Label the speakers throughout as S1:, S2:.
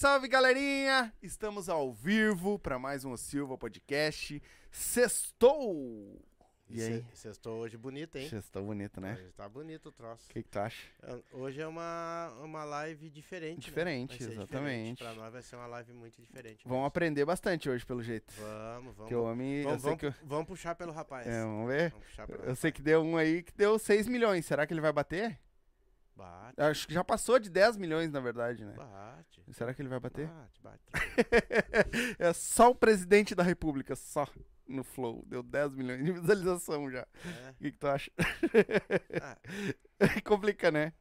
S1: Salve, galerinha! Estamos ao vivo para mais um Silva Podcast. Sextou! E aí?
S2: Sextou hoje bonito, hein?
S1: Sextou bonito, né?
S2: Hoje tá bonito o troço.
S1: O que, que tu acha?
S2: É, Hoje é uma, uma live diferente.
S1: Diferente,
S2: né? Vai ser
S1: exatamente.
S2: Diferente. Pra nós vai ser uma live muito diferente.
S1: Vamos
S2: mesmo.
S1: aprender bastante hoje, pelo jeito.
S2: Vamos, vamos.
S1: Porque o homem.
S2: vamos, vamos,
S1: que eu-
S2: vamos puxar pelo rapaz.
S1: É, vamos ver.
S2: Vamos puxar pelo
S1: Eu
S2: rapaz.
S1: sei que deu um aí que deu 6 milhões. Será que ele vai bater?
S2: Bate,
S1: Acho que já passou de 10 milhões, na verdade, né?
S2: bate.
S1: Será que ele vai bater?
S2: Bate, bate.
S1: é só o presidente da república, só no Flow. Deu 10 milhões de visualização já.
S2: É.
S1: O que, que tu acha?
S2: Ah,
S1: Complica, né?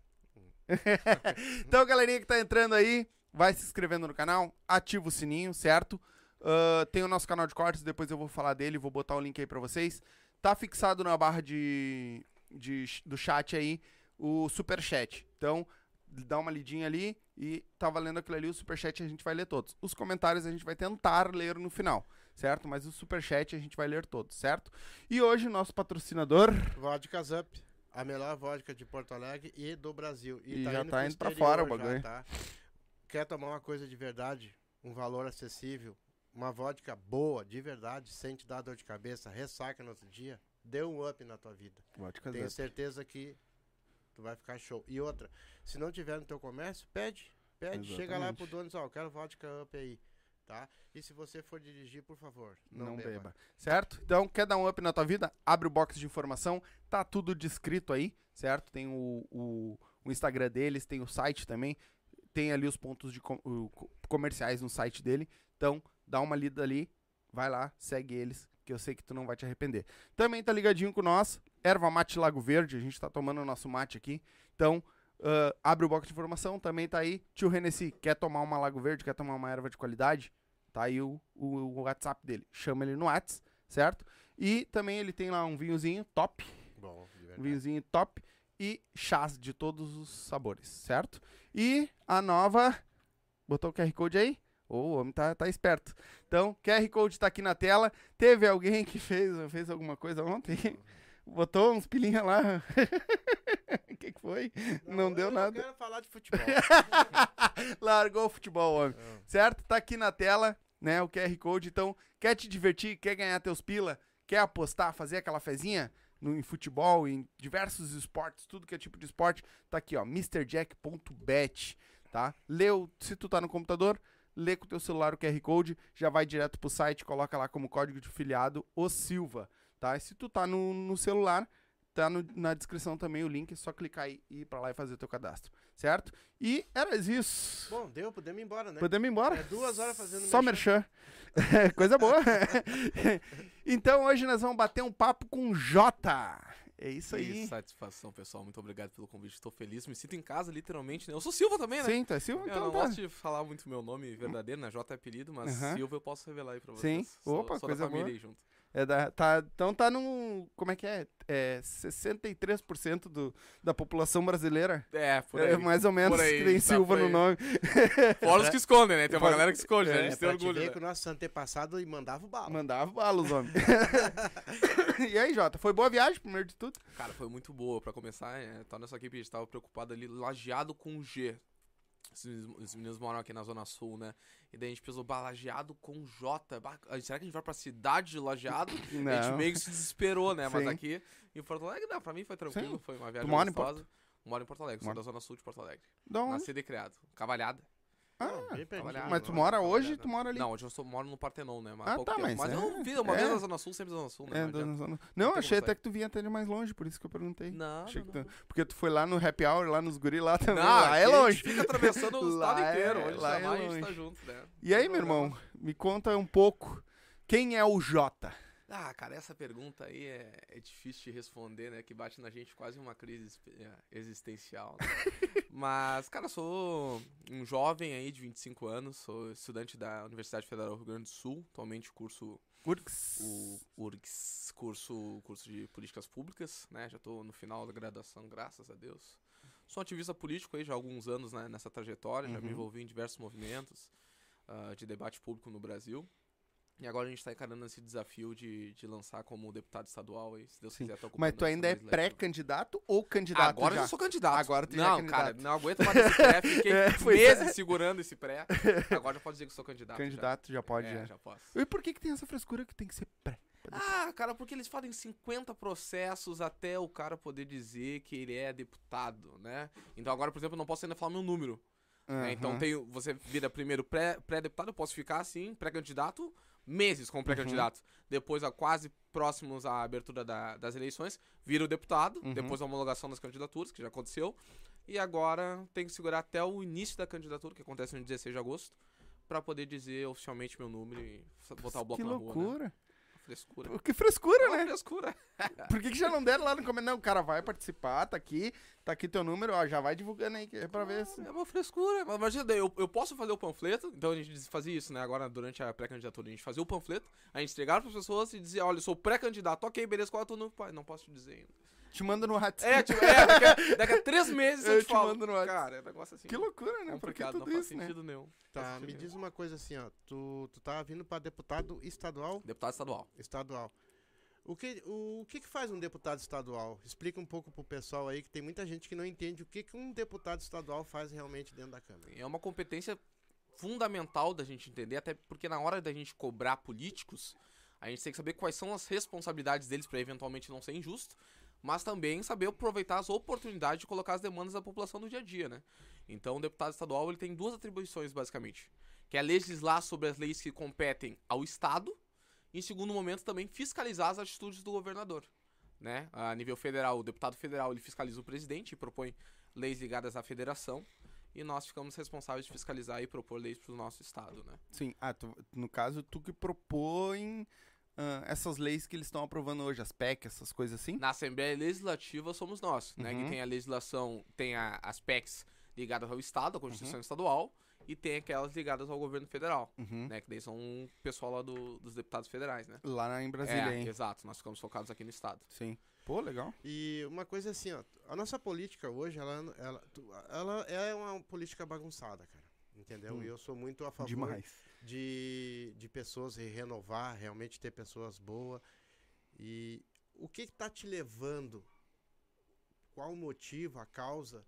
S1: então, galerinha que tá entrando aí, vai se inscrevendo no canal, ativa o sininho, certo? Ah, tem o nosso canal de cortes, depois eu vou falar dele, vou botar o link aí pra vocês. Tá fixado na barra de, de- do chat aí o superchat. Então, dá uma lidinha ali e tá valendo aquilo ali, o superchat a gente vai ler todos. Os comentários a gente vai tentar ler no final, certo? Mas o superchat a gente vai ler todos, certo? E hoje o nosso patrocinador
S2: Vodka Up. A melhor vodka de Porto Alegre e do Brasil.
S1: E já tá
S2: pro
S1: indo pra
S2: exterior
S1: fora o
S2: já,
S1: bagulho.
S2: tá? Quer tomar uma coisa de verdade? Um valor acessível? Uma vodka boa, de verdade, sem te dar dor de cabeça, ressaca no outro dia? Dê um up na tua vida.
S1: Vodka
S2: Tenho
S1: Zap.
S2: certeza que tu vai ficar show. E outra, se não tiver no teu comércio, pede. Pede, chega lá
S1: Exatamente.
S2: pro dono e diz, ó, eu quero vodka up aí. Tá? E se você for dirigir, por favor, não,
S1: não,
S2: beba.
S1: beba. Certo? Então, quer dar um up na tua vida? Abre o box de informação, tá tudo descrito aí, certo? Tem o, o, o Instagram deles, tem o site também, tem ali os pontos de com- o- co- comerciais no site dele. Então, dá uma lida ali, vai lá, segue eles, que eu sei que tu não vai te arrepender. Também tá ligadinho com nós, Erva Mate Lago Verde, a gente tá tomando o nosso mate aqui. Então, ah, abre o box de informação, também tá aí. Tio Renessi, quer tomar uma Lago Verde, quer tomar uma erva de qualidade? Tá aí o, o, o WhatsApp dele. Chama ele no WhatsApp, certo? E também ele tem lá um vinhozinho top,
S2: Bom,
S1: um vinhozinho top e chás de todos os sabores, certo? E a nova. Botou o QR Code aí? Ô, o homem tá, tá esperto. Então, QR Code tá aqui na tela. Teve alguém que fez, fez alguma coisa ontem? Botou uns pilinha lá. O que, que foi? Não, deu
S2: eu
S1: nada.
S2: Eu quero falar de futebol.
S1: Largou o futebol, homem.
S2: Não.
S1: Certo? Tá aqui na tela, né? O QR Code. Então, quer te divertir, quer ganhar teus pila, quer apostar, fazer aquela fezinha no, em futebol, em diversos esportes, tudo que é tipo de esporte, tá aqui, ó, MrJack.bet, tá? Leu, se tu tá no computador, lê com o teu celular o QR Code, já vai direto pro site, coloca lá como código de filiado o Silva, tá? E se tu tá no, no celular, tá no- na descrição também o link, é só clicar aí e ir pra lá e fazer o teu cadastro, certo? E era isso.
S2: Bom, deu, podemos ir embora, né?
S1: Podemos ir embora?
S2: É duas horas fazendo
S1: Só merchan. Coisa boa. então hoje nós vamos bater um papo com o Jota. É isso
S3: Que
S1: aí.
S3: satisfação, pessoal. Muito obrigado pelo convite. Estou feliz. Me sinto em casa, literalmente. Né? Eu sou Silva também, né?
S1: Sim, tá Silva?
S3: Eu
S1: Então
S3: não
S1: tá.
S3: gosto de falar muito meu nome verdadeiro, né? J é apelido, mas. Silva eu posso revelar aí pra
S1: Sim.
S3: vocês. Sou-
S1: Opa,
S3: sou
S1: coisa
S3: da família
S1: boa.
S3: aí junto.
S1: É da, tá, então tá num. Como é que é? É 63% do, da população brasileira.
S3: É, por aí.
S1: É mais ou menos
S3: aí,
S1: que tem
S3: tá
S1: Silva no nome.
S3: Fora os que escondem, né? Tem uma galera que esconde, né? A
S2: É,
S3: gente tem
S2: pra te
S3: orgulho.
S2: ver
S3: né?
S2: que o nosso antepassado mandava o bala.
S1: Mandava balos, homem. e aí, Jota, foi boa viagem, primeiro de tudo?
S3: Cara, foi muito boa. Pra começar, é, tá nessa equipe, a gente tava preocupado ali, lajeado com G. Os meninos moram aqui na Zona Sul, né? E daí a gente pensou, bah, lajeado com J. Bah, será que a gente vai pra cidade de lajeado? A gente
S1: Não.
S3: meio que se desesperou, né? Mas
S1: Sim.
S3: aqui em Porto Alegre, não, pra mim foi tranquilo,
S1: Sim.
S3: foi uma viagem gostosa. Moro em Porto Alegre, sou da Zona Sul de Porto Alegre.
S1: Da onde?
S3: Nascido e criado. Cavalhada.
S2: Não, bem pertinho,
S3: trabalhar,
S1: Mas tu
S2: não.
S1: mora hoje,
S3: Cavalhada.
S1: tu mora ali.
S3: Não, hoje eu sou, moro no Partenon, né? Mas
S1: Ah, tá, mas
S3: mas
S1: é-
S3: eu vi uma
S1: é.
S3: vez na Zona Sul, sempre Zona Sul, né?
S1: É,
S3: Não
S1: Não,
S3: como
S1: achei até que tu vinha até de mais longe, por isso que eu perguntei.
S3: Não, não,
S1: tu-
S3: não.
S1: Porque tu foi lá no happy hour, lá nos guri lá também.
S3: Não,
S1: lá é longe.
S3: gente fica atravessando o estado
S1: é-
S3: inteiro. Onde
S1: lá é
S3: chamar, a gente tá
S1: longe.
S3: junto, né?
S1: E aí,
S3: Não,
S1: meu
S3: não.
S1: irmão, me conta um pouco. Quem é o Jota?
S3: Ah, cara, essa pergunta aí é, é difícil de responder, né? Que bate na gente quase uma crise é, existencial. né? Mas, cara, sou um jovem aí de 25 anos, sou estudante da Universidade Federal do Rio Grande do Sul, atualmente curso
S1: Urx.
S3: o URGS, curso, curso de políticas públicas, né? Já tô no final da graduação, graças a Deus. Sou ativista político aí já há alguns anos né, nessa trajetória, já me
S1: Uhum.
S3: envolvi em diversos movimentos ah, de debate público no Brasil. E agora a gente tá encarando esse desafio de, de lançar como deputado estadual aí, se Deus
S1: Sim.
S3: quiser. Tô
S1: Mas tu ainda é pré-candidato ou candidato
S3: Agora
S1: já?
S3: eu sou candidato.
S1: Agora tu já é
S3: não, cara, não aguento mais esse pré. Fiquei
S1: É, pois é.
S3: meses segurando esse pré. Agora já pode dizer que sou candidato. já.
S1: Candidato já, pode,
S3: é,
S1: já.
S3: já posso.
S1: E por que que tem essa frescura que tem que ser pré?
S3: Ah, cara, porque eles fazem 50 processos até o cara poder dizer que ele é deputado, né? Então agora, por exemplo, eu não posso ainda falar meu número. né? Então tem, você vira primeiro pré- pré-deputado, eu posso ficar assim, pré-candidato, meses como pré-candidato. Depois, a quase próximos à abertura da- das eleições, vira o deputado,
S1: Uhum.
S3: depois a homologação das candidaturas, que já aconteceu. E agora tem que segurar até o início da candidatura, que acontece no 16 de agosto, pra poder dizer oficialmente meu número e botar o bloco
S1: que
S3: na rua, né? Frescura.
S1: Que frescura,
S3: É
S1: né?
S3: frescura.
S1: Por que, que já não deram lá no começo? Não, o cara vai participar, tá aqui, tá aqui teu número, ó, já vai divulgando aí que é pra ver se...
S3: É uma frescura. Mas Imagina, eu, eu posso fazer o panfleto, então a gente fazia isso, né? Agora, durante a pré-candidatura, a gente fazia o panfleto, a gente entregava pras pessoas e dizia, olha, eu sou pré-candidato, ok, beleza, qual é o teu número? Pai, não posso te dizer ainda.
S1: Te manda no WhatsApp.
S3: É, tipo, é, daqui a, daqui a três meses eu,
S1: Eu
S3: te,
S1: te
S3: falo.
S1: mando no WhatsApp.
S3: Cara, é um negócio assim.
S1: Que loucura, né? Por que
S3: complicado,
S1: tudo
S3: não faz
S1: isso, né?
S3: sentido nenhum.
S2: Tá, me diz uma coisa assim, ó. Tu, tu tá vindo pra deputado estadual?
S3: Deputado estadual.
S2: Estadual. O que, o, que que faz um deputado estadual? Explica um pouco pro pessoal aí, que tem muita gente que não entende o que, que um deputado estadual faz realmente dentro da Câmara.
S3: É uma competência fundamental da gente entender, até porque na hora da gente cobrar políticos, a gente tem que saber quais são as responsabilidades deles para eventualmente não ser injusto, mas também saber aproveitar as oportunidades de colocar as demandas da população no dia a dia, né? Então, o deputado estadual ele tem duas atribuições basicamente, que é legislar sobre as leis que competem ao estado e, em segundo momento, também fiscalizar as atitudes do governador, né? A nível federal, o deputado federal ele fiscaliza o presidente e propõe leis ligadas à federação e nós ficamos responsáveis de fiscalizar e propor leis para o nosso estado, né?
S1: Sim, ah, tu- no caso, tu que propõe ah, essas leis que eles estão aprovando hoje, as PEC, essas coisas assim?
S3: Na Assembleia Legislativa somos nós, né?
S1: Uhum.
S3: Que tem a legislação, tem a- as PECs ligadas ao Estado, à Constituição
S1: Uhum.
S3: Estadual, e tem aquelas ligadas ao governo federal,
S1: Uhum.
S3: né? Que daí são o pessoal lá do- dos deputados federais, né?
S1: Lá em Brasília,
S3: é,
S1: hein?
S3: exato, nós ficamos focados aqui no Estado.
S1: Sim. Pô, legal.
S2: E uma coisa assim, ó. A nossa política hoje, ela, ela, ela é uma política bagunçada, cara. Entendeu?
S1: Hum.
S2: E eu sou muito a favor
S1: Demais.
S2: De, de pessoas re- renovar, realmente ter pessoas boas. E o que que tá te levando? Qual o motivo, a causa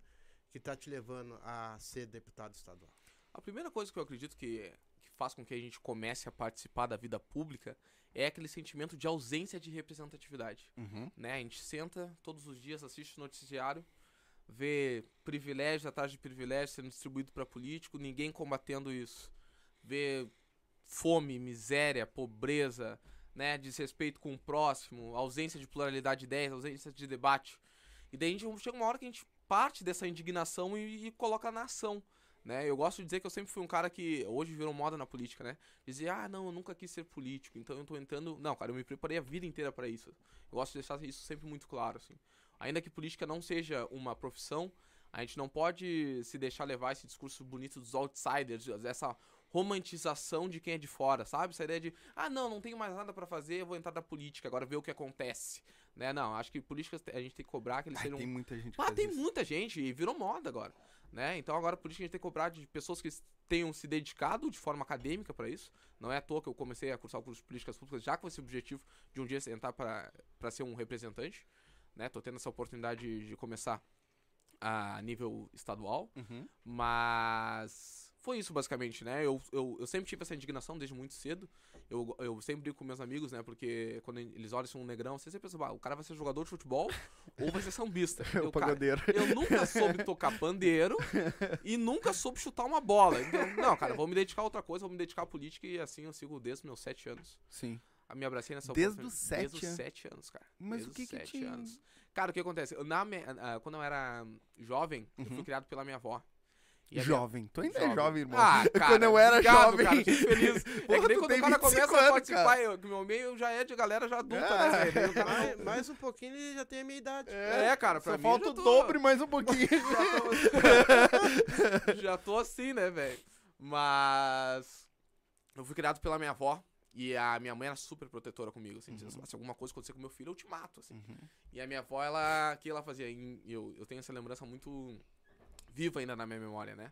S2: que tá te levando a ser deputado estadual?
S3: A primeira coisa que eu acredito que, que faz com que a gente comece a participar da vida pública é aquele sentimento de ausência de representatividade.
S1: Uhum.
S3: né? A gente senta todos os dias, assiste o noticiário, vê privilégio atrás de privilégio sendo distribuído para político, ninguém combatendo isso. Vê fome, miséria, pobreza, né? Desrespeito com o próximo, ausência de pluralidade de ideias, ausência de debate. E daí a gente chega uma hora que a gente parte dessa indignação e, e coloca na ação. Né? Eu gosto de dizer que eu sempre fui um cara que hoje virou moda na política, né? Dizer, ah, não, eu nunca quis ser político, então eu tô entrando. Não, cara, eu me preparei a vida inteira para isso. Eu gosto de deixar isso sempre muito claro, assim. Ainda que política não seja uma profissão, a gente não pode se deixar levar esse discurso bonito dos outsiders, essa romantização de quem é de fora, sabe? Essa ideia de, ah, não, não tenho mais nada para fazer, vou entrar na política, agora ver o que acontece. Né? Não, acho que política a gente tem que cobrar que eles
S1: Ai,
S3: sejam
S1: tem muita gente que
S3: ah, tem
S1: isso.
S3: muita gente e virou moda agora, né? Então agora por isso que a gente tem que cobrar de pessoas que tenham se dedicado de forma acadêmica para isso. Não é à toa que eu comecei a cursar o curso de políticas públicas já com esse objetivo de um dia entrar para ser um representante, né? Tô tendo essa oportunidade de, de começar a nível estadual,
S1: Uhum.
S3: mas foi isso basicamente, né? Eu, eu, eu sempre tive essa indignação desde muito cedo. Eu, eu sempre brigo com meus amigos, né? Porque quando eles olham assim, um negrão, você sempre pensa, "Ah, o cara vai ser jogador de futebol ou vai ser sambista.
S1: É o
S3: Eu, cara, eu nunca soube tocar pandeiro e nunca soube chutar uma bola. Então, não, cara, vou me dedicar a outra coisa, vou me dedicar à política e assim eu sigo desde meus sete anos.
S1: Sim.
S3: A me abracei nessa
S1: Desde os sete
S3: Desde os sete anos, cara.
S1: Mas
S3: Desde
S1: o que
S3: os
S1: que
S3: sete
S1: te...
S3: anos. Cara, o que acontece? Eu, na ah, quando eu era jovem, eu fui
S1: Uhum.
S3: criado pela minha avó. E a minha-
S1: Jovem. Tu ainda é jovem, irmão.
S3: Ah, cara,
S1: Quando eu era
S3: obrigado,
S1: jovem.
S3: Cara, feliz. é que
S1: Porra,
S3: nem quando o cara
S1: 25
S3: começa a
S1: anos,
S3: participar,
S1: cara.
S3: eu, que meu meio já é de galera já adulta,
S1: É.
S3: né, o cara
S2: mais, mais um pouquinho ele já tem a minha idade.
S3: É, cara, pra
S1: Só
S3: mim
S1: falta o
S3: tô-
S1: dobro e mais um pouquinho.
S3: já tô, já tô assim, né, velho? Mas eu fui criado pela minha avó e a minha mãe era super protetora comigo, assim, dizendo,
S1: Uhum.
S3: se alguma coisa acontecer com meu filho, eu te mato, assim.
S1: Uhum.
S3: E a minha avó, ela, o que ela fazia? Eu, eu tenho essa lembrança muito viva ainda na minha memória, né?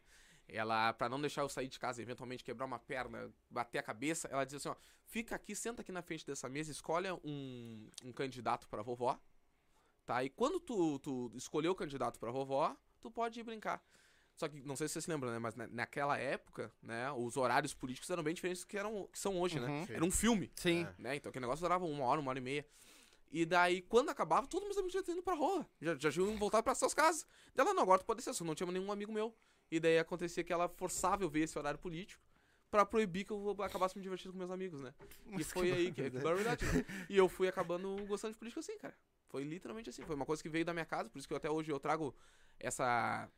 S3: ela, pra não deixar eu sair de casa, eventualmente quebrar uma perna, bater a cabeça, ela dizia assim, ó, fica aqui, senta aqui na frente dessa mesa, escolhe um, um candidato pra vovó, tá? E quando tu, tu escolheu o candidato pra vovó, tu pode ir brincar. Só que, não sei se você se lembra, né? Mas na- naquela época, né? Os horários políticos eram bem diferentes do que, eram, que são hoje, né?
S1: Uhum.
S3: Era um filme,
S1: Sim.
S3: Né? Então aquele negócio durava uma hora, uma hora e meia. E daí, quando acabava, todos meus amigos já tinham ido pra rua. Já, já tinham voltado pra suas casas. Dela, não, agora tu pode ser, só não tinha nenhum amigo meu. E daí acontecia que ela forçava eu ver esse horário político pra proibir que eu acabasse me divertindo com meus amigos, né? E
S1: Mas
S3: foi
S1: que
S3: aí que, que barbaridade, né? E eu fui acabando gostando de política assim, cara. Foi literalmente assim. Foi uma coisa que veio da minha casa, por isso que eu, até hoje eu trago essa.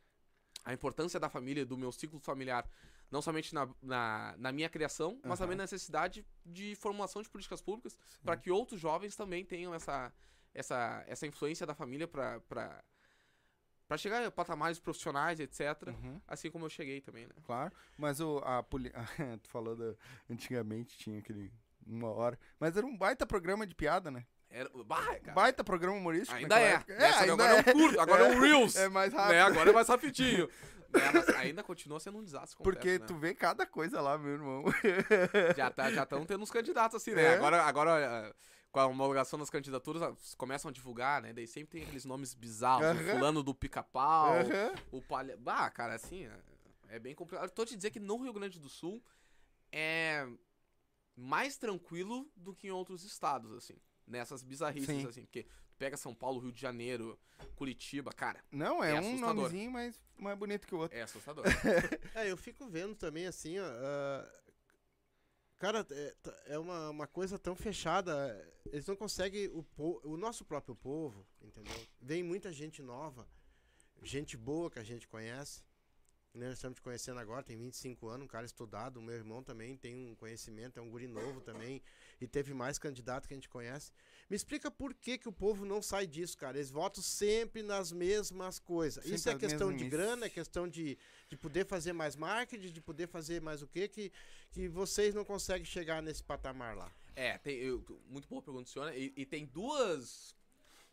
S3: a importância da família, do meu ciclo familiar, não somente na, na, na minha criação, mas
S1: Aham.
S3: também na necessidade de formulação de políticas públicas, para que outros jovens também tenham essa, essa, essa influência da família pra Pra chegar a patamares profissionais, etc.
S1: Uhum,
S3: Assim como eu cheguei também, né?
S1: claro. Mas o, a poli... tu falou da... Antigamente tinha aquele... Uma hora. Mas era um baita programa de piada, né?
S3: Era, bah, cara,
S1: Baita programa humorístico.
S3: ainda é.
S1: época.
S3: né? Só que
S1: ainda
S3: agora é um curto, agora é um Reels.
S1: É mais rápido.
S3: né? Agora é mais rapidinho. Né, mas ainda continua sendo um desastre completo,
S1: Porque
S3: né?
S1: tu vê cada coisa lá, meu irmão.
S3: Já tá, já estão tendo uns candidatos assim, né?
S1: É.
S3: Agora, agora eh, com a homologação das candidaturas, ah, começam a divulgar, né? Daí sempre tem aqueles nomes bizarros. O
S1: Aham.
S3: fulano do pica-pau,
S1: Aham.
S3: o palha... Bah, cara, assim, é- é bem complicado. Eu tô te dizer que no Rio Grande do Sul é mais tranquilo do que em outros estados, assim. Nessas bizarrices,
S1: Sim.
S3: assim. Porque tu pega São Paulo, Rio de Janeiro, Curitiba, cara,
S1: Não, é,
S3: É
S1: um nomezinho, mas mais bonito que o outro.
S3: é assustador.
S2: É, eu fico vendo também assim, ó. ah, cara, é, é uma, uma coisa tão fechada. Eles não conseguem. O, o nosso próprio povo, entendeu? Vem muita gente nova, gente boa que a gente conhece. né, Nós estamos te conhecendo agora, tem 25 anos, um cara estudado. O meu irmão também tem um conhecimento, é um guri novo também. E teve mais candidato que a gente conhece. Me explica por que, que o povo não sai disso, cara. Eles votam sempre nas mesmas coisas.
S1: Sempre
S2: Isso é questão de grana, é questão de, de poder fazer mais marketing, de poder fazer mais o quê, que, que vocês não conseguem chegar nesse patamar lá.
S3: É, tem, eu- muito boa pergunta, senhora. E, e tem duas.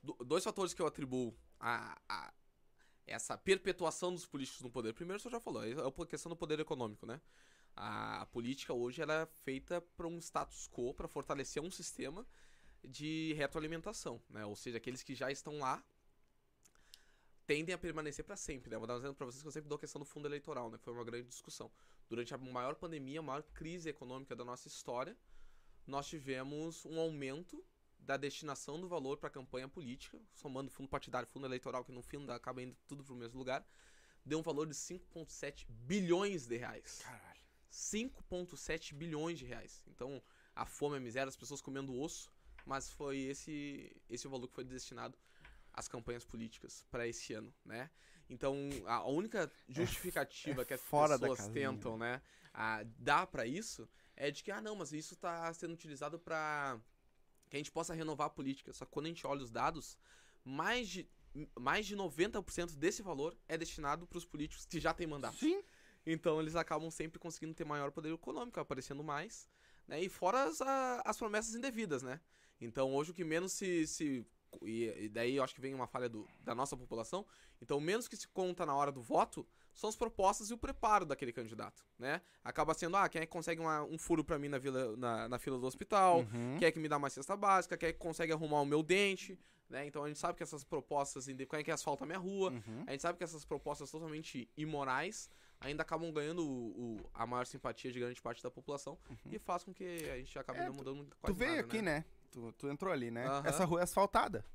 S3: do- dois fatores que eu atribuo a, a essa perpetuação dos políticos no poder. Primeiro, o senhor já falou, é a questão do poder econômico, né? A, a política hoje ela é feita para um status quo, para fortalecer um sistema de retroalimentação, né? Ou seja, aqueles que já estão lá tendem a permanecer para sempre, né? Vou dar um exemplo para vocês que eu sempre dou a questão do fundo eleitoral, né? Que foi uma grande discussão. Durante a maior pandemia, a maior crise econômica da nossa história, nós tivemos um aumento da destinação do valor para a campanha política, somando fundo partidário, fundo eleitoral, que no fim acaba indo tudo para o mesmo lugar, deu um valor de 5,7 bilhões de reais.
S1: Caralho.
S3: 5,7 bilhões de reais. Então, a fome, a miséria, as pessoas comendo osso, mas foi esse, esse o valor que foi destinado às campanhas políticas para esse ano, né? Então, a única justificativa
S1: é
S3: que as pessoas tentam, né, a dar para isso é de que, ah, não, mas isso tá sendo utilizado para que a gente possa renovar a política. Só que quando a gente olha os dados, mais de, mais de 90% desse valor é destinado para os políticos que já têm mandato.
S1: Sim.
S3: Então eles acabam sempre conseguindo ter maior poder econômico, aparecendo mais, né? E fora as, a- as promessas indevidas, né? Então hoje o que menos se. se e, e daí eu acho que vem uma falha do- da nossa população. Então o menos que se conta na hora do voto são as propostas e o preparo daquele candidato, né? Acaba sendo, ah, quem é que consegue uma- um furo pra mim na, vila, na, na fila do hospital,
S1: Uhum.
S3: quem é que me dá uma cesta básica, quem é que consegue arrumar o meu dente, né? Então a gente sabe que essas propostas, quem é que asfalta a minha rua,
S1: Uhum.
S3: a gente sabe que essas propostas totalmente imorais ainda acabam ganhando o, o- a maior simpatia de grande parte da população e faz com que a gente acabe
S1: É,
S3: não mudando muito
S1: Tu
S3: quase
S1: veio
S3: nada,
S1: aqui, né? Tu, tu entrou ali, né?
S3: Aham.
S1: Essa rua é asfaltada.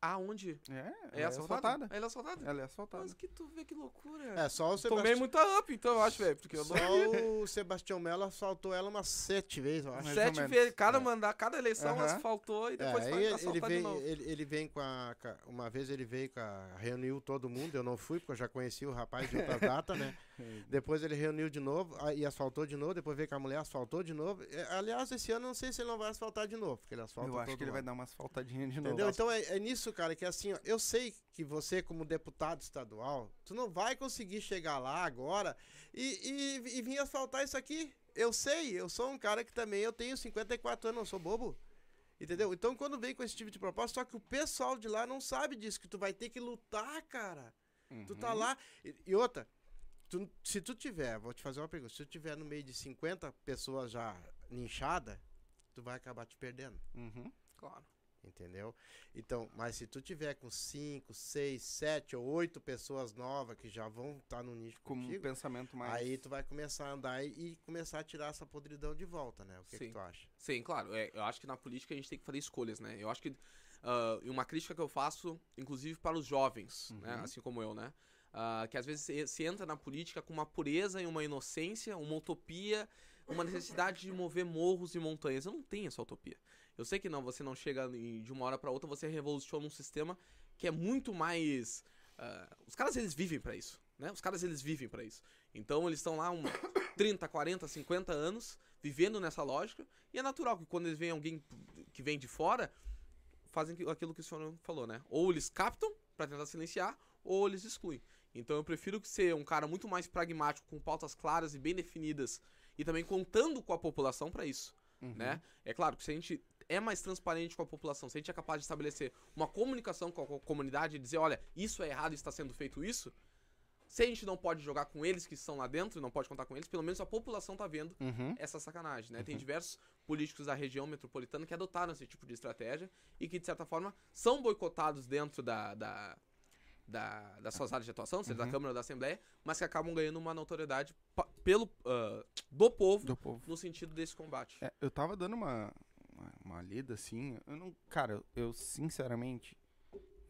S3: Aonde?
S1: É,
S3: É,
S1: ela é
S3: asfaltada. Ela é asfaltada.
S1: Ela é asfaltada.
S3: Mas que tu vê que loucura.
S2: É, só o
S3: Tomei
S2: Sebastião.
S3: muita up, então, eu acho, velho. Porque eu não...
S2: Só o Sebastião Mello asfaltou ela umas sete vezes, eu acho.
S3: Sete vezes, cada
S2: É.
S3: mandar, cada eleição
S1: Aham.
S3: asfaltou e
S2: É,
S3: depois
S2: aí
S3: vai
S2: ele,
S3: de
S2: vem,
S3: novo.
S2: ele, ele vem com a. com a- Uma vez ele veio com a. reuniu todo mundo, eu não fui, porque eu já conheci o rapaz de outra data, né? Depois ele reuniu de novo aí asfaltou de novo, depois veio com a mulher, asfaltou de novo. É, Aliás, esse ano eu não sei se ele não vai asfaltar de novo, porque ele asfalta
S1: Eu acho
S2: todo
S1: que ele vai
S2: ano.
S1: dar umas faltadinhas de novo.
S2: Entendeu? Então é, é nisso, cara, que assim, ó, eu sei que você, como deputado estadual, tu não vai conseguir chegar lá agora e, e, e vir asfaltar isso aqui. Eu sei, eu sou um cara que também, eu tenho 54 anos, não sou bobo. Entendeu? Então quando vem com esse tipo de proposta, só que o pessoal de lá não sabe disso, que tu vai ter que lutar, cara. Tu tá
S1: Uhum.
S2: lá. E, e outra, tu- se tu tiver, vou te fazer uma pergunta, se tu tiver no meio de 50 pessoas já ninchada, tu vai acabar te perdendo,
S1: Uhum.
S3: Claro.
S2: entendeu? Então, mas se tu tiver com 5, 6, 7 ou 8 pessoas novas que já vão estar no nicho
S1: Com um
S2: contigo,
S1: pensamento mais.
S2: aí tu vai começar a andar e, e começar a tirar essa podridão de volta, né? O que, que tu acha?
S3: Sim, claro. É, eu acho que na política a gente tem que fazer escolhas, né? Eu acho que. e uma crítica que eu faço, inclusive para os jovens, né?
S1: Uhum.
S3: Assim como eu, né? Ah, que às vezes se, entra na política com uma pureza e uma inocência, uma utopia, uma necessidade de mover morros e montanhas. Eu não tenho essa utopia. Eu sei que não, você não chega de uma hora para outra, você revoluciona um sistema que é muito mais. ah, os caras eles vivem para isso, né? Os caras eles vivem para isso. Então eles estão lá um 30, 40, 50 anos vivendo nessa lógica e é natural que quando eles veem alguém que vem de fora, fazem aquilo que o senhor falou, né? Ou eles captam para tentar silenciar, ou eles excluem. Então eu prefiro que ser um cara muito mais pragmático, com pautas claras e bem definidas e também contando com a população para isso,
S1: Uhum.
S3: né? É claro que se a gente é mais transparente com a população, se a gente é capaz de estabelecer uma comunicação com a co- comunidade e dizer, olha, isso é errado e está sendo feito isso, se a gente não pode jogar com eles que estão lá dentro, não pode contar com eles, pelo menos a população tá vendo
S1: Uhum.
S3: essa sacanagem, né? Tem diversos políticos da região metropolitana que adotaram esse tipo de estratégia e que, de certa forma, são boicotados dentro da, da, da- das suas áreas de atuação, seja da
S1: Uhum.
S3: Câmara ou da Assembleia, mas que acabam ganhando uma notoriedade pelo, ah, do povo
S1: Do povo.
S3: no sentido desse combate.
S1: É, eu tava dando uma, uma, uma lida assim. Eu não, cara, eu, sinceramente,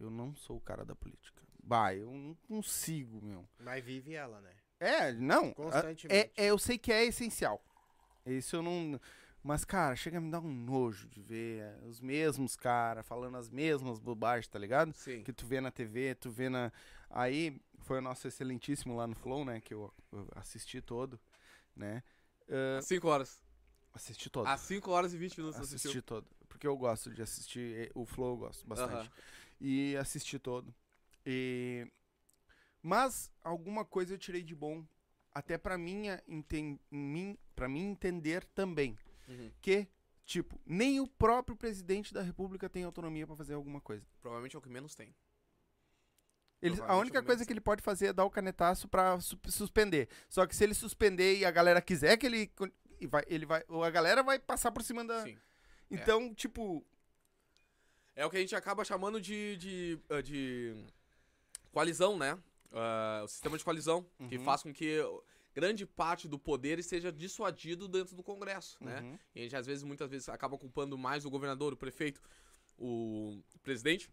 S1: eu não sou o cara da política. Bah, eu não consigo, meu.
S2: Mas vive ela, né?
S1: É, não.
S2: Constantemente.
S1: É, é, eu sei que é essencial. Isso eu não. Mas, cara, chega a me dar um nojo de ver é, os mesmos caras falando as mesmas bobagens, tá ligado?
S3: Sim.
S1: Que tu vê na TV, tu vê na. Aí foi o nosso excelentíssimo lá no Flow, né? Que eu, eu assisti todo, né?
S3: Às 5 horas.
S1: assisti todo.
S3: Às 5 horas e 20 minutos
S1: Assisti
S3: assistiu.
S1: todo. Porque eu gosto de assistir. eh, O Flow eu gosto bastante.
S3: Aham.
S1: E assisti todo. E... Mas alguma coisa eu tirei de bom. Até pra minha enten... mim... pra mim entender também.
S3: Uhum.
S1: Que, tipo, nem o próprio presidente da república tem autonomia pra fazer alguma coisa.
S3: Provavelmente é o que menos tem.
S1: Ele, a única
S3: é o
S1: coisa que ele pode fazer é dar o canetaço pra su- suspender. Só que se ele suspender e a galera quiser que ele. vai, ele vai, ou a galera vai passar por cima da.
S3: Sim.
S1: Então, tipo,
S3: É o que a gente acaba chamando de, de, ah, de coalizão, né? Ah, o sistema de coalizão, que
S1: Uhum.
S3: faz com que grande parte do poder esteja dissuadido dentro do Congresso, né?
S1: uhum,
S3: E a gente, às vezes, muitas vezes, acaba culpando mais o governador, o prefeito, o presidente,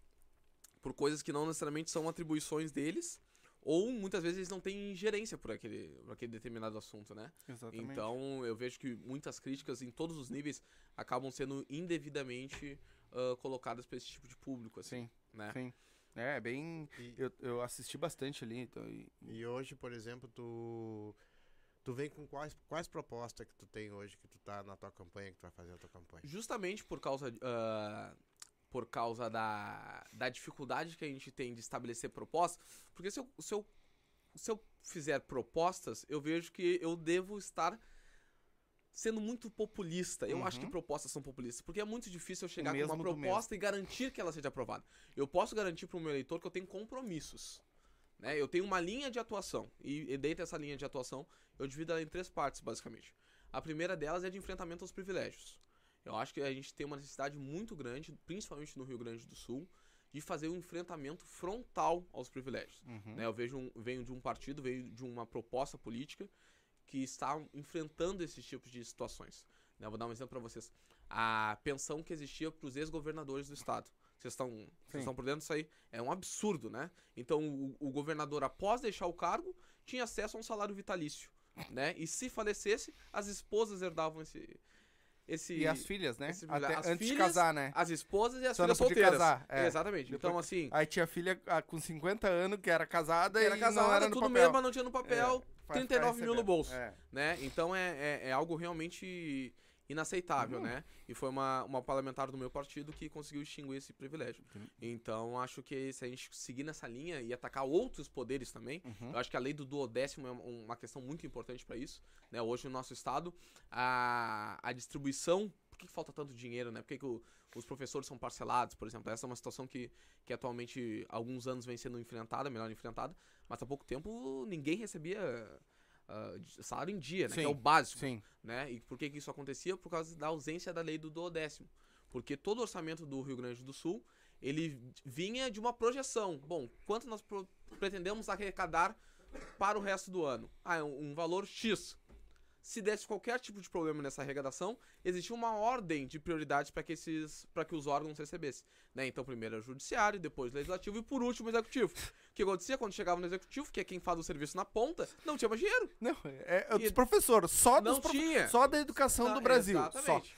S3: por coisas que não necessariamente são atribuições deles, ou muitas vezes eles não têm ingerência por aquele, por aquele determinado assunto, né?
S1: exatamente.
S3: Então, eu vejo que muitas críticas em todos os níveis acabam sendo indevidamente ah, colocadas para esse tipo de público, assim,
S1: Sim,
S3: né?
S1: sim. É, bem.
S2: E,
S1: Eu, eu assisti bastante ali. Então, e-
S2: e hoje, por exemplo, tu. Tu vem com quais, quais propostas que tu tem hoje, que tu tá na tua campanha, que tu vai fazer a tua campanha?
S3: Justamente por causa, ah, por causa da, da dificuldade que a gente tem de estabelecer propostas, porque se eu, se, eu, se eu fizer propostas, eu vejo que eu devo estar sendo muito populista. Eu acho que
S1: Uhum.
S3: propostas são populistas, porque é muito difícil eu chegar com uma proposta e garantir que ela seja aprovada. Eu posso garantir para o meu eleitor que eu tenho compromissos. Né? Eu tenho uma linha de atuação, e, e dentro dessa linha de atuação, eu divido ela em três partes, basicamente. A primeira delas é de enfrentamento aos privilégios. Eu acho que a gente tem uma necessidade muito grande, principalmente no Rio Grande do Sul, de fazer um enfrentamento frontal aos privilégios.
S1: Uhum.
S3: Né? Eu vejo um- venho de um partido, venho de uma proposta política que está enfrentando esses tipos de situações. né? Eu vou dar um exemplo para vocês. A pensão que existia para os ex-governadores do estado. Vocês estão,
S1: Sim.
S3: vocês estão por dentro disso aí? É um absurdo, né? Então, o, o governador, após deixar o cargo, tinha acesso a um salário vitalício, né? E se falecesse, as esposas herdavam esse... esse
S1: E as filhas, né?
S3: esse-
S1: Até antes de
S3: filhas-
S1: casar, né?
S3: as esposas e as
S1: Só
S3: filhas solteiras.
S1: casar, é.
S3: Exatamente.
S1: Depois
S3: Então, assim,
S1: Aí tinha filha ah, com 50 anos que era casada
S3: era
S1: e
S3: casada,
S1: não era
S3: tudo
S1: papel.
S3: mesmo, mas não tinha no papel.
S1: Vai
S3: 39
S1: ficar
S3: mil no bolso.
S1: É.
S3: né? Então é, é, é algo realmente inaceitável,
S1: Uhum.
S3: né? E foi uma, uma parlamentar do meu partido que conseguiu extinguir esse privilégio.
S1: Uhum.
S3: Então acho que se a gente seguir nessa linha e atacar outros poderes também,
S1: Uhum.
S3: eu acho que a lei do duodécimo é um- uma questão muito importante para isso, né? Hoje no nosso estado a, a distribuição, por que, que falta tanto dinheiro, né? Por que, que o- os professores são parcelados, por exemplo? Essa é uma situação que, que atualmente alguns anos vem sendo enfrentada, melhor enfrentada, Mas há pouco tempo ninguém recebia de- salário em dia, né? Que é
S1: Sim,
S3: o básico.
S1: Sim.
S3: né? E por que, que isso acontecia? Por causa da ausência da lei do duodécimo. Porque todo o orçamento do Rio Grande do Sul, ele vinha de uma projeção. Bom, quanto nós pretendemos arrecadar para o resto do ano? Ah, é um, um valor X. Se desse qualquer tipo de problema nessa arrecadação, existia uma ordem de prioridades para que esses para que os órgãos recebessem, né? Então, primeiro era o judiciário, depois o legislativo e por último o executivo. O que acontecia quando chegava no executivo, que é quem faz o serviço na ponta, não tinha mais dinheiro.
S1: Não, é, é dos professores, só
S3: Não
S1: dos
S3: tinha.
S1: só da educação
S3: Não,
S1: do Brasil. Só.
S3: Exatamente.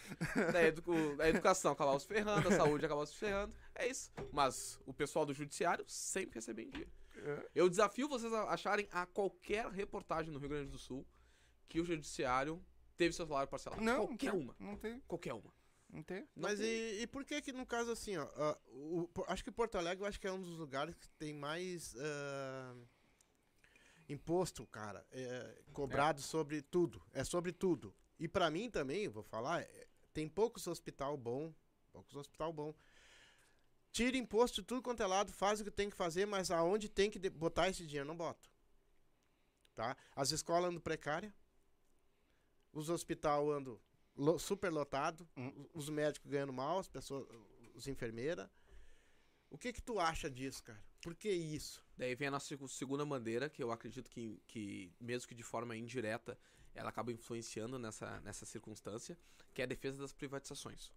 S3: Da edu- a educação acabava se ferrando, a saúde acabava se ferrando. É isso. Mas o pessoal do judiciário sempre recebia em dia.
S1: É.
S3: Eu desafio vocês a acharem a qualquer reportagem no Rio Grande do Sul que o judiciário teve seu salário parcelado.
S1: Não,
S3: qualquer
S1: não,
S3: uma.
S1: Não tem,
S3: Qualquer uma.
S1: não tem.
S3: Não
S2: Mas
S3: tem.
S2: e, e por que que no caso assim, ó, ah, o- acho que Porto Alegre eu acho que é um dos lugares que tem mais ah, imposto, cara, é, cobrado sobre tudo, é sobre tudo. E pra mim também, vou falar, é, tem poucos hospital bom, poucos hospital bom. Tira imposto de tudo quanto é lado, faz o que tem que fazer, mas aonde tem que botar esse dinheiro não bota. Tá? As escolas andam precárias, os hospital andam lo- super lotado,
S1: Hum.
S2: os médicos ganhando mal, as pessoas, os enfermeiras. O que que tu acha disso, cara? Por que isso?
S3: Daí vem a nossa segu- segunda bandeira, que eu acredito que, que, mesmo que de forma indireta, ela acaba influenciando nessa, nessa circunstância, que é a defesa das privatizações.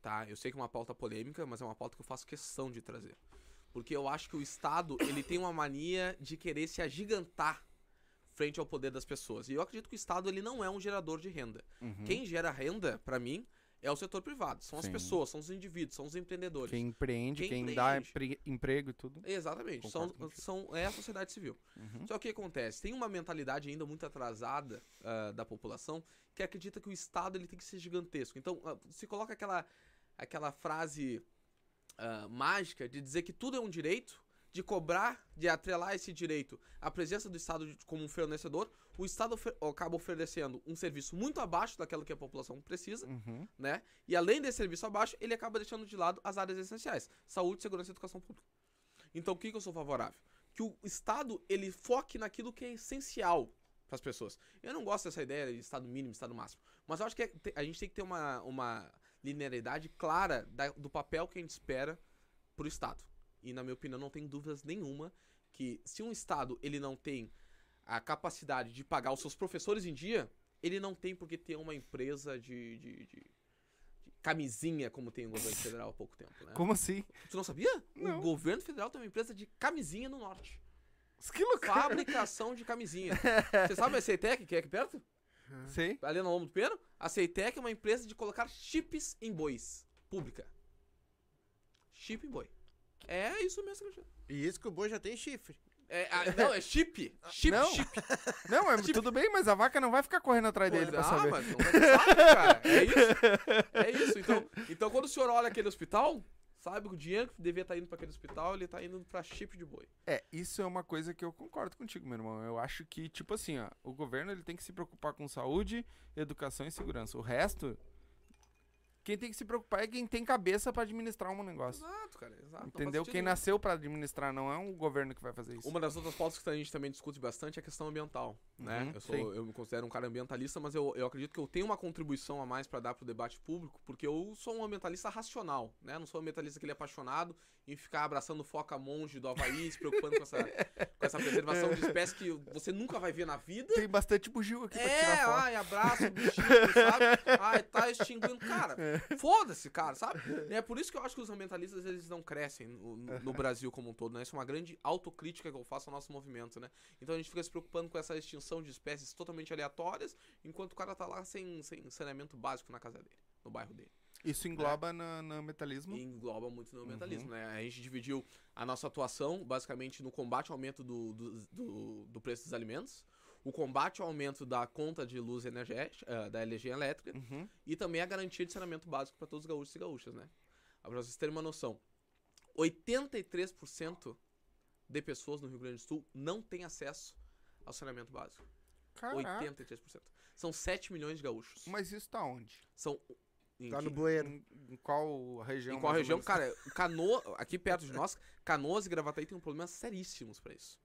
S3: Tá? Eu sei que é uma pauta polêmica, mas é uma pauta que eu faço questão de trazer. Porque eu acho que o Estado, ele tem uma mania de querer se agigantar frente ao poder das pessoas. E eu acredito que o Estado, ele não é um gerador de renda.
S1: Uhum.
S3: Quem gera renda, pra mim, é o setor privado. São as
S1: Sim.
S3: pessoas, são os indivíduos, são os empreendedores.
S1: Quem empreende,
S3: Quem
S1: quem, dá
S3: empreende.
S1: empre- emprego e tudo.
S3: Exatamente. São,
S1: Concordo
S3: são, é a sociedade civil.
S1: Uhum.
S3: Só que o que acontece? Tem uma mentalidade ainda muito atrasada ah, da população que acredita que o Estado ele tem que ser gigantesco. Então, ah, se coloca aquela, aquela frase ah, mágica de dizer que tudo é um direito, de cobrar, de atrelar esse direito à presença do Estado como um fornecedor, o Estado ofe- acaba oferecendo um serviço muito abaixo daquilo que a população precisa,
S1: Uhum.
S3: né? E além desse serviço abaixo, ele acaba deixando de lado as áreas essenciais: saúde, segurança e educação pública. Então, o que, que eu sou favorável? Que o Estado ele foque naquilo que é essencial para as pessoas. Eu não gosto dessa ideia de Estado mínimo, Estado máximo. Mas eu acho que é- a gente tem que ter uma, uma linearidade clara da- do papel que a gente espera pro Estado. E, na minha opinião, não tem dúvidas nenhuma que se um Estado ele não tem a capacidade de pagar os seus professores em dia, ele não tem por que ter uma empresa de, de- de- de camisinha, como tem o governo federal há pouco tempo, né?
S1: Como assim?
S3: Tu não sabia?
S1: Não.
S3: O governo federal tem uma empresa de camisinha no norte.
S1: Que loucura.
S3: Fabricação de camisinha. Você sabe a Ceitec, que é aqui perto?
S1: Sei.
S3: Ali no Lombo do Peno? A Ceitec é uma empresa de colocar chips em bois. Pública. Chip em boi. É isso mesmo, Cristiano.
S2: E isso que o boi já tem chifre.
S3: É, ah, não, é chip. Chip,
S1: Não.
S3: chip.
S1: Não, é, tudo bem, mas a vaca não vai ficar correndo atrás dele pra
S3: ah,
S1: saber.
S3: mas não sabe, cara. É isso. É isso. Então, então, quando o senhor olha aquele hospital, sabe que o dinheiro que devia estar indo para aquele hospital, ele tá indo pra chip de boi.
S1: É, isso é uma coisa que eu concordo contigo, meu irmão. Eu acho que, tipo assim, ó, o governo ele tem que se preocupar com saúde, educação e segurança. O resto, quem tem que se preocupar é quem tem cabeça pra administrar um negócio.
S3: Exato, cara. Exato.
S1: Entendeu? Quem nasceu pra administrar, não é um governo que vai fazer isso.
S3: Uma das outras pautas que a gente também discute bastante é a questão ambiental, né?
S1: Uhum,
S3: eu, sou, eu me considero um cara ambientalista, mas eu, eu acredito que eu tenho uma contribuição a mais para dar pro debate público, porque eu sou um ambientalista racional, né? Não sou um ambientalista que ele é apaixonado em ficar abraçando foca monge do Havaí, se preocupando com essa, com essa preservação de espécies que você nunca vai ver na vida.
S1: Tem bastante bugio aqui pra
S3: É,
S1: tirar foto.
S3: ai, abraço o bichinho, sabe? Ai, tá extinguindo. Cara, foda-se, cara, sabe? É por isso que eu acho que os ambientalistas, eles não crescem no, no- no Brasil como um todo, né? Isso é uma grande autocrítica que eu faço ao nosso movimento, né? Então a gente fica se preocupando com essa extinção de espécies totalmente aleatórias, enquanto o cara tá lá sem, sem saneamento básico na casa dele, no bairro dele.
S1: Isso engloba no, no metalismo.
S3: Engloba muito no ambientalismo, né? A gente dividiu a nossa atuação basicamente no combate ao aumento do, do, do, do preço dos alimentos, o combate ao aumento da conta de luz energética, eh, da energia elétrica,
S1: Uhum.
S3: e também a garantia de saneamento básico para todos os gaúchos e gaúchas, né? Pra vocês terem uma noção, 83% de pessoas no Rio Grande do Sul não têm acesso ao saneamento básico.
S1: Caraca.
S3: 83%. São 7 milhões de gaúchos.
S1: Mas isso tá onde?
S3: São. Em
S2: Tá
S3: que-
S2: no bueiro.
S1: Em, em qual região?
S3: Em qual região? Cara, Canoa, aqui perto de nós, Canoas e Gravataí tem um problema seríssimos pra isso.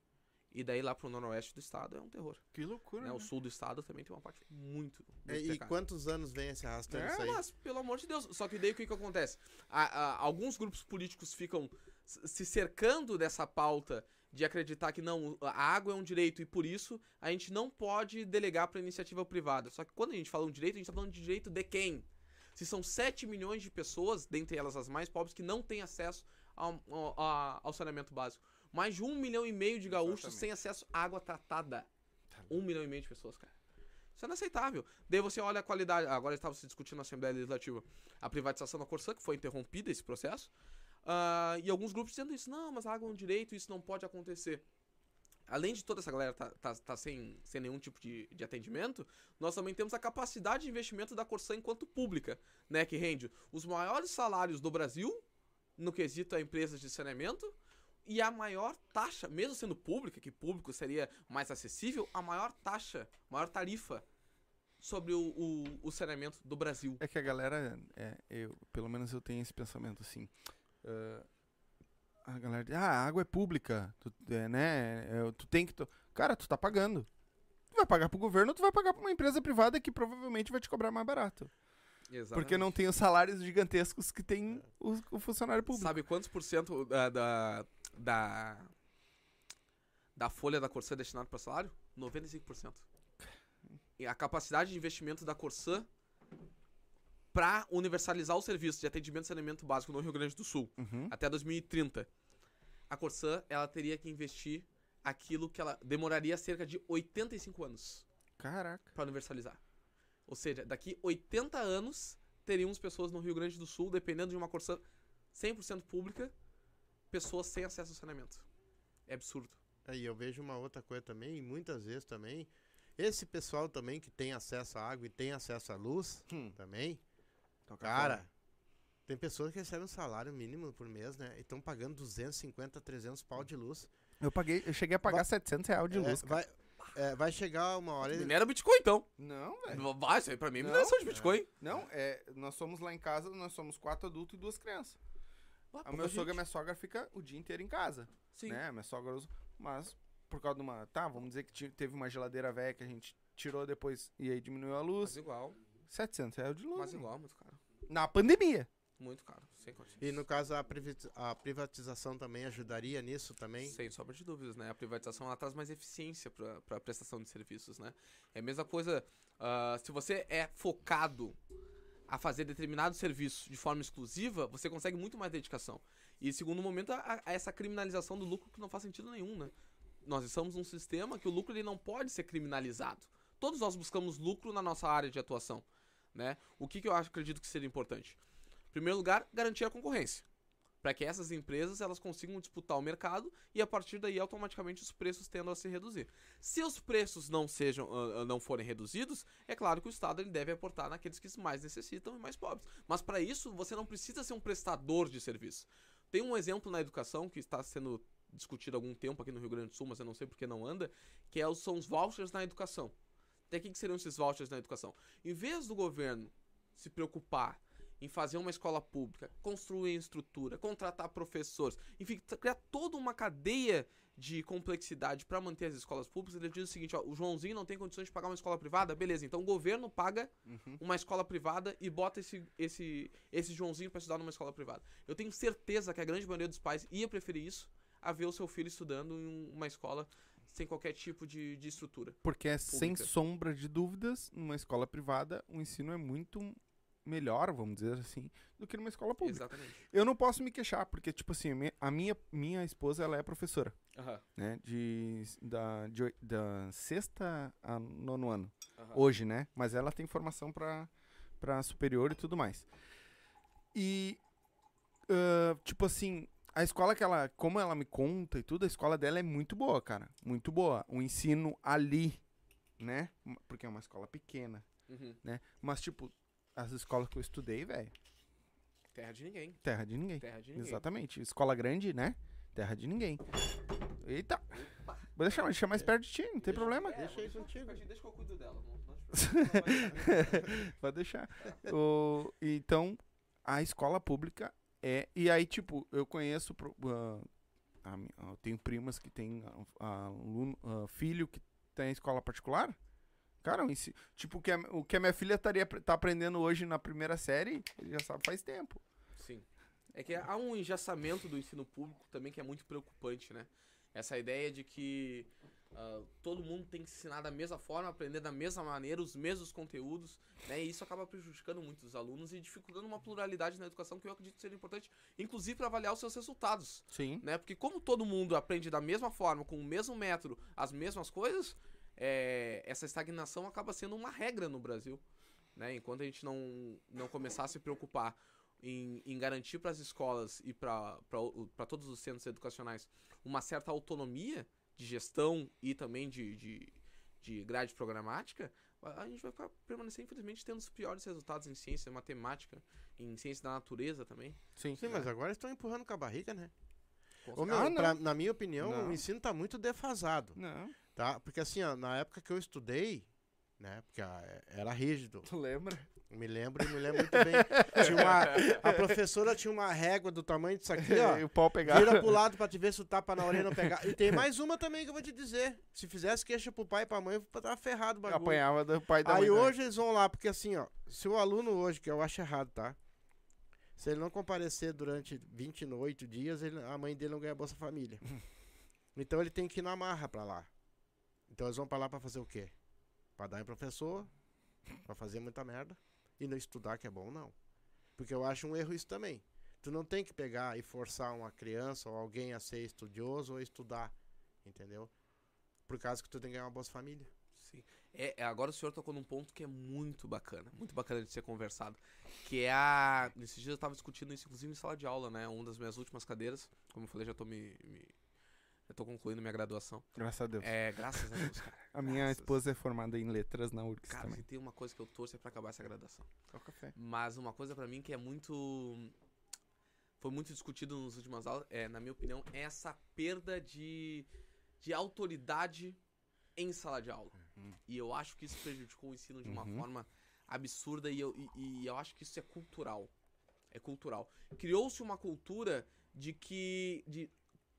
S3: E daí lá pro noroeste do estado é um terror.
S1: Que loucura,
S3: né?
S1: né?
S3: O sul do estado também tem uma parte muito. muito
S2: É, e quantos anos vem se arrastando isso
S3: É,
S2: aí?
S3: mas pelo amor de Deus. Só que daí o que, que acontece? A- a- alguns grupos políticos ficam se cercando dessa pauta de acreditar que não, a água é um direito e por isso a gente não pode delegar para iniciativa privada. Só que quando a gente fala um direito, a gente tá falando de direito de quem? Se são 7 milhões de pessoas, dentre elas as mais pobres, que não têm acesso ao, ao- ao saneamento básico. Mais de um milhão e meio de gaúchos
S1: Exatamente.
S3: sem acesso à água tratada. Um milhão e meio de pessoas, cara. Isso é inaceitável. Daí você olha a qualidade. Agora estava se discutindo na Assembleia Legislativa a privatização da Corsã, que foi interrompida esse processo. Ah, e alguns grupos dizendo isso, não, mas a água é um direito, isso não pode acontecer. Além de toda essa galera tá, tá, tá sem, sem nenhum tipo de, de atendimento, nós também temos a capacidade de investimento da Corsã enquanto pública, né? Que rende os maiores salários do Brasil, no quesito a empresas de saneamento, e a maior taxa, mesmo sendo pública, que público seria mais acessível, a maior taxa, maior tarifa sobre o, o, o saneamento do Brasil.
S1: É que a galera, é, eu, pelo menos eu tenho esse pensamento assim. ah, a galera diz, ah, a água é pública, tu, é, né? é, tu tem que. to-" Cara, tu tá pagando. Tu vai pagar pro governo ou tu vai pagar pra uma empresa privada que provavelmente vai te cobrar mais barato. Porque não tem os salários gigantescos que tem o, o funcionário público.
S3: Sabe quantos por cento da, da, da, da folha da Corsã é destinado para salário? 95%. E a capacidade de investimento da Corsã para universalizar o serviço de atendimento e saneamento básico no Rio Grande do Sul
S1: Uhum.
S3: até 2030, a Corsã ela teria que investir aquilo que ela demoraria cerca de 85 anos
S1: Caraca.
S3: para universalizar. Ou seja, daqui 80 anos teríamos pessoas no Rio Grande do Sul, dependendo de uma Corsã 100% pública, pessoas sem acesso ao saneamento. É absurdo.
S2: Aí eu vejo uma outra coisa também, e muitas vezes também, esse pessoal também que tem acesso à água e tem acesso à luz
S1: Hum.
S2: também,
S1: Toca
S2: cara,
S1: fora.
S2: Tem pessoas que recebem um salário mínimo por mês, né? E estão pagando 250, 300 pau de luz.
S1: Eu paguei, eu cheguei a pagar
S2: Va-
S1: 700 reais de
S2: É,
S1: luz. cara.
S2: vai, é, vai chegar uma hora... e-
S3: Minera Bitcoin, então.
S1: Não, velho.
S3: Vai, isso aí pra mim é
S1: Não,
S3: mineração de Bitcoin.
S1: Não, é, nós somos lá em casa, nós somos quatro adultos e duas crianças.
S3: Ah,
S1: A meu sogro e minha sogra fica o dia inteiro em casa,
S3: Sim.
S1: né? Minha sogra usa, mas por causa de uma, tá, vamos dizer que teve uma geladeira velha que a gente tirou depois e aí diminuiu a
S3: Mas
S1: luz,
S3: igual,
S1: 700 reais de luz.
S3: mas igual, muito caro.
S1: Na pandemia.
S3: Muito caro, sem condições.
S2: E no caso, a, privati- a privatização também ajudaria nisso também?
S3: Sem sombra de dúvidas, né? A privatização ela traz mais eficiência para a prestação de serviços, né? É a mesma coisa, ah, se você é focado a fazer determinado serviço de forma exclusiva, você consegue muito mais dedicação. E segundo momento, a, a essa criminalização do lucro que não faz sentido nenhum, né? Nós estamos num sistema que o lucro ele não pode ser criminalizado. Todos nós buscamos lucro na nossa área de atuação, né? O que, que eu acho, acredito que seria importante? Em primeiro lugar, garantir a concorrência para que essas empresas elas consigam disputar o mercado e a partir daí automaticamente os preços tendam a se reduzir. Se os preços não sejam não forem reduzidos, é claro que o Estado ele deve aportar naqueles que mais necessitam e mais pobres. Mas para isso você não precisa ser um prestador de serviço. Tem um exemplo na educação que está sendo discutido há algum tempo aqui no Rio Grande do Sul, mas eu não sei porque não anda, que é, são os vouchers na educação. Até que que seriam esses vouchers na educação? Em vez do governo se preocupar em fazer uma escola pública, construir estrutura, contratar professores, enfim, criar toda uma cadeia de complexidade para manter as escolas públicas, ele diz o seguinte, ó, o Joãozinho não tem condições de pagar uma escola privada, beleza, então o governo paga uma escola privada e bota esse, esse, esse Joãozinho para estudar numa escola privada. Eu tenho certeza que a grande maioria dos pais ia preferir isso a ver o seu filho estudando em um- uma escola sem qualquer tipo de, de estrutura.
S1: Porque é sem
S3: Pública.
S1: sombra de dúvidas, numa escola privada, o ensino é muito melhor, vamos dizer assim, do que numa escola pública.
S3: Exatamente.
S1: Eu não posso me queixar, porque, tipo assim, a minha- minha, esposa, ela é professora,
S3: Aham,
S1: né? De, da, de, da sexta a nono ano.
S3: aham.
S1: Hoje, né? Mas ela tem formação pra, pra superior e tudo mais. E, ah, tipo assim, a escola que ela, como ela me conta e tudo, a escola dela é muito boa, cara. Muito boa. O ensino ali, né? Porque é uma escola pequena,
S3: Uhum.
S1: né? Mas, tipo, as escolas que eu estudei, velho,
S3: Terra de ninguém.
S1: terra de ninguém.
S3: Terra de ninguém.
S1: Exatamente. Escola grande, né? Terra de ninguém. Eita! Vou deixar, deixar mais perto de ti, não tem problema.
S2: Deixa aí contigo.
S3: Deixa que eu cuido dela. Não, não te
S1: Pode deixar. O- então, a escola pública é. E aí, tipo, eu conheço ah, a eu tenho primas que têm aluno, ah, filho que tem escola particular. Cara, o ensi- tipo, o que a, o que a minha filha estaria, tá aprendendo hoje na primeira série, ele já sabe faz tempo.
S3: Sim. É que há um engessamento do ensino público também que é muito preocupante, né? Essa ideia de que ah, todo mundo tem que ensinar da mesma forma, aprender da mesma maneira, os mesmos conteúdos, né? E isso acaba prejudicando muito os alunos e dificultando uma pluralidade na educação que eu acredito ser importante, inclusive para avaliar os seus resultados,
S1: Sim.
S3: né? Porque como todo mundo aprende da mesma forma, com o mesmo método, as mesmas coisas, é, essa estagnação acaba sendo uma regra no Brasil, né? Enquanto a gente não, não começar a se preocupar em, em garantir para as escolas e para todos os centros educacionais uma certa autonomia de gestão e também de, de, de grade programática, a a gente vai ficar- permanecer, infelizmente, tendo os piores resultados em ciência, matemática, em ciência da natureza também.
S1: Sim.
S2: Sim, mas agora estão empurrando com a barriga, né? Ô, meu,
S1: Ah,
S2: pra- na minha opinião,
S1: Não.
S2: o ensino tá muito defasado,
S1: Não.
S2: Tá? Porque assim, ó, na época que eu estudei, né? Porque ah, era rígido.
S1: Tu lembra?
S2: Me lembro e me lembro muito bem. Uma, a professora tinha uma régua do tamanho disso aqui, ó.
S1: e o pau pegava.
S2: Vira pro lado pra te ver se o tapa na orelha não pegar. E tem mais uma também que eu vou te dizer. Se fizesse queixa pro pai e pra mãe, eu tava ferrado o bagulho.
S1: Apanhava do pai da
S2: Aí
S1: mãe.
S2: hoje eles vão lá, porque assim, ó, se o aluno hoje, que eu acho errado, tá? Se ele não comparecer durante 28 dias, ele- a mãe dele não ganha Bolsa Família. Então ele tem que ir na marra pra lá. Então eles vão pra lá pra fazer o quê? Pra dar em professor, pra fazer muita merda. E não estudar, que é bom, não. Porque eu acho um erro isso também. Tu não tem que pegar e forçar uma criança ou alguém a ser estudioso ou estudar, entendeu? Por causa que tu tem que ganhar uma Bolsa Família.
S3: Sim. É, é, agora o senhor tocou num ponto que é muito bacana, muito bacana de ser conversado. Que é a. Nesses dias eu tava discutindo isso, inclusive em sala de aula, né? Uma das minhas últimas cadeiras. Como eu falei, já tô me. me- já tô concluindo minha graduação.
S1: Graças a Deus.
S3: É, graças a Deus, cara.
S1: a minha
S3: graças.
S1: esposa é formada em letras na URGS
S3: Cara,
S1: também.
S3: se tem uma coisa que eu torço é pra acabar essa graduação.
S1: Só café.
S3: Mas uma coisa pra mim que é muito. Foi muito discutido nas últimas aulas, é, na minha opinião, é essa perda de, de autoridade em sala de aula. E eu acho que isso prejudicou o ensino de uma
S1: Uhum.
S3: forma absurda e eu, e, e eu acho que isso é cultural. É cultural. Criou-se uma cultura de que. de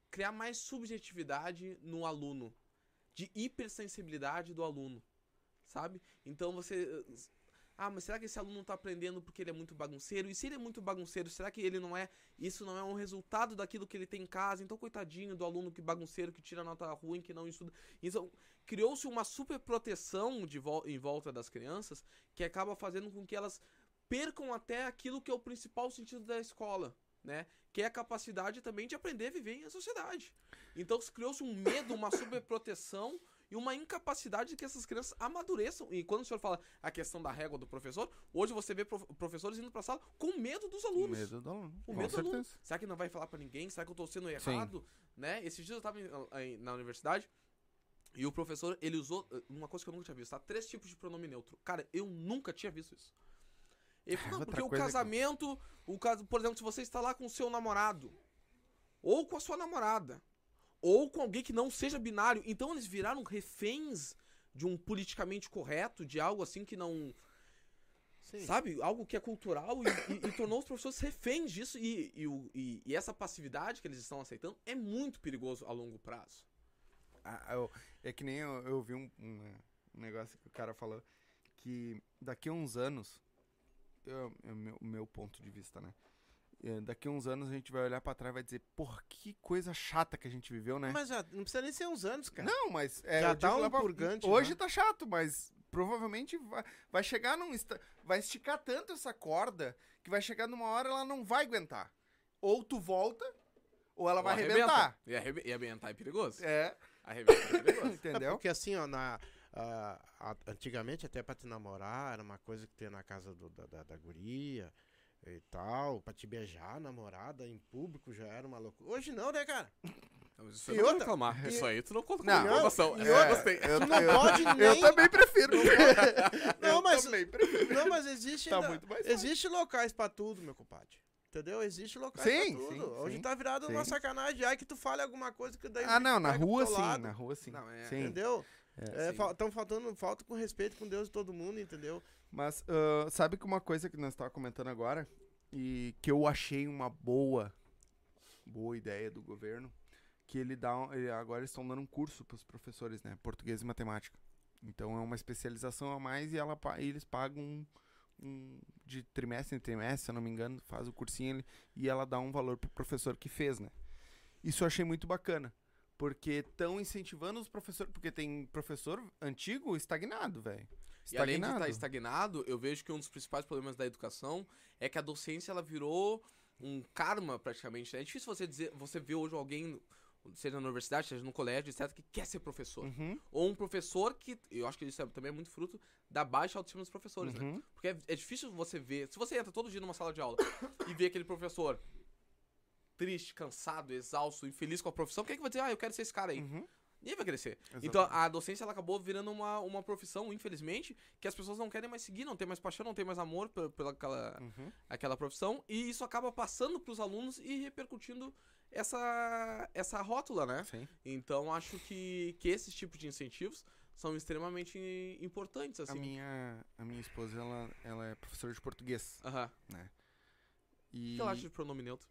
S3: criar mais subjetividade no aluno. De hipersensibilidade do aluno. Sabe? Então você. Ah, mas será que esse aluno não tá aprendendo porque ele é muito bagunceiro? E se ele é muito bagunceiro, será que ele não é. Isso não é um resultado daquilo que ele tem em casa? Então, coitadinho do aluno que bagunceiro, que tira nota ruim, que não estuda. Então, criou-se uma super proteção de em volta das crianças que acaba fazendo com que elas percam até aquilo que é o principal sentido da escola, né? Que é a capacidade também de aprender a viver em sociedade. Então, se criou-se um medo, uma superproteção e uma incapacidade de que essas crianças amadureçam. E quando o senhor fala a questão da régua do professor, hoje você vê prof- professores indo pra sala com medo dos alunos.
S1: Medo do aluno.
S3: O
S1: Com
S3: medo do aluno. Será que não vai falar pra ninguém? Será que eu tô sendo
S1: Sim.
S3: errado? Né? Esses dias eu tava em- em- na universidade e o professor, ele usou uh, uma coisa que eu nunca tinha visto, tá? Três tipos de pronome neutro. Cara, eu nunca tinha visto isso. Não, porque o
S1: coisa que-
S3: casamento, o caso, por exemplo, se você está lá com o seu namorado, ou com a sua namorada, ou com alguém que não seja binário, então eles viraram reféns de um politicamente correto, de algo assim que não,
S2: Sim.
S3: sabe? Algo que é cultural e, e- e tornou os professores reféns disso. E, e, e- essa passividade que eles estão aceitando é muito perigoso a longo prazo.
S1: Ah, eu- é que nem eu, eu vi um, um, um negócio que o cara falou que daqui a uns anos, é o meu, meu ponto de vista, né? É, daqui a uns anos a gente vai olhar pra trás e vai dizer, porra, que coisa chata que a gente viveu, né?
S2: Mas já, não precisa nem ser uns anos, cara.
S1: Não, mas é,
S2: Já tá um
S1: pra-
S2: purgante,
S1: Hoje
S2: né?
S1: tá chato, mas provavelmente vai, vai chegar num vai esticar tanto essa corda que vai chegar numa hora ela não vai aguentar. Ou tu volta, ou ela vai
S3: Ou
S1: arrebentar.
S3: E, arrebe- e arrebentar é perigoso.
S1: É,
S3: Arrebentar é perigoso.
S2: É
S1: entendeu?
S2: porque assim, ó, na, a- antigamente até pra te namorar era uma coisa que tinha na casa do- da, da, da guria e tal, pra te beijar a namorada em público já era uma loucura. Hoje não, né, cara?
S3: Não, mas isso
S2: E
S3: eu não vou
S2: outra-
S3: reclamar.
S2: e-
S3: Isso aí tu não conta
S1: Não,
S3: com informação.
S2: e
S3: Essa eu
S2: outra-
S3: gostei.
S1: Eu,
S2: Tu não
S1: eu-
S2: pode
S1: eu
S2: nem...
S1: também prefiro.
S2: Não, mas,
S1: também prefiro.
S2: não, mas existe
S1: Tá
S2: ainda-
S1: muito mais fácil.
S2: existe locais pra tudo, meu compadre. Entendeu? Existe locais
S1: Sim,
S2: pra tudo.
S1: sim,
S2: Hoje
S1: sim,
S2: tá virado uma
S1: sim.
S2: sacanagem. Ai que tu fale alguma coisa que daí.
S1: Ah, não, na rua sim,
S2: lado,
S1: na rua sim.
S3: Não, é-
S1: sim.
S2: Entendeu?
S1: É,
S2: É, tão faltando falta com respeito com Deus e todo mundo, entendeu?
S1: Mas ah, sabe que uma coisa que nós estávamos comentando agora e que eu achei uma boa boa ideia do governo, que ele dá. um- ele- agora eles estão dando um curso pros professores, né? Português e matemática. Então é uma especialização a mais e ela, e eles pagam um, um- de trimestre em trimestre, se eu não me engano, faz o cursinho ali, e ela dá um valor pro professor que fez, né? Isso eu achei muito bacana. Porque estão incentivando os professores. Porque tem professor antigo estagnado, velho.
S3: E além de estar estagnado, eu vejo que um dos principais problemas da educação é que a docência ela virou um karma praticamente. né? É difícil você dizer, você ver hoje alguém, seja na universidade, seja no colégio, etc, que quer ser professor.
S1: Uhum,
S3: Ou um professor que, eu acho que isso é- também é muito fruto da baixa autoestima dos professores, né?
S1: uhum.
S3: Porque é, é difícil você ver, se você entra todo dia numa sala de aula e vê aquele professor triste, cansado, exausto, infeliz com a profissão, quem é que vai dizer, ah, eu quero ser esse cara aí?
S1: Uhum.
S3: Ninguém vai crescer.
S1: Exatamente.
S3: Então a docência ela acabou virando uma, uma profissão, infelizmente, que as pessoas não querem mais seguir, não tem mais paixão, não tem mais amor pela, pela aquela,
S1: Uhum.
S3: aquela profissão, e isso acaba passando pros alunos e repercutindo essa, essa rótula, né?
S1: Sim.
S3: Então acho que, que esses tipos de incentivos são extremamente importantes,
S1: A
S3: assim.
S1: minha, a minha esposa, ela, ela é professora de português.
S3: Aham.
S1: E
S3: O que ela acha de pronome neutro?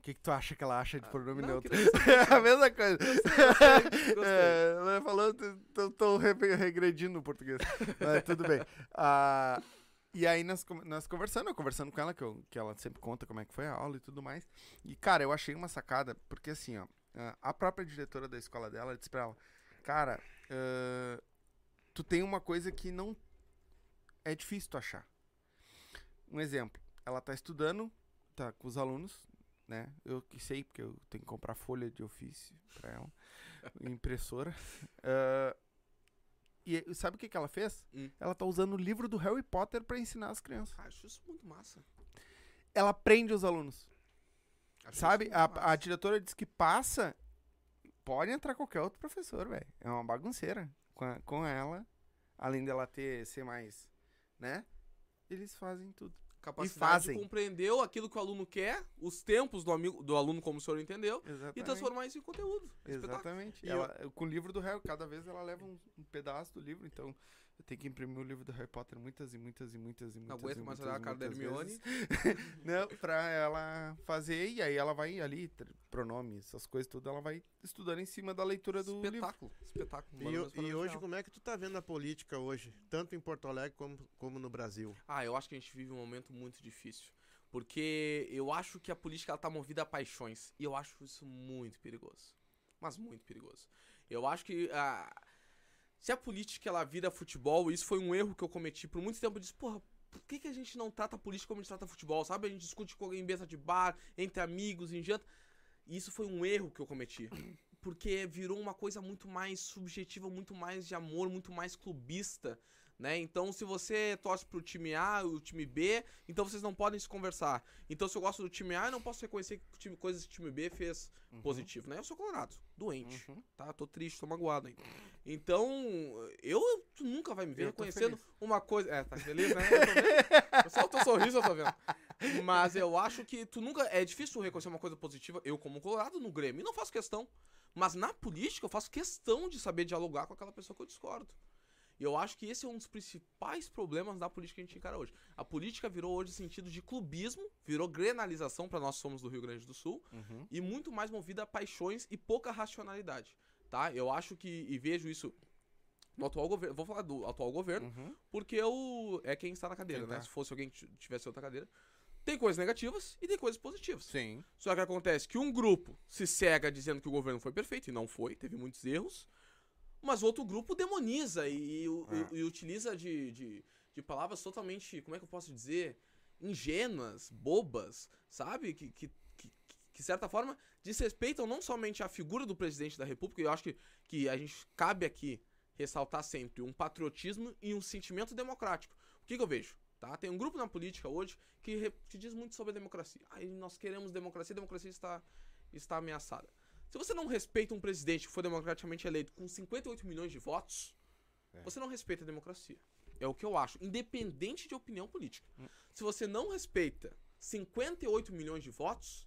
S1: O que, que tu acha que ela acha de pronome
S3: não,
S1: neutro?
S3: saber.
S1: a mesma coisa.
S3: Gostei, gostei.
S1: É, ela falou, tô, tô re- regredindo no português. Mas tudo bem. Ah, e aí nós, nós conversando, eu conversando com ela, que, eu- que ela sempre conta como é que foi a aula e tudo mais. E, cara, eu achei uma sacada, porque assim, ó, ah, a própria diretora da escola dela disse pra ela, cara, ah, tu tem uma coisa que não é difícil tu achar. Um exemplo, ela tá estudando, tá com os alunos, né? Eu que sei, porque eu tenho que comprar folha de ofício pra ela, impressora. Ah, e sabe o que, que ela fez?
S3: Hum.
S1: Ela tá usando o livro do Harry Potter pra ensinar as crianças.
S3: Acho isso muito massa.
S1: Ela prende os alunos.
S3: Acho
S1: Sabe? A, a diretora diz que passa. Pode entrar qualquer outro professor, velho. É uma bagunceira com, a- com ela. Além dela ter ser mais, né? Eles fazem tudo.
S3: Capacidade de compreender aquilo que o aluno quer, os tempos do, amigo, do aluno, como o senhor entendeu, e
S1: Exatamente.
S3: transformar isso em conteúdo.
S1: Exatamente.
S2: E
S1: Ela, Com o livro do Harry, cada vez ela leva um, um pedaço do livro, então eu tenho que imprimir o livro do Harry Potter muitas e muitas e muitas e muitas.
S3: Não aguento
S1: e
S3: mais
S1: muitas
S3: olhar
S1: e
S3: a cara da
S1: muitas
S3: Hermione.
S1: vezes. Não, pra ela fazer, e aí ela vai ali, pronomes, essas coisas tudo, ela vai estudando em cima da leitura do livro.
S3: Espetáculo. Espetáculo.
S2: E, e hoje, como é que tu tá vendo a política hoje? Tanto em Porto Alegre como, como no Brasil.
S3: Ah, eu acho que a gente vive um momento muito difícil. Porque eu acho que a política ela tá movida a paixões. E eu acho isso muito perigoso. Mas muito perigoso. Eu acho que ah, se a política ela vira futebol, isso foi um erro que eu cometi. Por muito tempo eu disse, porra, por que, que a gente não trata política como a gente trata futebol? Sabe? A gente discute com alguém em mesa de bar, entre amigos, em janta. E isso foi um erro que eu cometi. Porque virou uma coisa muito mais subjetiva, muito mais de amor, muito mais clubista né? Então, se você torce pro time A e o time B, então vocês não podem se conversar. Então, se eu gosto do time A, eu não posso reconhecer que o time, coisas que o time B fez positivo, né? Eu sou colorado, doente,
S1: Uhum.
S3: tá? Tô triste, tô magoado ainda. Então, eu, tu nunca vai me ver
S1: Eu
S3: reconhecendo uma coisa... É, tá feliz, né? Eu Só o teu sorriso eu tô vendo. Mas eu acho que tu nunca... É difícil reconhecer uma coisa positiva, eu como colorado no Grêmio, e não faço questão. Mas na política, eu faço questão de saber dialogar com aquela pessoa que eu discordo. E eu acho que esse é um dos principais problemas da política que a gente encara hoje. A política virou hoje sentido de clubismo, virou grenalização para nós que somos do Rio Grande do Sul,
S1: Uhum.
S3: e muito mais movida a paixões e pouca racionalidade, tá? Eu acho que, e vejo isso no atual governo, vou falar do atual governo,
S1: Uhum.
S3: porque eu, é quem está na cadeira, né?
S1: tá.
S3: Se fosse alguém que tivesse outra cadeira. Tem coisas negativas e tem coisas positivas.
S1: Sim.
S3: Só que acontece que um grupo se cega dizendo que o governo foi perfeito, e não foi, teve muitos erros. Mas outro grupo demoniza e, e-
S1: É.
S3: e- e utiliza de, de, de palavras totalmente, como é que eu posso dizer? Ingênuas, bobas, sabe? Que, que, que, de certa forma, desrespeitam não somente a figura do presidente da república, e eu acho que, que a gente cabe aqui ressaltar sempre um patriotismo e um sentimento democrático. O que, que eu vejo? Tá? Tem um grupo na política hoje que, que diz muito sobre a democracia. Aí nós queremos democracia, a democracia está, está ameaçada. Se você não respeita um presidente que foi democraticamente eleito com 58 milhões de votos,
S1: É.
S3: você não respeita a democracia. É o que eu acho, independente de opinião política.
S1: Hum.
S3: Se você não respeita 58 milhões de votos,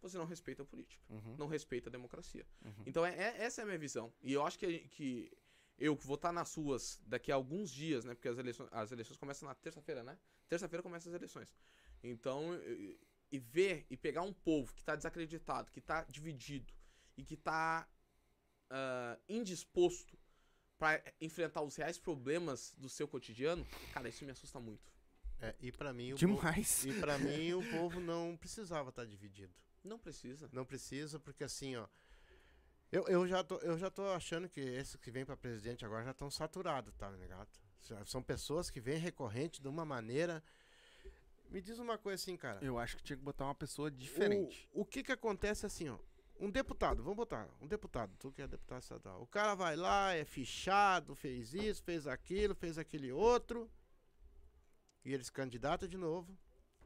S3: você não respeita a política,
S1: Uhum.
S3: não respeita a democracia.
S1: Uhum.
S3: Então, é, é- essa é a minha visão. E eu acho que, que eu vou estar nas ruas daqui a alguns dias, né? Porque as eleições, as eleições começam na terça-feira, né? Terça-feira começam as eleições. Então, e ver e pegar um povo que tá desacreditado, que tá dividido e que tá ah, indisposto pra enfrentar os reais problemas do seu cotidiano, cara, isso me assusta muito.
S2: É, e pra mim o
S1: Demais.
S2: Povo, e para mim o povo não precisava estar dividido.
S3: Não precisa.
S2: Não precisa, porque assim, ó. Eu, eu, já, tô, eu já tô achando que esses que vêm pra presidente agora já estão saturados, tá ligado? São pessoas que vêm recorrente de uma maneira. Me diz uma coisa assim, cara.
S1: Eu acho que tinha que botar uma pessoa diferente.
S2: O, o que que acontece assim, ó? Um deputado, vamos botar, um deputado, tu que é deputado estadual. O cara vai lá, é fichado, fez isso, fez aquilo, fez aquele outro. E ele se candidata de novo.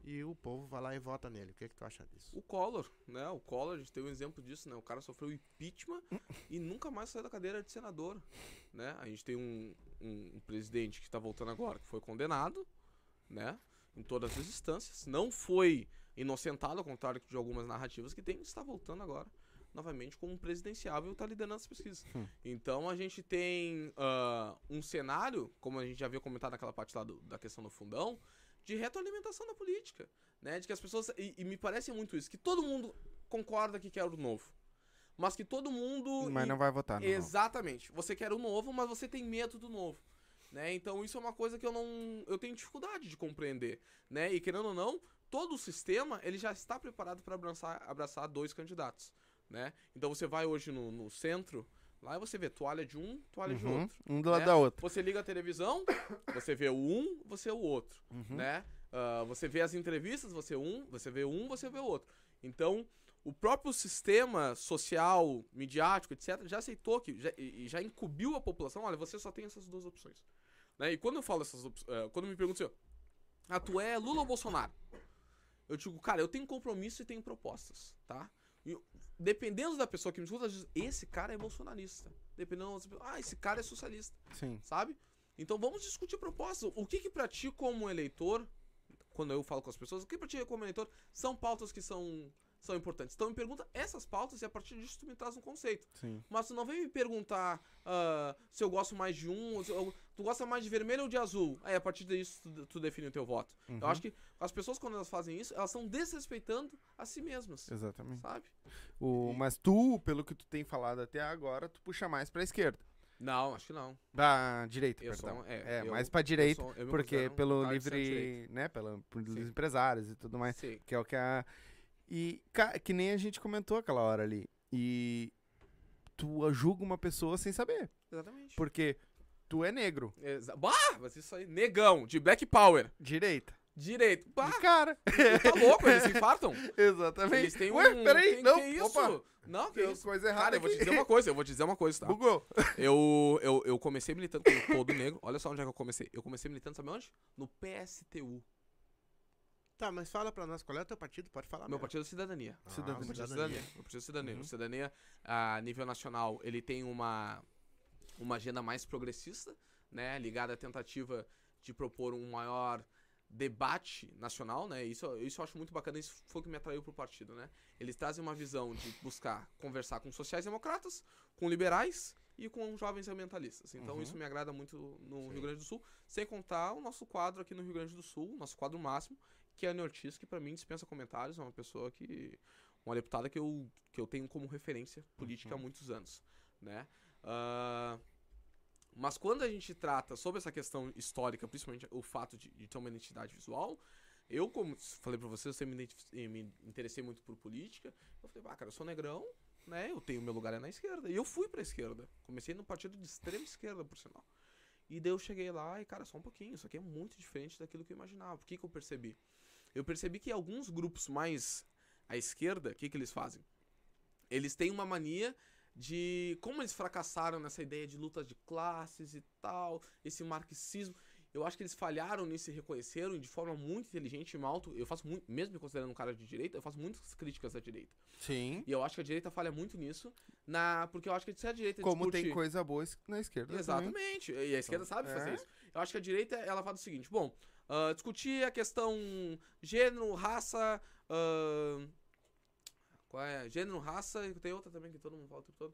S2: E o povo vai lá e vota nele. O que, que tu acha disso?
S3: O Collor, né? O Collor, a gente tem um exemplo disso, né? O cara sofreu impeachment e nunca mais saiu da cadeira de senador, né? A gente tem um, um- um presidente que está voltando agora, que foi condenado, né? Em todas as instâncias. Não foi inocentado, ao contrário de algumas narrativas que tem, está voltando agora, novamente, como um presidenciável e está liderando as pesquisas.
S1: Hum.
S3: Então a gente tem ah, um cenário, como a gente já havia comentado naquela parte lá do- da questão do fundão, de retroalimentação da política, né? De que as pessoas e, e me parece muito isso, que todo mundo concorda que quer o novo, mas que todo mundo
S1: Mas
S3: e-
S1: não vai votar, não.
S3: Exatamente. Você quer o novo, mas você tem medo do novo. Né? Então isso é uma coisa que eu não. Eu tenho dificuldade de compreender. Né? E querendo ou não, todo o sistema ele já está preparado para abraçar, abraçar dois candidatos. Né? Então você vai hoje no, no centro, lá você vê toalha de um, toalha de
S1: Uhum,
S3: outro.
S1: Um do lado
S3: né?
S1: da outra.
S3: Você liga a televisão, você vê o um, você o outro
S1: Uhum.
S3: né? Ah, você vê as entrevistas, você um, você vê um, você vê o outro. Então, o próprio sistema social, midiático, etc., já aceitou que, já, já incumbiu a população, olha, você só tem essas duas opções. Né? E quando eu falo essas opções, quando me perguntam assim, ah, tu é Lula ou Bolsonaro? Eu digo, cara, eu tenho compromisso e tenho propostas, tá? E dependendo da pessoa que me escuta, diz, esse cara é bolsonarista. Dependendo da outra pessoa, ah, esse cara é socialista
S1: Sim.
S3: sabe? Então vamos discutir propostas. O que que pra ti como eleitor, quando eu falo com as pessoas, o que pra ti como eleitor são pautas que são, são importantes? Então me pergunta essas pautas e a partir disso tu me traz um conceito.
S1: Sim.
S3: Mas tu não vem me perguntar ah, se eu gosto mais de um, eu- tu gosta mais de vermelho ou de azul. Aí a partir disso tu, tu define o teu voto.
S1: Uhum.
S3: Eu acho que as pessoas quando elas fazem isso, elas estão desrespeitando a si mesmas,
S1: Exatamente.
S3: sabe?
S1: O, mas tu, pelo que tu tem falado até agora, tu puxa mais pra esquerda.
S3: Não, acho que não.
S1: Da direita,
S3: Eu
S1: perdão.
S3: sou, é,
S1: É,
S3: eu-
S1: mais pra direita,
S3: sou- eu me
S1: porque
S3: um
S1: pelo livre, né, pela, pelos empresários e tudo mais,
S3: Sim.
S1: que é o que a... E, que nem a gente comentou aquela hora ali. E tu julga uma pessoa sem saber,
S3: Exatamente.
S1: porque tu é negro,
S3: Exa bah, mas isso aí, negão, de Black Power.
S1: direita,
S3: Direito. Bah,
S1: de cara.
S3: tá louco, eles se infartam.
S1: Exatamente.
S3: Eles têm
S1: Ué,
S3: um.
S1: peraí,
S3: que,
S1: não,
S3: que isso?
S1: opa,
S3: Não, que isso?
S1: coisa errada
S3: Cara, eu vou te dizer uma coisa, eu vou te dizer uma coisa, tá?
S1: Bugou.
S3: Eu, eu, eu comecei militando como todo negro. Olha só onde é que eu comecei. Eu comecei militando, sabe onde? No PSTU.
S2: Tá, mas fala pra nós, qual é o teu partido? Pode falar
S3: Meu
S2: mesmo.
S3: partido é Cidadania.
S2: Ah,
S1: Cidadania.
S3: Meu partido é
S2: cidadania.
S3: Cidadania. Meu partido é Cidadania.
S1: Uhum.
S3: O Cidadania, a nível nacional, ele tem uma, uma agenda mais progressista, né? Ligada à tentativa de propor um maior debate nacional, né? Isso, isso eu acho muito bacana, isso foi o que me atraiu pro partido, né? Eles trazem uma visão de buscar conversar com sociais-democratas, com liberais e com jovens ambientalistas. Então
S1: Uhum.
S3: isso me agrada muito no
S2: Sim.
S3: Rio Grande do Sul, sem contar o nosso quadro aqui no Rio Grande do Sul, nosso quadro máximo, que é a Anne Ortiz, que pra mim dispensa comentários, é uma pessoa que uma deputada que eu, que eu tenho como referência política há
S1: Uhum.
S3: muitos anos, né? Ah, mas quando a gente trata sobre essa questão histórica, principalmente o fato de, de ter uma identidade visual, eu, como falei pra vocês, eu sempre eh, me interessei muito por política. Eu falei, ah, cara, eu sou negrão, né? Eu tenho meu lugar é na esquerda. E eu fui pra esquerda. Comecei no partido de extrema esquerda, por sinal. E daí eu cheguei lá e, cara, só um pouquinho. Isso aqui é muito diferente daquilo que eu imaginava. Por que, que eu percebi? Eu percebi que alguns grupos mais à esquerda, o que, que eles fazem? Eles têm uma mania de. Como eles fracassaram nessa ideia de lutas de classes e tal, esse marxismo. Eu acho que eles falharam nisso e reconheceram de forma muito inteligente e mal. Eu faço muito, mesmo me considerando um cara de direita, eu faço muitas críticas à direita.
S1: Sim.
S3: E eu acho que a direita falha muito nisso, na, porque eu acho que se a direita
S1: Como
S3: discute...
S1: tem coisa boa na esquerda também.
S3: Exatamente. E a esquerda
S1: Então,
S3: sabe fazer
S1: é.
S3: isso. Eu acho que a direita, ela fala o seguinte, bom, ah, discutir a questão gênero, raça, ah, qual é? Gênero, raça, e tem outra também que todo mundo fala o tempo todo,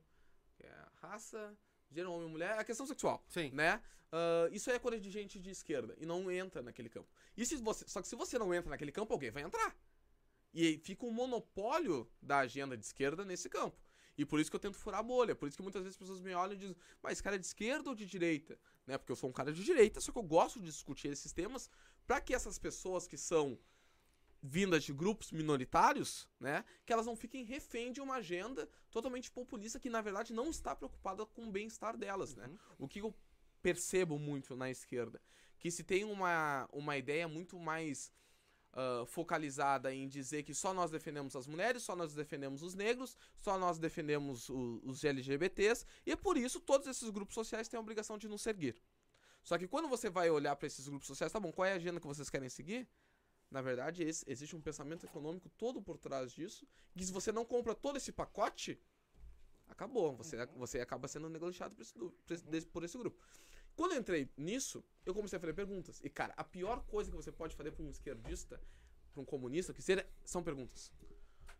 S3: que é raça, gênero, homem e mulher, a questão sexual,
S1: Sim.
S3: né? Ah, isso aí é coisa de gente de esquerda e não entra naquele campo. E se você, só que se você não entra naquele campo, alguém vai entrar. E aí fica um monopólio da agenda de esquerda nesse campo. E por isso que eu tento furar a bolha. Por isso que muitas vezes as pessoas me olham e dizem, mas esse cara é de esquerda ou de direita? Né? Porque eu sou um cara de direita, só que eu gosto de discutir esses temas para que essas pessoas que são vindas de grupos minoritários, né, que elas não fiquem refém de uma agenda totalmente populista que na verdade não está preocupada com o bem-estar delas, né? O que eu percebo muito na esquerda, que se tem uma, uma ideia muito mais uh, focalizada em dizer que só nós defendemos as mulheres, só nós defendemos os negros, só nós defendemos o, os LGBTs, e é por isso todos esses grupos sociais têm a obrigação de nos seguir. Só que quando você vai olhar para esses grupos sociais, tá bom, qual é a agenda que vocês querem seguir? Na verdade, esse, existe um pensamento econômico todo por trás disso, que se você não compra todo esse pacote, acabou. Você, uhum. você acaba sendo negociado por esse, por, esse, por esse grupo. Quando eu entrei nisso, eu comecei a fazer perguntas. E, cara, a pior coisa que você pode fazer para um esquerdista, para um comunista, que seja, são perguntas.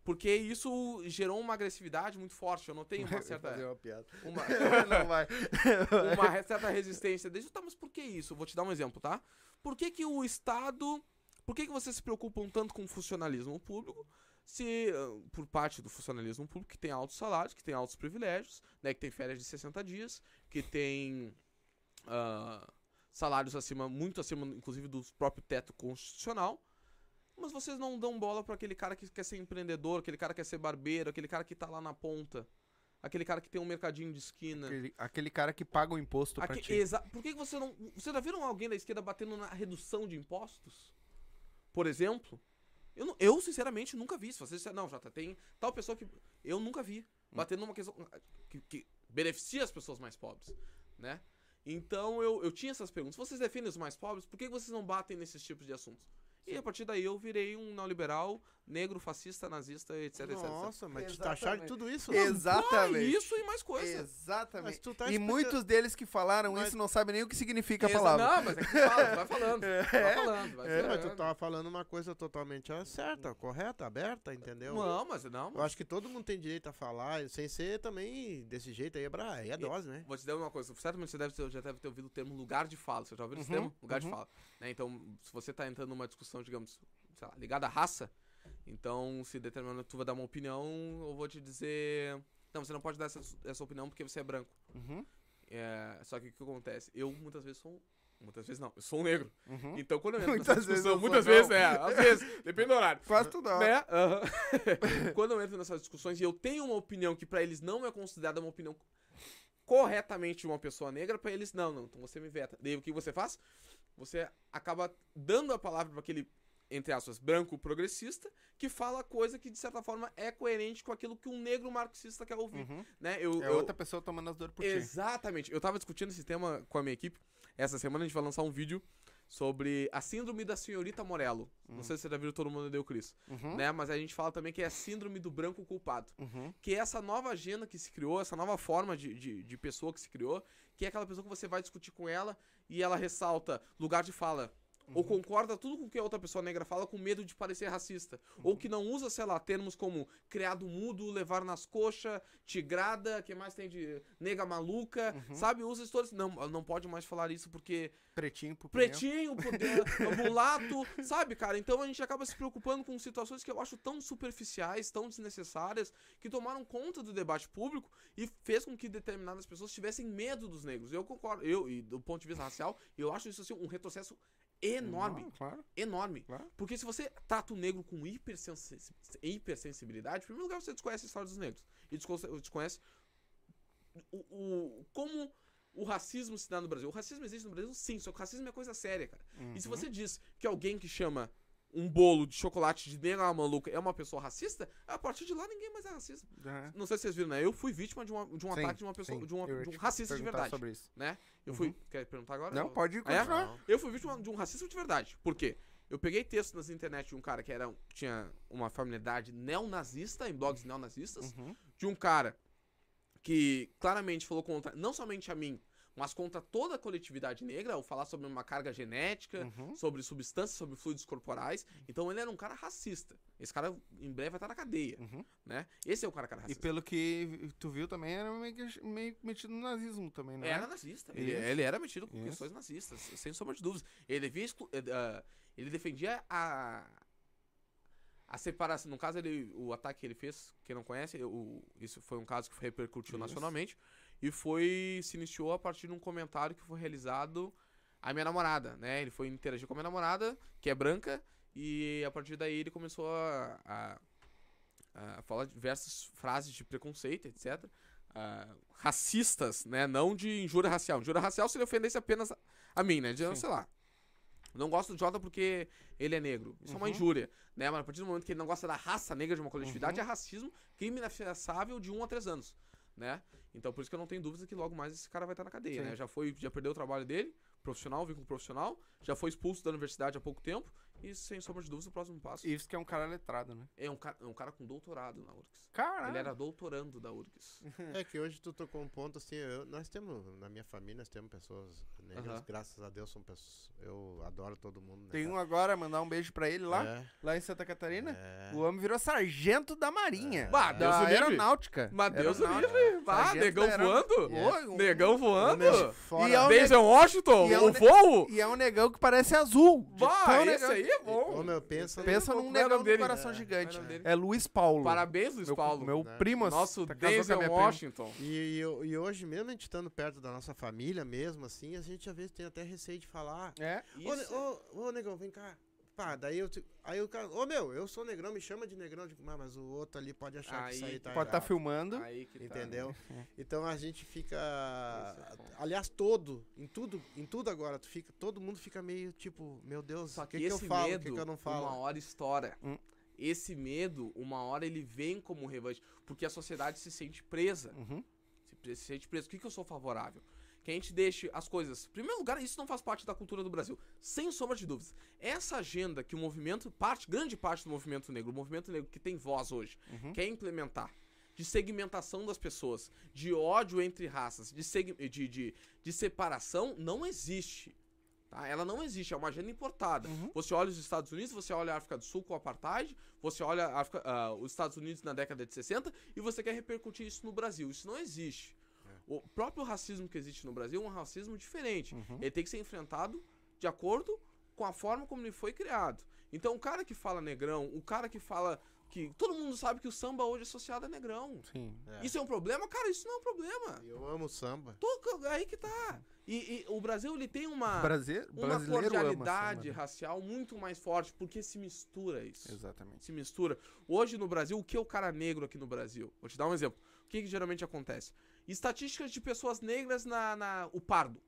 S3: Porque isso gerou uma agressividade muito forte. Eu notei uma certa.
S2: Fazer uma piada.
S3: Uma,
S2: Não vai.
S3: uma certa resistência. Deixa eu tá, mas por que isso? Vou te dar um exemplo, tá? Por que, que o Estado. Por que, que vocês se preocupam tanto com o funcionalismo público? Se, por parte do funcionalismo público, que tem altos salários, que tem altos privilégios, né, que tem férias de 60 dias, que tem uh, salários acima, muito acima, inclusive, do próprio teto constitucional. Mas vocês não dão bola para aquele cara que quer ser empreendedor, aquele cara que quer ser barbeiro, aquele cara que tá lá na ponta. Aquele cara que tem um mercadinho de esquina.
S1: Aquele, aquele cara que paga o imposto
S3: Aque,
S1: pra ti.
S3: Por que você não. Vocês já viram alguém da esquerda batendo na redução de impostos? Por exemplo? Eu, não, eu sinceramente, nunca vi. Se você disser, não, Jota, tem tal pessoa que. Eu nunca vi. Batendo numa questão. Que, que beneficia as pessoas mais pobres, né? Então eu, eu tinha essas perguntas. Vocês defendem os mais pobres? Por que vocês não batem nesses tipos de assuntos? E a partir daí eu virei um neoliberal, negro, fascista, nazista, etc, etc.
S2: Nossa, mas tu tá achando de tudo isso?
S1: Exatamente.
S3: Ah, isso e mais coisa.
S1: Exatamente.
S2: Tá
S1: e muitos deles que falaram
S2: Mas-
S1: isso não sabem nem o que significa a palavra.
S3: Não, mas é que fala, vai falando. Vai falando, vai
S2: É, mas
S3: falando.
S2: tu tava falando uma coisa totalmente certa, correta, aberta, entendeu?
S3: Não, mas não.
S2: Eu acho que todo mundo tem direito a falar, sem ser também desse jeito aí, é, bra... é dose, né?
S3: Vou te dizer uma coisa, certamente você deve ter- já deve ter ouvido o termo lugar de fala. Você já ouviu esse
S1: Uhum,
S3: termo? Lugar de
S1: uhum.
S3: fala. Né, Então, se você tá entrando numa discussão, digamos, sei lá, ligada à raça, então se determinando que tu vai dar uma opinião, eu vou te dizer. Não, você não pode dar essa, essa opinião porque você é branco.
S1: Uhum,
S3: É, só que o que acontece? Eu muitas vezes sou. Muitas vezes não, eu sou um negro.
S1: uhum.
S3: Então quando eu entro
S1: Muitas
S3: nessa discussão, muitas
S1: não.
S3: vezes, é, às vezes, depende do horário.
S1: Quase tudo.
S3: Né? Aham. Quando eu entro nessas discussões e eu tenho uma opinião que pra eles não é considerada uma opinião corretamente de uma pessoa negra, pra eles não, não, então você me veta. Daí o que você faz? Você acaba dando a palavra pra aquele entre aspas, branco progressista, que fala coisa que de certa forma é coerente com aquilo que um negro marxista quer ouvir,
S1: Uhum.
S3: né? Eu,
S1: É
S3: eu-
S1: outra pessoa tomando as dores por ti.
S3: Exatamente. Eu tava discutindo esse tema com a minha equipe. Essa semana a gente vai lançar um vídeo sobre a síndrome da senhorita Morello. Não sei se você já viu Todo Mundo Deu Cris.
S1: Uhum,
S3: Né? Mas a gente fala também que é a síndrome do branco culpado.
S1: uhum.
S3: Que é essa nova agenda que se criou, essa nova forma de, de, de pessoa que se criou, que é aquela pessoa que você vai discutir com ela e ela ressalta lugar de fala. Ou concorda tudo com o que a outra pessoa negra fala com medo de parecer racista. Ou que não usa, sei lá, termos como criado mudo, levar nas coxas, tigrada, que mais tem de nega maluca, sabe? Usa histórias. Não, não pode mais falar isso porque
S1: Pretinho pro
S3: pretinho, poder, mulato, sabe, cara? Então a gente acaba se preocupando com situações que eu acho tão superficiais, tão desnecessárias, que tomaram conta do debate público e fez com que determinadas pessoas tivessem medo dos negros. Eu concordo, eu, e do ponto de vista racial, eu acho isso assim, um retrocesso enorme.
S1: Não, claro,
S3: Enorme.
S1: claro.
S3: Porque se você trata o negro com hipersensi- hipersensibilidade, em primeiro lugar você desconhece a história dos negros. E desco- desconhece o, o- como o racismo se dá no Brasil. O racismo existe no Brasil, sim, só que o racismo é coisa séria, cara. E se
S1: Uhum.
S3: você diz que alguém que chama um bolo de chocolate de nega maluca é uma pessoa racista, a partir de lá ninguém mais é racista.
S1: Uhum.
S3: Não sei se vocês viram, né? Eu fui vítima de, uma- de um
S1: Sim,
S3: ataque de uma pessoa,
S1: sim.
S3: de, uma- de um racista de verdade,
S1: sobre isso.
S3: né? Eu fui...
S1: Uhum.
S3: Quer perguntar agora?
S1: Não, pode
S3: é?
S1: continuar.
S3: Eu fui vítima de um racismo de verdade. Por quê? Eu peguei texto nas internet de um cara que era, tinha uma familiaridade neonazista, em blogs neonazistas,
S1: Uhum.
S3: de um cara que claramente falou contra, não somente a mim, mas contra toda a coletividade negra, ao falar sobre uma carga genética,
S1: Uhum.
S3: sobre substâncias, sobre fluidos corporais. Então ele era um cara racista. Esse cara, em breve, vai estar na cadeia,
S1: Uhum.
S3: né? Esse é o cara que era
S1: E
S3: racista.
S1: pelo que tu viu também, era meio, que- meio metido no nazismo também, não é?
S3: Era nazista. Ele,
S1: Isso.
S3: ele era metido com
S1: Isso.
S3: questões nazistas, sem sombra de dúvidas. Ele, via exclu- eh, ah, ele defendia a, A separação, no caso, ele, o ataque que ele fez, quem não conhece, o, isso foi um caso que repercutiu
S1: Isso.
S3: nacionalmente. E foi. Se iniciou a partir de um comentário que foi realizado à minha namorada, né? Ele foi interagir com a minha namorada, que é branca, e a partir daí ele começou a, a, a falar diversas frases de preconceito, etc. ah, racistas, né? Não de injúria racial. Injúria racial se ele ofendesse apenas a, a mim, né? De,
S1: Sim.
S3: sei lá. Não gosto do Jota porque ele é negro. Isso é uma
S1: Uhum.
S3: injúria, né? Mas a partir do momento que ele não gosta da raça negra de uma coletividade,
S1: Uhum.
S3: é racismo crime inafiançável de 1 a 3 anos, né? Então por isso que eu não tenho dúvida que logo mais esse cara vai estar na cadeia,
S1: Sim.
S3: né? Já foi, já perdeu o trabalho dele, profissional, vínculo profissional, já foi expulso da universidade há pouco tempo e sem sombra de dúvida o próximo passo
S1: Isso que é um cara letrado, né?
S3: é um cara, é um cara com doutorado na URGS.
S1: Caralho.
S3: Ele era doutorando da URGS.
S2: É que hoje tu tocou um ponto assim, eu- nós temos, na minha família, nós temos pessoas negras,
S3: Aham.
S2: graças a Deus são pessoas, eu adoro todo mundo, né?
S1: Tem um agora, mandar um beijo pra ele lá,
S2: É,
S1: lá em Santa Catarina.
S2: é.
S1: O homem virou sargento da Marinha.
S2: É.
S3: Bah, Deus
S1: da
S3: o livre.
S1: aeronáutica.
S3: Mas Deus o livre! Ah, negão voando!
S2: É.
S1: Ô, um-
S3: Negão voando!
S2: Meu, fora-
S1: E é o
S3: Denzel Washington,
S1: e é
S3: o
S1: um ne-
S3: voo!
S1: E é um negão que parece azul.
S3: Bah, esse
S1: negão.
S3: aí é bom!
S2: Ô, meu, pensa,
S1: Pensa num
S3: é o
S1: negão
S3: dele?
S1: coração
S2: É,
S1: gigante.
S3: é?
S1: É Luiz Paulo.
S3: Parabéns, Luiz
S1: meu,
S3: Paulo.
S1: Meu
S2: né?
S1: primo
S3: Nosso
S1: tá com
S3: Denzel
S1: prima.
S3: Washington.
S2: E, e, e hoje, mesmo a gente estando perto da nossa família mesmo, assim, a gente às vezes tem até receio de falar.
S1: É.
S2: Ô, ô, ô, negão, vem cá. Pá, daí eu. Aí o cara, ô meu, eu sou negrão, me chama de negrão. Digo, "Mas, mas o outro ali pode achar que isso
S3: Aí
S2: aí tá.
S1: Pode estar
S2: errado."
S1: filmando.
S3: Aí que tá.
S2: Entendeu?
S1: É.
S2: Então a gente fica.
S3: É
S2: aliás, todo, em tudo, em tudo agora, tu fica, todo mundo fica meio tipo, meu Deus,
S3: Só
S2: o
S3: que,
S2: que, que eu
S3: esse
S2: falo, o
S3: medo,
S2: que, que eu não falo.
S3: uma hora estoura.
S1: Hum.
S3: Esse medo, uma hora ele vem como revanche. Porque a sociedade se sente presa.
S1: Uhum.
S3: Se se sente preso. O que, que eu sou favorável? Que a gente deixe as coisas. Em primeiro lugar, isso não faz parte da cultura do Brasil. Sem sombra de dúvidas. Essa agenda que o movimento, parte, grande parte do movimento negro, o movimento negro que tem voz hoje,
S1: Uhum.
S3: quer implementar. De segmentação das pessoas, de ódio entre raças, de, de, de, de separação, não existe. Tá? Ela não existe, é uma agenda importada.
S1: Uhum.
S3: Você olha os Estados Unidos, você olha a África do Sul com o apartheid, você olha África- ah, os Estados Unidos na década de 60 e você quer repercutir isso no Brasil. Isso não existe. O próprio racismo que existe no Brasil é um racismo diferente.
S1: Uhum.
S3: Ele tem que ser enfrentado de acordo com a forma como ele foi criado. Então, o cara que fala negrão, o cara que fala que. Todo mundo sabe que o samba hoje é associado a negrão.
S1: Sim.
S2: É.
S3: Isso é um problema? Cara, isso não é um problema.
S2: Eu amo samba.
S3: Tô- aí que tá. E, e o Brasil, ele tem uma,
S1: Brasi-
S3: uma
S1: brasileiro
S3: cordialidade
S1: samba,
S3: racial muito mais forte, porque se mistura isso.
S1: né? Exatamente.
S3: Se mistura. Hoje no Brasil, o que é o cara negro aqui no Brasil? Vou te dar um exemplo. O que, que geralmente acontece? Estatísticas de pessoas negras na. na- o pardo.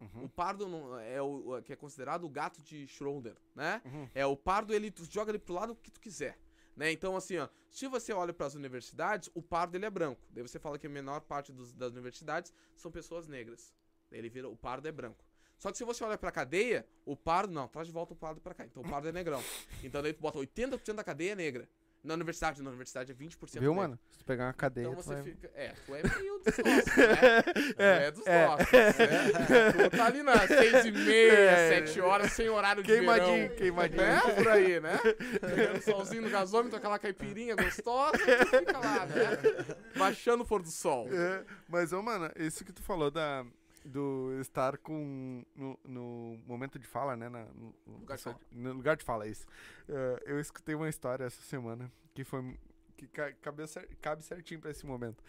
S1: Uhum.
S3: O pardo não- é o o que é considerado o gato de Schroeder, né?
S1: Uhum.
S3: É o pardo, ele tu joga ele pro lado que tu quiser. Né? Então, assim, ó, se você olha para as universidades, o pardo ele é branco. Daí você fala que a menor parte dos- das universidades são pessoas negras. Daí ele vira, o pardo é branco. Só que se você olha pra cadeia, o pardo, não, traz de volta o pardo pra cá. Então o pardo é negrão. Então daí tu bota 80% da cadeia é negra. Na universidade, na universidade é 20%
S1: Viu, mano? Se tu pegar uma cadeia,
S3: Então você
S1: vai...
S3: fica. É, tu é meio dos nossos, né? Tu é dos
S1: é.
S3: nossos. Né? Tu tá ali nas seis e meia,
S1: É.
S3: sete horas, sem horário de
S1: Queimadinho,
S3: verão.
S1: queimadinho.
S3: Né? Por aí, né? Pegando solzinho no gasômetro, aquela caipirinha gostosa, tu fica lá, né? Baixando o pôr do sol.
S1: É, mas, ô, mano, isso que tu falou da, do estar com. No, no momento de fala, né? na- no,
S3: Lugar de fala.
S1: no lugar de fala, isso. É, eu escutei uma história essa semana que foi. que ca- cabe, cabe certinho pra esse momento.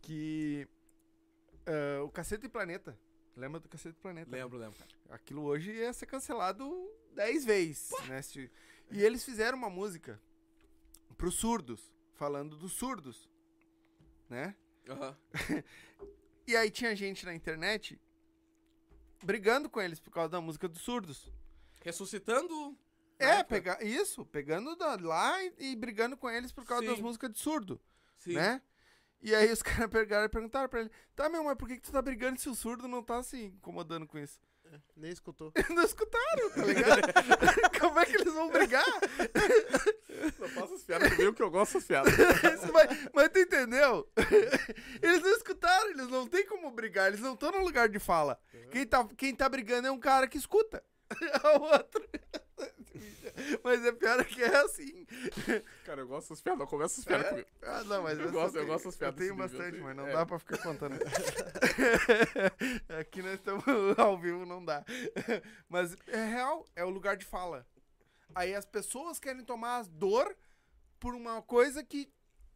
S1: Que. é, o Cacete e Planeta. Lembra do Cacete e Planeta?
S3: Lembro, lembro, cara.
S1: Aquilo hoje ia ser cancelado 10 vezes, né? E eles fizeram uma música pros surdos, falando dos surdos, né?
S3: Aham.
S1: E aí tinha gente na internet brigando com eles por causa da música dos surdos.
S3: Ressuscitando.
S1: É, pega, isso, pegando da- lá e, e brigando com eles por causa
S3: Sim.
S1: das músicas de surdo,
S3: Sim.
S1: né? E aí os caras pegaram e perguntaram pra ele, tá, meu, mas por que, que tu tá brigando se o surdo não tá se incomodando com isso?
S2: Nem escutou.
S1: Não escutaram, tá ligado? Como é que eles vão brigar?
S3: Só faço as piadas comigo que eu gosto das piadas.
S1: Vai- mas tu entendeu? Eles não escutaram, eles não tem como brigar, eles não estão no lugar de fala. Quem tá, quem tá brigando é um cara que escuta. O outro. Mas é pior que é assim.
S3: Cara, eu gosto das piadas, eu começo as piadas comigo.
S1: Ah, não, mas
S3: Eu gosto- eu
S1: tem-
S3: gosto das piadas
S1: Eu tenho
S3: nível,
S1: bastante,
S3: assim.
S1: mas não
S3: É.
S1: dá pra ficar contando. Aqui nós estamos ao vivo, não dá. Mas é real, é o lugar de fala. Aí as pessoas querem tomar a dor por uma coisa que,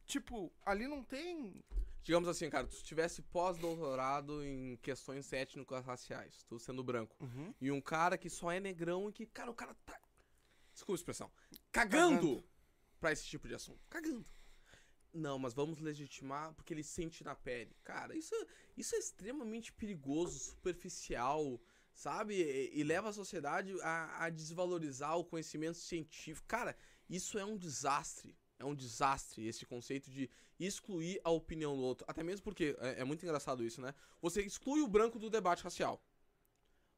S1: tipo, ali não tem.
S3: Digamos assim, cara, tu tivesse pós-doutorado em questões étnicas raciais, tu sendo branco,
S1: Uhum.
S3: e um cara que só é negrão e que, cara, o cara tá. Desculpa a expressão. Cagando,
S1: Cagando.
S3: pra esse tipo de assunto. Cagando. Não, mas vamos legitimar porque ele sente na pele. Cara, isso, isso é extremamente perigoso, superficial, sabe? E, e leva a sociedade a, a desvalorizar o conhecimento científico. Cara, isso é um desastre. É um desastre esse conceito de excluir a opinião do outro. Até mesmo porque é, é muito engraçado isso, né? Você exclui o branco do debate racial.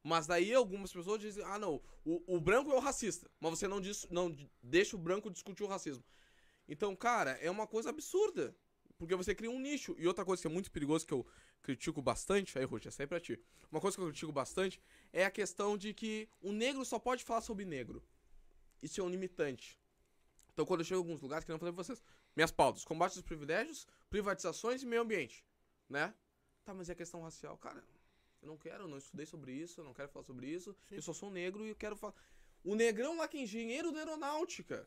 S3: Mas daí algumas pessoas dizem, ah não, o, o branco é o racista, mas você não, diz, não deixa o branco discutir o racismo. Então, cara, é uma coisa absurda. Porque você cria um nicho. E outra coisa que é muito perigoso, que eu critico bastante, aí, Ruth, é pra ti. Uma coisa que eu critico bastante é a questão de que o negro só pode falar sobre negro. Isso é um limitante. Então, quando eu chego em alguns lugares, que eu falei pra vocês, minhas pautas, combate aos privilégios, privatizações e meio ambiente, né? Tá, mas e a questão racial? Cara, eu não quero, eu não estudei sobre isso, eu não quero falar sobre isso, eu só sou negro e eu quero falar... O negrão lá que é engenheiro da aeronáutica,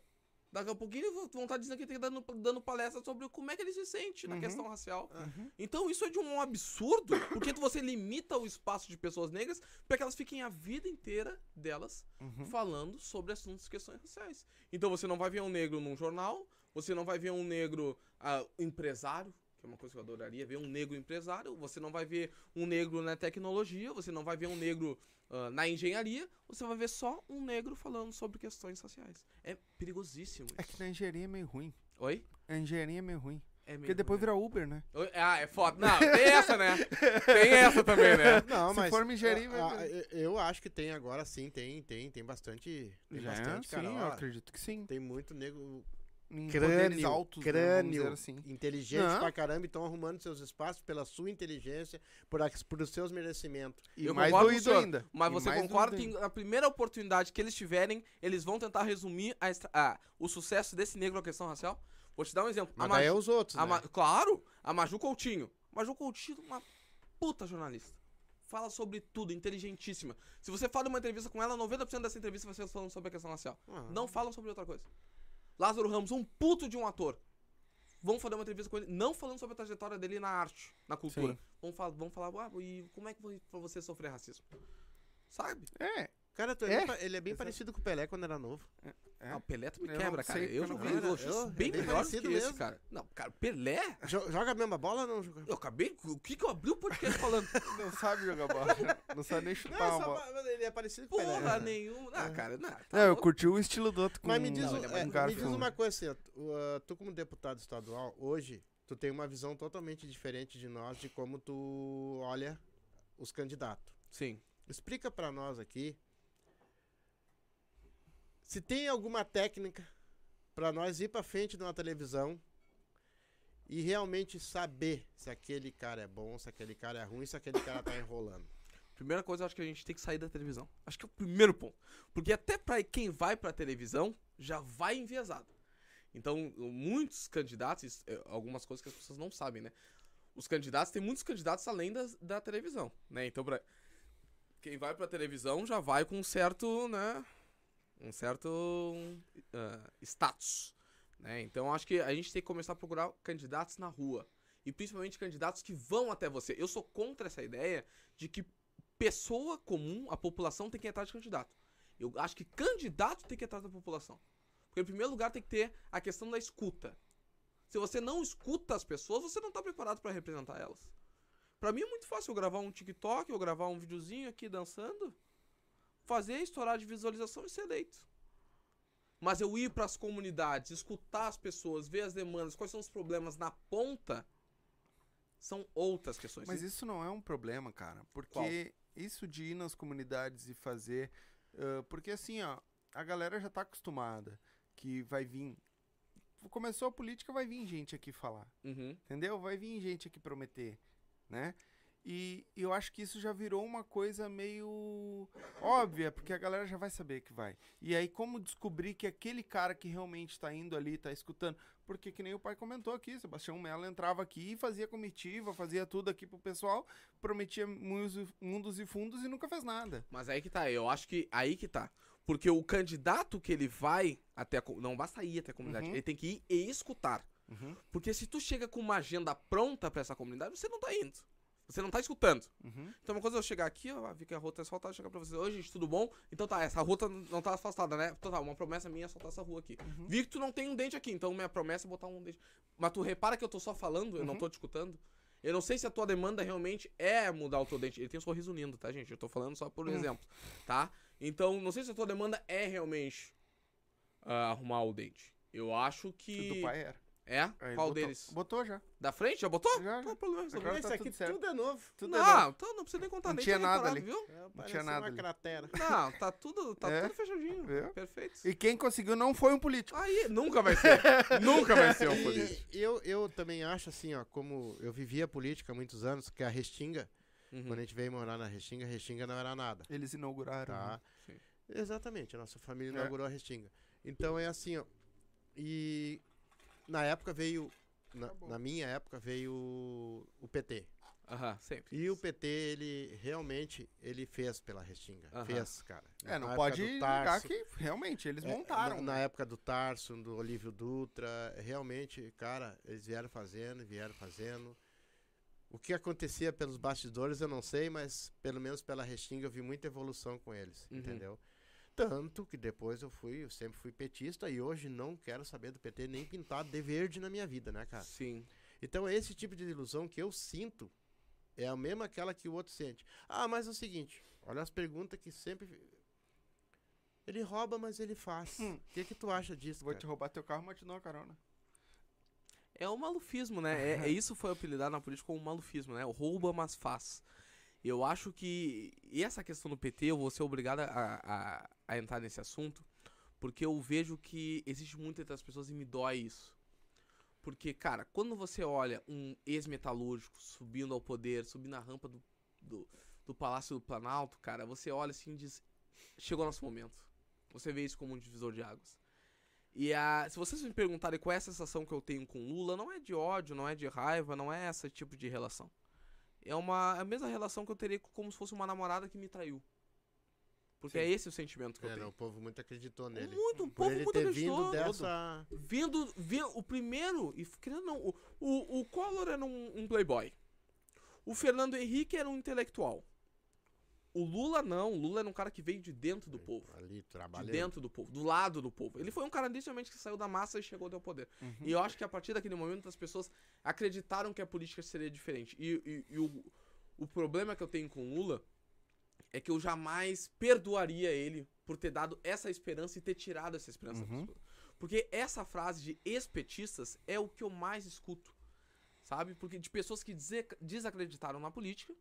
S3: daqui a pouquinho vão estar dizendo que tem que dando, dando palestra sobre como é que ele se sente na
S1: Uhum.
S3: questão racial.
S1: Uhum.
S3: Então isso é de um absurdo, porque você limita o espaço de pessoas negras para que elas fiquem a vida inteira delas
S1: Uhum.
S3: falando sobre assuntos e questões raciais. Então você não vai ver um negro num jornal, você não vai ver um negro ah, empresário, que é uma coisa que eu adoraria ver um negro empresário, você não vai ver um negro na tecnologia, você não vai ver um negro ah, na engenharia, você vai ver só um negro falando sobre questões raciais. É perigosíssimo.
S1: É
S3: isso.
S1: que na engenharia é meio ruim.
S3: Oi?
S1: A engenharia é meio ruim.
S3: É
S1: Porque
S3: meio
S1: depois
S3: ruim,
S1: vira Uber, né?
S3: né? Ah, é foda. Não, tem essa, né? Tem essa também, né?
S2: Não,
S1: Se
S2: mas
S1: for me gerir,
S2: a- eu- eu acho que tem agora sim, tem, tem, tem bastante, tem
S1: Já,
S2: bastante, cara.
S1: sim, eu acredito que sim.
S2: tem muito nego
S1: Em
S2: crânio,
S1: altos, né,
S2: crânio,
S1: dizer assim.
S2: inteligente
S1: Não.
S2: pra caramba e estão arrumando seus espaços pela sua inteligência, por, ac- por os seus merecimentos.
S1: E
S3: Eu
S1: mais
S3: concordo com o
S1: doído
S3: senhor,
S1: ainda.
S3: Mas
S1: E
S3: você concorda que
S1: ainda.
S3: a primeira oportunidade que eles tiverem, eles vão tentar resumir a a- o sucesso desse negro à questão racial? Vou te dar um exemplo.
S2: Mas
S3: a
S2: daí é
S3: Maju,
S2: os outros,
S3: a
S2: né?
S3: Claro, a Maju Coutinho. Maju Coutinho, uma puta jornalista. Fala sobre tudo, inteligentíssima. Se você fala uma entrevista com ela, 90% dessa entrevista vai ser falando sobre a questão racial.
S2: Ah.
S3: Não falam sobre outra coisa. Lázaro Ramos, um puto de um ator. Vão fazer uma entrevista com ele, não falando sobre a trajetória dele na arte, na cultura.
S1: Sim.
S3: Vão, fa vão falar, ah, e como é que foi pra você sofrer racismo? Sabe?
S1: É,
S2: Cara, tu é
S1: É?
S2: bem ele é bem
S1: Exato.
S2: parecido com o Pelé quando era novo.
S1: é.
S3: Ah, o Pelé tu me
S1: Eu
S3: quebra, cara.
S1: sei,
S3: Eu
S1: não
S3: vi acho isso
S2: Eu- é
S3: bem
S2: bem
S3: melhor do que
S2: parecido
S3: esse,
S2: mesmo.
S3: cara. Não, cara, o Pelé...
S2: Jo- joga a mesma bola ou não joga?
S3: Eu acabei... O que que eu abri o podcast falando?
S1: Não sabe jogar bola. Não sabe nem chutar
S2: Não,
S1: uma bola.
S2: ele é parecido com o Pelé.
S3: Porra nenhuma. Ah, cara, não. Tá
S1: Não, eu curti o estilo do outro com
S2: Mas me diz,
S3: Não,
S2: um-
S3: ele é
S2: é,
S3: mais
S2: me diz uma coisa assim, ó, ah, tu como deputado estadual, hoje, tu tem uma visão totalmente diferente de nós de como tu olha os candidatos.
S3: Sim.
S2: Explica pra nós aqui se tem alguma técnica pra nós ir pra frente uma televisão e realmente saber se aquele cara é bom, se aquele cara é ruim, se aquele cara tá enrolando.
S3: Primeira coisa, eu acho que a gente tem que sair da televisão. Acho que é o primeiro ponto. Porque até pra quem vai pra televisão, já vai enviesado. Então, muitos candidatos, é algumas coisas que as pessoas não sabem, né? Os candidatos, tem muitos candidatos além da televisão, né? Então, pra quem vai pra televisão já vai com um certo, né? Um certo ah, status, né? Então, acho que a gente tem que começar a procurar candidatos na rua. E principalmente candidatos que vão até você. Eu sou contra essa ideia de que pessoa comum, a população tem que atrás de candidato. Eu acho que candidato tem que atrás da população. Porque, em primeiro lugar, tem que ter a questão da escuta. Se você não escuta as pessoas, você não está preparado para representar elas. Pra mim é muito fácil eu gravar um TikTok, eu gravar um videozinho aqui dançando, fazer estourar de visualização e ser eleito. Mas eu ir para as comunidades, escutar as pessoas, ver as demandas, quais são os problemas na ponta, são outras questões.
S1: Mas isso não é um problema, cara. Porque
S3: Qual?
S1: isso de ir nas comunidades e fazer. ah, porque assim, ó, a galera já tá acostumada que vai vir. Começou a política, vai vir gente aqui falar.
S3: Uhum.
S1: Entendeu? Vai vir gente aqui prometer, né? E eu acho que isso já virou uma coisa meio óbvia, porque a galera já vai saber que vai. E aí, como descobrir que aquele cara que realmente tá indo ali, tá escutando? Porque que nem o pai comentou aqui, Sebastião Mello entrava aqui, fazia comitiva, fazia tudo aqui pro pessoal, prometia mundos e- e fundos e nunca fez nada.
S3: Mas aí que tá, eu acho que aí que tá. Porque o candidato que ele vai até a, não basta ir até a comunidade,
S1: Uhum.
S3: ele tem que ir e escutar.
S1: Uhum,
S3: Porque se tu chega com uma agenda pronta pra essa comunidade, você não tá indo. Você não tá escutando.
S1: uhum.
S3: Então, uma coisa é eu chegar aqui, ó, vi que a rua tá asfaltada, chegar pra vocês, oi, gente, tudo bom? Então tá, essa rua tá- não tá asfaltada, né? Então tá, uma promessa minha é asfaltar essa rua aqui.
S1: Uhum.
S3: Vi que tu não tem um dente aqui, então minha promessa é botar um dente. Mas tu repara que eu tô só falando, eu não
S1: Uhum.
S3: tô te escutando? Eu não sei se a tua demanda realmente é mudar o teu dente. Ele tem um sorriso lindo, tá, gente? Eu tô falando só por
S1: Hum.
S3: exemplo, tá? Então, não sei se a tua demanda é realmente ah, arrumar o dente. Eu acho que.
S1: Do pai era.
S3: É?
S1: Aí
S3: Qual
S1: botou-
S3: deles?
S1: Botou já.
S3: Da frente? Já botou?
S1: Já, já.
S3: Não, problema.
S1: Agora
S2: Isso
S1: tá
S2: aqui
S1: tudo certo.
S2: tudo é novo.
S1: Tudo é novo.
S3: Não, então não precisa nem contar,
S1: Não
S3: nem
S1: tinha
S3: tinha
S1: nada
S3: reparado,
S1: ali.
S3: viu?
S2: É,
S1: tinha
S2: parece
S1: nada
S2: uma
S1: ali.
S2: cratera.
S3: Não, tá tudo, tá
S1: É.
S3: tudo fechadinho.
S1: Viu?
S3: Perfeito.
S1: E quem conseguiu não foi um político.
S3: Aí, nunca vai ser. nunca vai ser um
S2: E
S3: político.
S2: eu, eu também acho assim, ó, como eu vivi a política há muitos anos, que a Restinga,
S3: Uhum.
S2: quando a gente veio morar na Restinga, a Restinga não era nada.
S1: Eles inauguraram.
S2: Tá?
S3: Sim.
S2: Exatamente, a nossa família
S1: É.
S2: inaugurou a Restinga. Então é assim, ó. E na época veio. Na, na minha época veio o- PT.
S3: Aham, sempre.
S2: E o PT, ele realmente ele fez pela Restinga.
S3: Aham.
S2: Fez, cara.
S1: É,
S2: Na
S1: não
S2: época
S1: pode
S2: do
S1: negar
S2: Tarso,
S1: que realmente eles
S2: é,
S1: montaram.
S2: Na, na época do Tarso, do Olívio Dutra, realmente, cara, eles vieram fazendo, vieram fazendo. O que acontecia pelos bastidores eu não sei, mas pelo menos pela Restinga eu vi muita evolução com eles,
S3: Uhum.
S2: entendeu? Tanto que depois eu fui, eu sempre fui petista e hoje não quero saber do PT nem pintado de verde na minha vida, né, cara?
S3: Sim.
S2: Então esse tipo de ilusão que eu sinto é a mesma aquela que o outro sente. Ah, mas é o seguinte, olha as perguntas que sempre ele rouba, mas ele faz. O
S1: Hum.
S2: que que tu acha disso,
S1: Vou
S2: cara?
S1: te roubar teu carro, mas te dou uma carona.
S3: É o malufismo, né? É, é isso foi apelidado na política como malufismo, né? O rouba, mas faz. Eu acho que. E essa questão do PT, eu vou ser obrigado a, a, a entrar nesse assunto, porque eu vejo que existe muito entre as pessoas e me dói isso. Porque, cara, quando você olha um ex-metalúrgico subindo ao poder, subindo a rampa do, do, do Palácio do Planalto, cara, você olha assim e diz: chegou nosso momento. Você vê isso como um divisor de águas. E a, se vocês me perguntarem qual é a sensação que eu tenho com Lula, não é de ódio, não é de raiva, não é esse tipo de relação. É uma é a mesma relação que eu teria como se fosse uma namorada que me traiu. Porque
S2: Sim.
S3: é esse o sentimento que eu
S2: É, não,
S3: tenho.
S2: o povo muito acreditou nele.
S3: Muito,
S2: Por
S3: povo
S2: ele
S3: muito
S2: ter
S3: acreditou.
S2: vindo dessa.
S3: Vindo, vi- o primeiro, e querendo ou não, o, o, o Collor era um, um playboy. O Fernando Henrique era um intelectual. O Lula não, o Lula era um cara que veio de dentro do povo.
S2: Ali,
S3: De
S2: trabalhando.
S3: dentro do povo, do lado do povo. Ele foi um cara inicialmente que saiu da massa e chegou até o poder.
S1: Uhum.
S3: E eu acho que a partir daquele momento as pessoas acreditaram que a política seria diferente. E, e- e o, o problema que eu tenho com o Lula é que eu jamais perdoaria ele por ter dado essa esperança e ter tirado essa esperança.
S1: Uhum.
S3: Porque essa frase de ex-petistas é o que eu mais escuto. Sabe? Porque de pessoas que desacreditaram na política,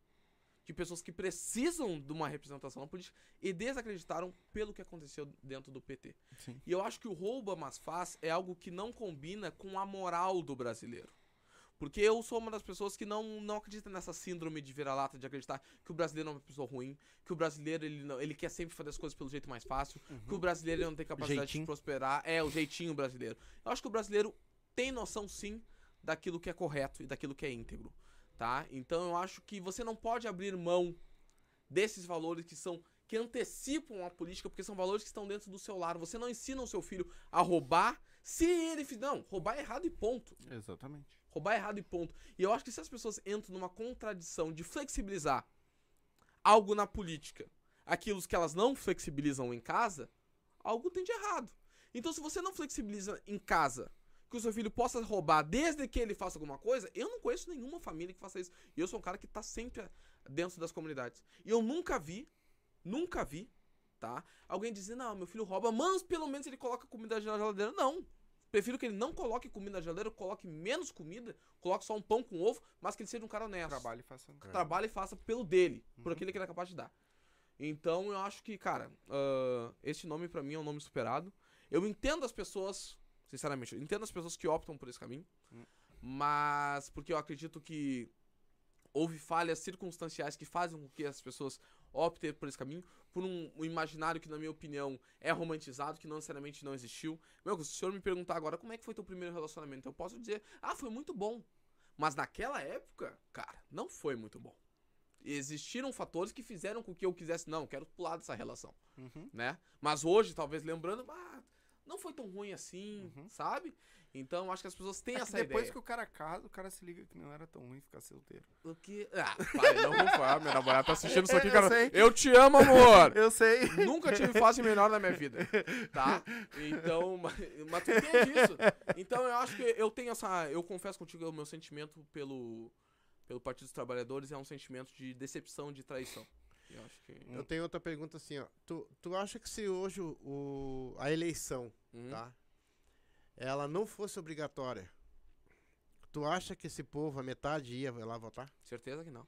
S3: de pessoas que precisam de uma representação na política e desacreditaram pelo que aconteceu dentro do PT.
S1: Sim.
S3: E eu acho que o rouba, mas faz é algo que não combina com a moral do brasileiro. Porque eu sou uma das pessoas que não, não acredita nessa síndrome de vira-lata, de acreditar que o brasileiro é uma pessoa ruim, que o brasileiro ele, não, ele quer sempre fazer as coisas pelo jeito mais fácil, que o brasileiro não tem capacidade
S1: Jeitinho.
S3: de prosperar. É, o jeitinho brasileiro. Eu acho que o brasileiro tem noção, sim, daquilo que é correto e daquilo que é íntegro, tá? Então eu acho que você não pode abrir mão desses valores que são que antecipam a política, porque são valores que estão dentro do seu lar. Você não ensina o seu filho a roubar se ele fizer. Não, roubar é errado e ponto.
S1: Exatamente.
S3: Roubar é errado e ponto. E eu acho que se as pessoas entram numa contradição de flexibilizar algo na política, aquilo que elas não flexibilizam em casa, algo tem de errado. Então, se você não flexibiliza em casa que o seu filho possa roubar desde que ele faça alguma coisa, eu não conheço nenhuma família que faça isso. E eu sou um cara que tá sempre dentro das comunidades. E eu nunca vi, nunca vi, tá? Alguém dizer, não, meu filho rouba, mas pelo menos ele coloca comida na geladeira. Não. Prefiro que ele não coloque comida na geladeira, coloque menos comida, coloque só um pão com ovo, mas que ele seja um cara honesto.
S1: Trabalho e faça.
S3: Trabalhe e faça pelo dele, por
S1: Uhum.
S3: aquilo que ele é capaz de dar. Então eu acho que, cara, ah, esse nome pra mim é um nome superado. Eu entendo as pessoas, sinceramente, eu entendo as pessoas que optam por esse caminho,
S1: Hum.
S3: mas porque eu acredito que houve falhas circunstanciais que fazem com que as pessoas optem por esse caminho, por um, um imaginário que, na minha opinião, é romantizado, que não necessariamente não existiu. Meu, se o senhor me perguntar agora como é que foi teu primeiro relacionamento, eu posso dizer, ah, foi muito bom. Mas naquela época, cara, não foi muito bom. existiram fatores que fizeram com que eu quisesse, não, quero pular dessa relação,
S1: Uhum.
S3: né? Mas hoje, talvez lembrando, ah, não foi tão ruim assim,
S1: Uhum.
S3: sabe? Então, acho que as pessoas têm
S1: É
S3: essa
S1: depois
S3: ideia.
S1: que o cara casa, o cara se liga que não era tão ruim ficar solteiro.
S3: O que... Ah, pai, não vou falar, minha namorada tá assistindo isso aqui,
S1: Eu
S3: cara.
S1: sei.
S3: Eu te amo, amor!
S1: Eu sei.
S3: Nunca tive fase menor na minha vida, tá? Então, mas, mas tu entende isso. Então eu acho que eu tenho essa. Eu confesso contigo, o meu sentimento pelo, pelo Partido dos Trabalhadores é um sentimento de decepção, de traição. Eu acho que.
S2: Eu tenho outra pergunta assim, ó. Tu, tu acha que se hoje o, a eleição,
S3: Hum,
S2: tá? Ela não fosse obrigatória, tu acha que esse povo, a metade, ia lá votar?
S3: Certeza que não.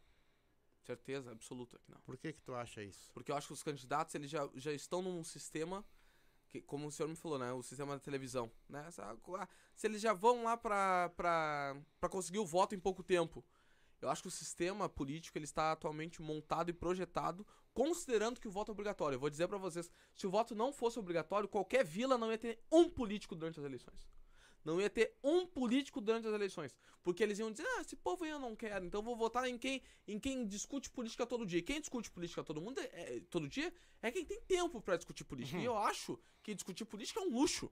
S3: Certeza absoluta que não.
S2: Por que que tu acha isso?
S3: Porque eu acho que os candidatos eles já, já estão num sistema que, como o senhor me falou, né, o sistema da televisão, né? ah, Se eles já vão lá pra, pra, pra conseguir o voto em pouco tempo, eu acho que o sistema político ele está atualmente montado e projetado considerando que o voto é obrigatório. Eu vou dizer pra vocês, se o voto não fosse obrigatório, qualquer vila não ia ter um político durante as eleições. Não ia ter um político durante as eleições. Porque eles iam dizer, ah, esse povo aí eu não quero, então eu vou votar em quem, em quem discute política todo dia. E quem discute política todo mundo é- é- todo dia é quem tem tempo pra discutir política. E eu acho que discutir política é um luxo.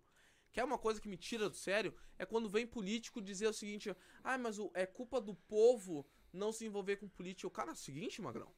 S3: Que é uma coisa que me tira do sério, é quando vem político dizer o seguinte, ah, mas o- é culpa do povo não se envolver com política. O cara é o seguinte, Magrão.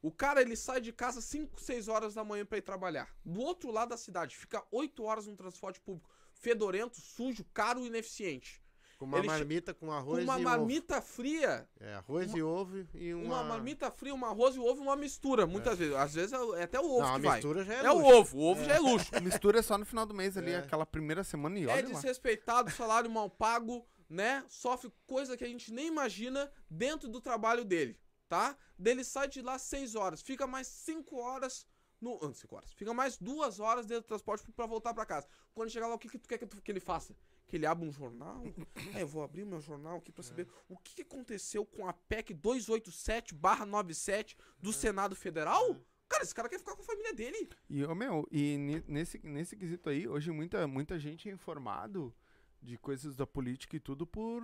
S3: O cara, ele sai de casa 5, 6 horas da manhã pra ir trabalhar. Do outro lado da cidade, fica 8 horas no transporte público. Fedorento, sujo, caro e ineficiente.
S2: Com uma
S3: Ele
S2: marmita com
S3: Com
S2: arroz
S3: uma
S2: e
S3: marmita fria,
S2: ovo. É, arroz e ovo e uma...
S3: uma marmita fria, um arroz e ovo, uma mistura, muitas vezes. Às vezes é é até o ovo
S2: Não, a
S3: que vai.
S2: mistura já é
S3: É o
S2: luxo.
S3: ovo, o ovo já é luxo.
S1: Mistura só no final do mês ali,
S2: É.
S1: aquela primeira semana e
S3: É
S1: olha lá.
S3: desrespeitado, salário mal pago, né? Sofre coisa que a gente nem imagina dentro do trabalho dele, tá? Dele sai de lá 6 horas, fica mais 5 horas no. Ah, 5 horas. Fica mais 2 horas dentro do transporte pra voltar pra casa. Quando chegar lá, o que, que tu quer que, tu- que ele faça? Que ele abra um jornal? É, eu vou abrir o meu jornal aqui pra saber o que, que aconteceu com a PEC 287-97 do Senado Federal? Cara, esse cara quer ficar com a família dele.
S1: E, ô, meu, e ne- nesse, nesse quesito aí, hoje muita, muita gente é informado de coisas da política e tudo por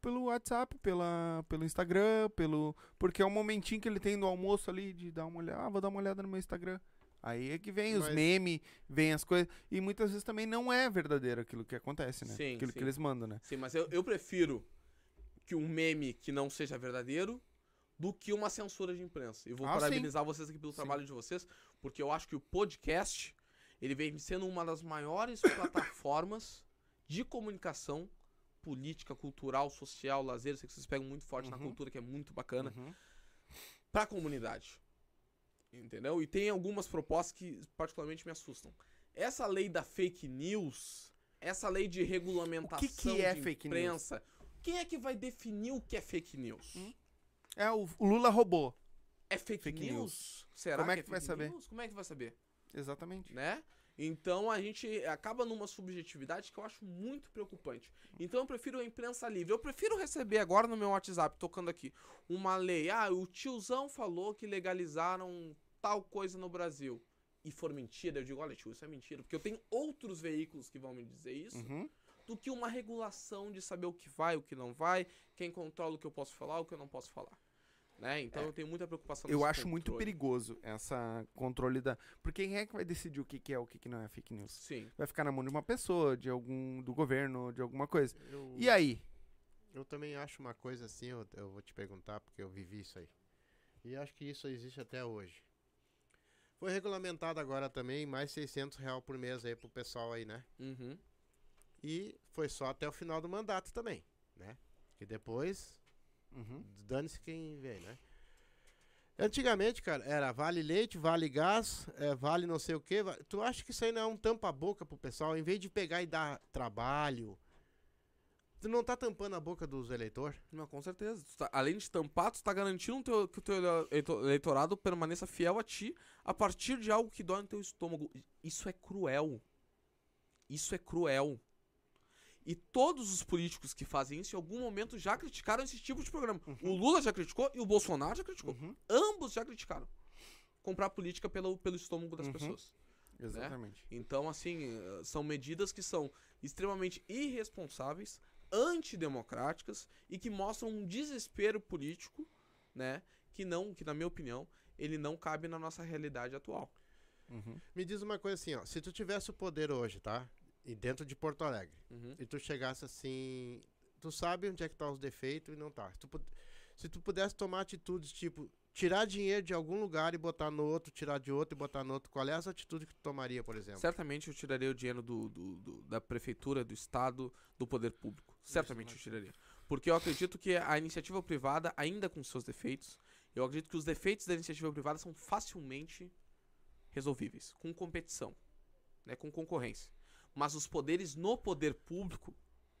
S1: pelo WhatsApp, pela, pelo Instagram, pelo. Porque é o momentinho que ele tem no almoço ali de dar uma olhada. Ah, vou dar uma olhada no meu Instagram. Aí é que vem os
S2: Mas-
S1: memes, vem as coisas. E muitas vezes também não é verdadeiro aquilo que acontece, né?
S3: Sim,
S1: aquilo
S3: sim.
S1: que eles mandam, né?
S3: Sim, mas eu, eu prefiro que um meme que não seja verdadeiro do que uma censura de imprensa. E vou
S1: Ah, sim.
S3: parabenizar vocês aqui pelo
S1: Sim.
S3: trabalho de vocês, porque eu acho que o podcast ele vem sendo uma das maiores plataformas de comunicação política, cultural, social, lazer, eu sei que vocês pegam muito forte na
S1: Uhum.
S3: cultura, que é muito bacana,
S1: Uhum.
S3: pra comunidade. Entendeu? E tem algumas propostas que particularmente me assustam. Essa lei da fake news, essa lei de regulamentação
S1: que é
S3: de
S1: fake news?
S3: imprensa, quem é que vai definir o que é fake news?
S1: Hum? É, o, Lula roubou.
S3: É fake,
S1: Fake
S3: news?
S1: news.
S3: Será
S1: Como é
S3: que,
S1: que vai
S3: fake
S1: saber?
S3: news? Como é que vai saber?
S1: Exatamente.
S3: Né? Então a gente acaba numa subjetividade que eu acho muito preocupante. Então eu prefiro a imprensa livre. Eu prefiro receber agora no meu WhatsApp, tocando aqui, uma lei. Ah, o tiozão falou que legalizaram tal coisa no Brasil. E for mentira, eu digo, olha, tio, isso é mentira. Porque eu tenho outros veículos que vão me dizer isso
S1: Uhum.
S3: do que uma regulação de saber o que vai, o que não vai, quem controla o que eu posso falar, o que eu não posso falar. Né? Então
S1: É.
S3: eu tenho muita preocupação
S1: Eu acho muito
S3: controle.
S1: perigoso essa controle da. Porque quem é que vai decidir o que, que é o que, que não é fake news?
S3: Sim.
S1: Vai ficar na mão de uma pessoa, de algum. do governo, de alguma coisa.
S2: Eu,
S1: E aí?
S2: eu também acho uma coisa assim, eu, eu vou te perguntar, porque eu vivi isso aí. E acho que isso existe até hoje. Foi regulamentado agora também mais 600 real por mês aí pro pessoal aí, né?
S3: Uhum.
S2: E foi só até o final do mandato também, né? Que depois
S1: Uhum.
S2: dane-se quem vem, né? Antigamente, cara, era vale leite, vale gás, é, vale não sei o quê. Tu acha que isso aí não é um tampa-boca pro pessoal? Em vez de pegar e dar trabalho, tu não tá tampando a boca dos eleitores?
S3: Não, com certeza. Tá- além de tampar, tu tá garantindo teu- que o teu eleito- eleitorado permaneça fiel a ti a partir de algo que dói no teu estômago. Isso é cruel. Isso é cruel. E todos os políticos que fazem isso, em algum momento, já criticaram esse tipo de programa. O Lula já criticou e o Bolsonaro já criticou.
S1: Uhum.
S3: Ambos já criticaram. Comprar política pelo, pelo estômago das
S1: Uhum.
S3: pessoas.
S1: Exatamente.
S3: Então, assim, eh, são medidas que são extremamente irresponsáveis, antidemocráticas e que mostram um desespero político né? Que não, que na minha opinião, ele não cabe na nossa realidade atual.
S1: Uhum.
S2: Me diz uma coisa assim, ó. Se tu tivesse o poder hoje, tá? E dentro de Porto Alegre,
S3: Uhum.
S2: e tu chegasse assim. Tu sabe onde é que tá os defeitos e não tá. Se tu, se tu pudesse tomar atitudes tipo tirar dinheiro de algum lugar e botar no outro, tirar de outro e botar no outro, qual é essa atitude que tu tomaria, por exemplo?
S3: Certamente eu tiraria o dinheiro do, do- do- da prefeitura, do estado, do poder público. Certamente eu tiraria. Porque eu acredito que a iniciativa privada, ainda com seus defeitos, eu acredito que os defeitos da iniciativa privada são facilmente resolvíveis, com competição, né, com concorrência. Mas os poderes no poder público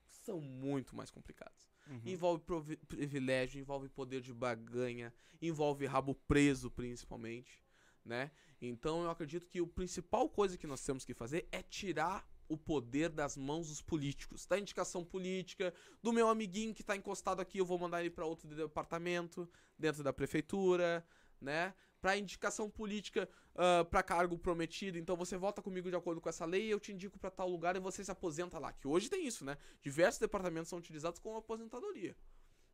S3: são muito mais complicados.
S1: Uhum.
S3: Envolve privilégio, envolve poder de baganha, envolve rabo preso, principalmente, né? Então eu acredito que o principal coisa que nós temos que fazer é tirar o poder das mãos dos políticos, da indicação política, do meu amiguinho que tá encostado aqui, eu vou mandar ele para outro departamento, dentro da prefeitura, né? Pra indicação política ah, pra cargo prometido, então você vota comigo de acordo com essa lei eu te indico pra tal lugar e você se aposenta lá. Que hoje tem isso, né? Diversos departamentos são utilizados como aposentadoria,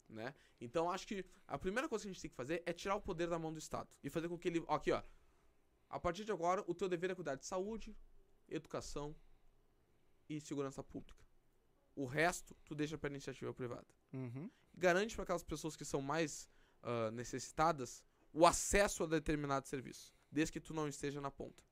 S3: né? Então acho que a primeira coisa que a gente tem que fazer é tirar o poder da mão do Estado e fazer com que ele, ó, aqui, ó. A partir de agora, o teu dever é cuidar de saúde, educação e segurança pública. O resto tu deixa pra iniciativa privada
S1: Uhum.
S3: garante para aquelas pessoas que são mais ah, necessitadas o acesso a determinado serviço, desde que tu não esteja na ponta.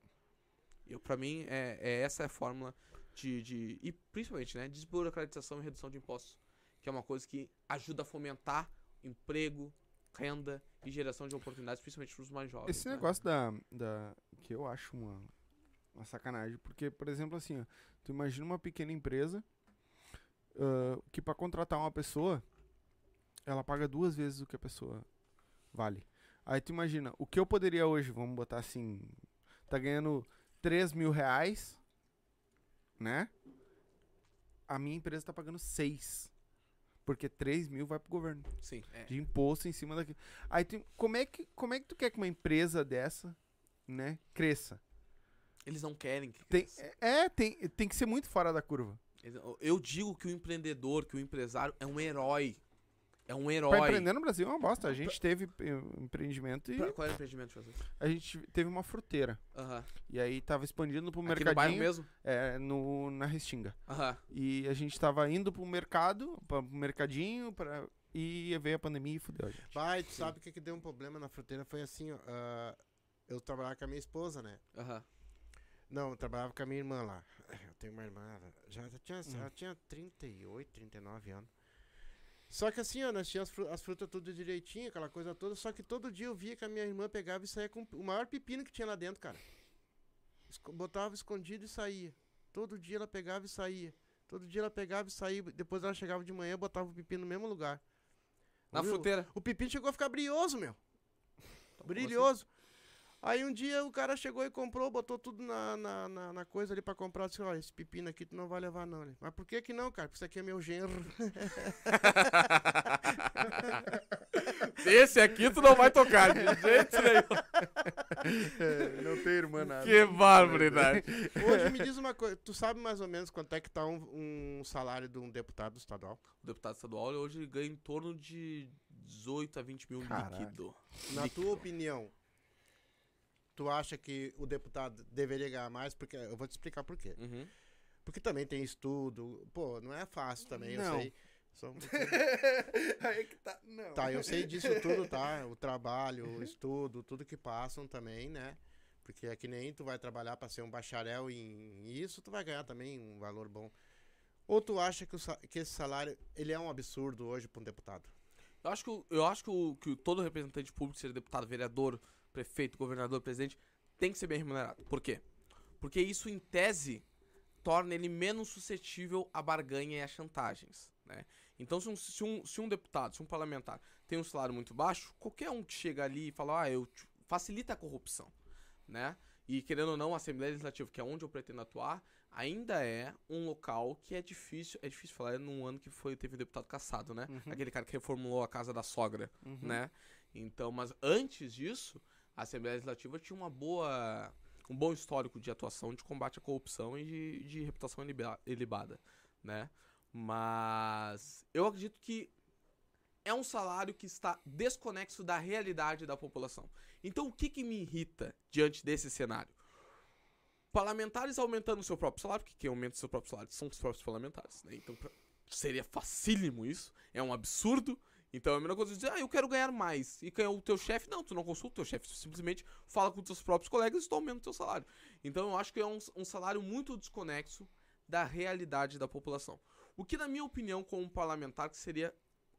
S3: Eu, para mim, é, é essa a fórmula de, de. E principalmente, né? Desburocratização e redução de impostos. Que é uma coisa que ajuda a fomentar emprego, renda e geração de oportunidades, principalmente para os mais jovens.
S1: Esse
S3: né?
S1: negócio da, da. que eu acho uma, uma sacanagem. Porque, por exemplo, assim, ó, tu imagina uma pequena empresa ah, que pra contratar uma pessoa, ela paga duas vezes o que a pessoa vale. Aí tu imagina, o que eu poderia hoje, vamos botar assim, tá ganhando 3 mil reais, né? A minha empresa tá pagando 6. Porque 3 mil vai pro governo
S3: Sim, é.
S1: de imposto em cima daquilo. Aí tu, como é que como é que tu quer que uma empresa dessa, né, cresça?
S3: Eles não querem que
S1: Tem,
S3: cresça.
S1: é, tem, tem que ser muito fora da curva.
S3: Eu digo que o empreendedor, que o empresário é um herói. É um
S1: Pra
S3: herói.
S1: empreender no Brasil é uma bosta. A gente teve eh, empreendimento e
S3: Pra- Qual é o empreendimento de vocês?
S1: a gente teve uma fruteira.
S3: Aham.
S1: E aí tava expandindo pro
S3: Aqui no bairro
S1: mercadinho,
S3: mesmo?
S1: é, no, na Restinga.
S3: Aham.
S1: E a gente tava indo pro mercado, pra, pro mercadinho, pra, e veio a pandemia e fudeu a gente.
S2: Pai, tu sabe o que, que deu um problema na fruteira? Foi assim, ó. ah, eu trabalhava com a minha esposa, né?
S3: Aham.
S2: Não, eu trabalhava com a minha irmã lá. Eu tenho uma irmã, ela já já tinha,
S1: Hum.
S2: ela tinha 38, 39 anos. Só que assim, ó, nós tínhamos as, fru- as frutas tudo direitinho, aquela coisa toda. Só que todo dia eu via que a minha irmã pegava e saía com o maior pepino que tinha lá dentro, cara. Botava escondido e saía. Todo dia ela pegava e saía. Todo dia ela pegava e saía. Depois ela chegava de manhã e botava o pepino no mesmo lugar.
S3: Na
S2: Viu?
S3: fruteira.
S2: O pepino chegou a ficar brilhoso, meu.
S3: Então, como
S2: Brilhoso. Aí um dia o cara chegou e comprou, botou tudo na, na, na, na coisa ali pra comprar. Disse, olha, esse pepino aqui tu não vai levar não. Ele, Mas por que que não, cara? Porque isso aqui é meu genro.
S3: Esse aqui tu não vai tocar, de jeito nenhum.
S1: É, não tem irmã nada.
S3: Que barbaridade.
S2: Hoje me diz uma coisa, tu sabe mais ou menos quanto é que tá um, um salário de um deputado estadual?
S3: O deputado estadual hoje ganha em torno de 18 a 20 mil
S1: Caraca.
S3: líquido.
S2: Na tua opinião, tu acha que o deputado deveria ganhar mais? Porque eu vou te explicar por quê.
S3: Uhum.
S2: Porque também tem estudo. Pô, não é fácil também,
S1: Não.
S2: eu sei. Só.
S1: Aí que tá. Não.
S2: Tá, eu sei disso tudo, tá? O trabalho, o estudo, tudo que passam também, né? Porque é que nem tu vai trabalhar para ser um bacharel em isso, tu vai ganhar também um valor bom. Ou tu acha que, o que esse salário ele é um absurdo hoje para um deputado?
S3: Eu acho que, eu acho que, o- que todo representante público, seja deputado, vereador, prefeito, governador, presidente, tem que ser bem remunerado. Por quê? Porque isso, em tese, torna ele menos suscetível à barganha e a chantagens, né? Então, se um, se, um, se um deputado, se um parlamentar tem um salário muito baixo, qualquer um que chega ali e fala, ah, eu facilita a corrupção, né? E querendo ou não, a Assembleia Legislativa, que é onde eu pretendo atuar, ainda é um local que é difícil, é difícil falar, é num ano que foi, teve um deputado caçado, né?
S1: Uhum.
S3: Aquele cara que reformulou a casa da sogra,
S1: Uhum.
S3: né? Então, mas antes disso, a Assembleia Legislativa tinha uma boa, um bom histórico de atuação de combate à corrupção e de, de reputação iliba- ilibada, né? Mas eu acredito que é um salário que está desconexo da realidade da população. Então, o que, que me irrita diante desse cenário? Parlamentares aumentando o seu próprio salário, porque quem aumenta o seu próprio salário são os próprios parlamentares, né? Então, seria facílimo isso, é um absurdo. Então, é a mesma coisa de dizer, ah, eu quero ganhar mais. E ganhar o teu chefe, não, tu não consulta o teu chefe, tu simplesmente fala com os teus próprios colegas e tu aumenta o teu salário. Então, eu acho que é um, um salário muito desconexo da realidade da população. O que, na minha opinião, como parlamentar, que seria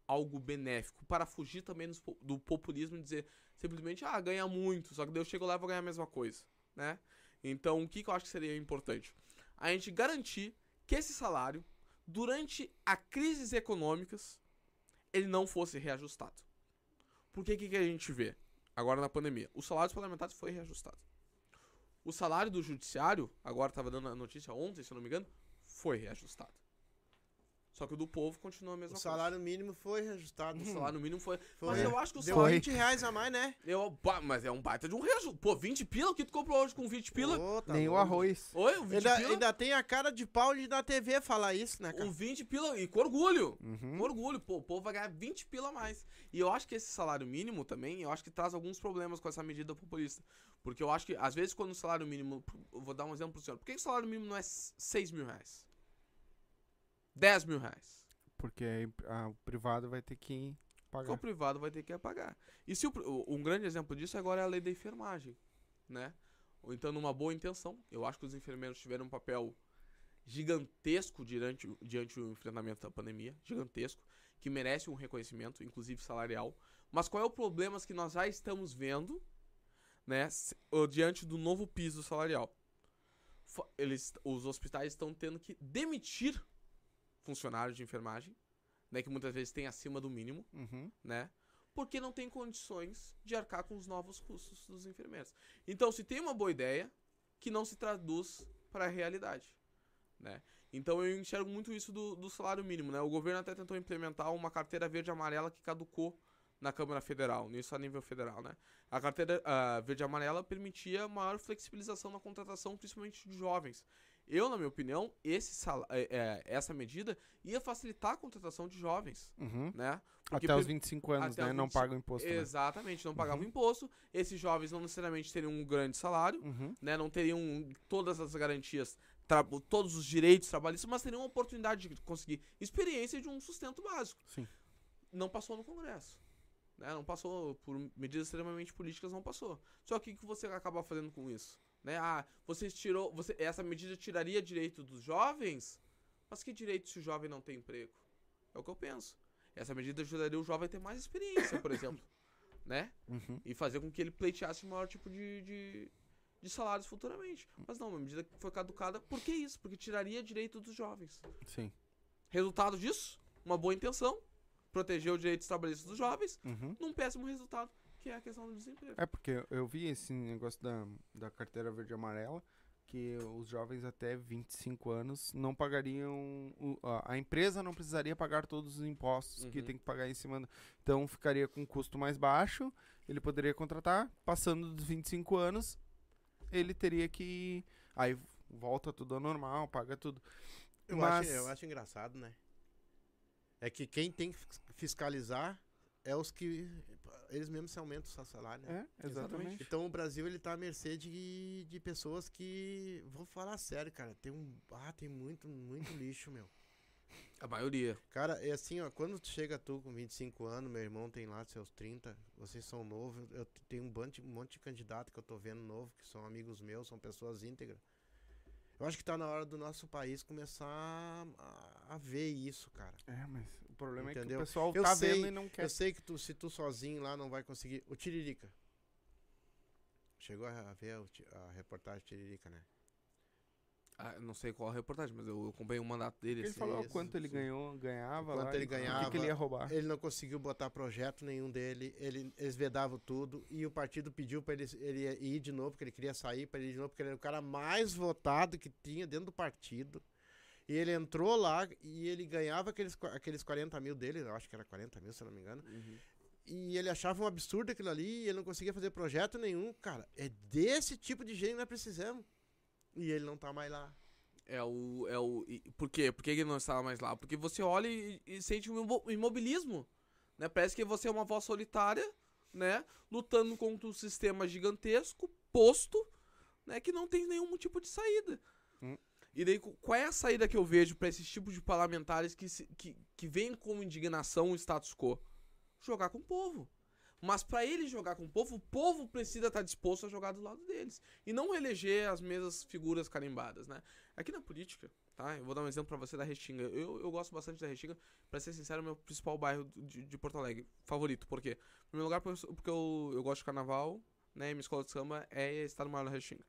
S3: algo benéfico para fugir também do populismo e dizer simplesmente, ah, ganha muito, só que daí eu chego lá e vou ganhar a mesma coisa, né? Então, o que, que eu acho que seria importante? A gente garantir que esse salário, durante a crises econômicas, ele não fosse reajustado. Porque que, que a gente vê agora na pandemia? O salário dos parlamentares foi reajustado. O salário do judiciário, agora estava dando a notícia ontem, se eu não me engano, foi reajustado. Só que o do povo continua a
S2: O
S3: mesma
S2: salário mínimo foi reajustado.
S3: coisa. O salário mínimo foi.
S2: Foi.
S3: Mas eu acho que o
S2: Deu
S3: salário.
S2: 20 reais a mais, né?
S3: Eu, mas é um baita de um reajuste. Pô, 20 pila? O que tu comprou hoje com 20 pila?
S2: Ô, tá
S1: Nem o
S2: louco.
S1: arroz.
S3: Oi, um 20
S2: Ainda,
S3: pila?
S2: ainda tem a cara de pau de na TV falar isso, né, cara?
S3: Um 20 pila e com orgulho.
S1: Uhum.
S3: Com orgulho, pô, o povo vai ganhar 20 pila a mais. E eu acho que esse salário mínimo também, eu acho que traz alguns problemas com essa medida populista. Porque eu acho que, às vezes, quando o salário mínimo. Eu vou dar um exemplo pro senhor. Por que o salário mínimo não é 6 mil reais? 10 mil reais?
S1: Porque aí ah, o privado vai ter que
S3: Porque o
S1: pagar.
S3: privado vai ter que pagar. E se o, um grande exemplo disso agora é a lei da enfermagem, né? Ou então, numa boa intenção, eu acho que os enfermeiros tiveram um papel gigantesco diante, diante o enfrentamento da pandemia, gigantesco, que merece um reconhecimento, inclusive salarial. Mas qual é o problema que nós já estamos vendo, né, diante do novo piso salarial? Eles, os hospitais estão tendo que demitir funcionários de enfermagem, né, que muitas vezes tem acima do mínimo,
S1: Uhum.
S3: né? Porque não tem condições de arcar com os novos custos dos enfermeiros. Então, se tem uma boa ideia, que não se traduz para a realidade, né? Então, eu enxergo muito isso do, do salário mínimo, né? O governo até tentou implementar uma carteira verde amarela que caducou na Câmara Federal, isso a nível federal, né? A carteira ah, verde amarela permitia maior flexibilização na contratação, principalmente de jovens. Eu, na minha opinião, sal- é, é, essa medida ia facilitar a contratação de jovens,
S1: Uhum.
S3: né? Porque
S1: Até os
S3: per-
S1: 25 anos, né?
S3: os
S1: Não
S3: 25
S1: pagam imposto. né?
S3: Exatamente, não pagavam
S1: Uhum.
S3: imposto. Esses jovens não necessariamente teriam um grande salário,
S1: Uhum.
S3: né? Não teriam todas as garantias, tra- todos os direitos trabalhistas, mas teriam uma oportunidade de conseguir experiência de um sustento básico.
S1: Sim.
S3: Não passou no Congresso. Né? Não passou por medidas extremamente políticas, não passou. Só que o que você acaba fazendo com isso? Né? Ah, você tirou. Você, essa medida tiraria direito dos jovens? Mas que direito se o jovem não tem emprego? É o que eu penso. Essa medida ajudaria o jovem a ter mais experiência, por exemplo. Né?
S1: Uhum.
S3: e fazer com que ele pleiteasse um maior tipo de, de, de salários futuramente. Mas não, uma medida que foi caducada. Por que isso? Porque tiraria direito dos jovens.
S1: Sim.
S3: Resultado disso? Uma boa intenção, proteger os direitos trabalhistas dos jovens,
S1: Uhum.
S3: num péssimo resultado, que é a questão do desemprego.
S1: É porque eu- vi esse negócio da, da carteira verde e amarela, que os jovens até 25 anos não pagariam. o- a, empresa não precisaria pagar todos os impostos que
S3: Uhum.
S1: tem que pagar em cima. do- Então ficaria com um custo mais baixo, ele poderia contratar, passando dos 25 anos, ele teria que. Aí volta tudo ao normal, paga tudo.
S2: Eu,
S1: Mas-
S2: acho, eu acho engraçado, né? É que quem tem que fis- fiscalizar é os que. Eles mesmos se aumentam o seu salário, né?
S1: É, exatamente.
S2: Então o Brasil ele tá à mercê de, de pessoas que. Vou falar sério, cara. Tem um. Ah, tem muito, muito lixo, meu.
S3: A maioria.
S2: Cara, é assim, ó, quando chega tu com 25 anos, meu irmão tem lá seus 30, vocês são novos, eu tenho um monte, um monte de candidato que eu tô vendo novo, que são amigos meus, são pessoas íntegras. Eu acho que tá na hora do nosso país começar a, a ver isso, cara.
S1: É, mas o problema é que
S2: Entendeu?
S1: o pessoal
S2: Eu
S1: tá
S2: sei,
S1: vendo e não quer.
S2: Eu sei que tu, se tu sozinho lá não vai conseguir. O Tiririca. Chegou a ver a reportagem Tiririca, né?
S3: Ah, não sei qual a reportagem, mas eu acompanhei o mandato dele.
S1: Ele
S3: assim.
S1: falou
S2: Isso,
S1: quanto ele
S2: sim.
S1: ganhou, ganhava
S2: Quanto
S1: lá,
S2: ele
S1: e por que
S2: ganhava.
S1: que ele ia roubar.
S2: Ele não conseguiu botar projeto nenhum dele, ele, eles vedavam tudo e o partido pediu pra ele, ele ir de novo, porque ele queria sair pra ele ir de novo, porque ele era o cara mais votado que tinha dentro do partido. E ele entrou lá e ele ganhava aqueles, aqueles 40 mil dele, eu acho que era 40 mil, se eu não me engano.
S3: Uhum.
S2: E ele achava um absurdo aquilo ali e ele não conseguia fazer projeto nenhum. Cara, é desse tipo de gente que nós precisamos. E ele não tá mais lá.
S3: É o. É o por quê? Por que ele não estava mais lá? Porque você olha e, e sente um imo- imobilismo Né? Parece que você é uma voz solitária, né? Lutando contra um sistema gigantesco, posto, né? Que não tem nenhum tipo de saída.
S1: Hum.
S3: E daí, qu- qual é a saída que eu vejo pra esses tipos de parlamentares que, se, que, que veem como indignação o status quo? Jogar com o povo. Mas pra ele jogar com o povo, o povo precisa estar disposto a jogar do lado deles. E não eleger as mesmas figuras carimbadas, né? Aqui na política, tá? Eu vou dar um exemplo pra você da Restinga. Eu, eu gosto bastante da Restinga. Pra ser sincero, é o meu principal bairro de, de Porto Alegre. Favorito. Por quê? Em primeiro lugar, porque eu, eu, gosto de carnaval, né? E minha escola de samba é Estado Maior da Restinga.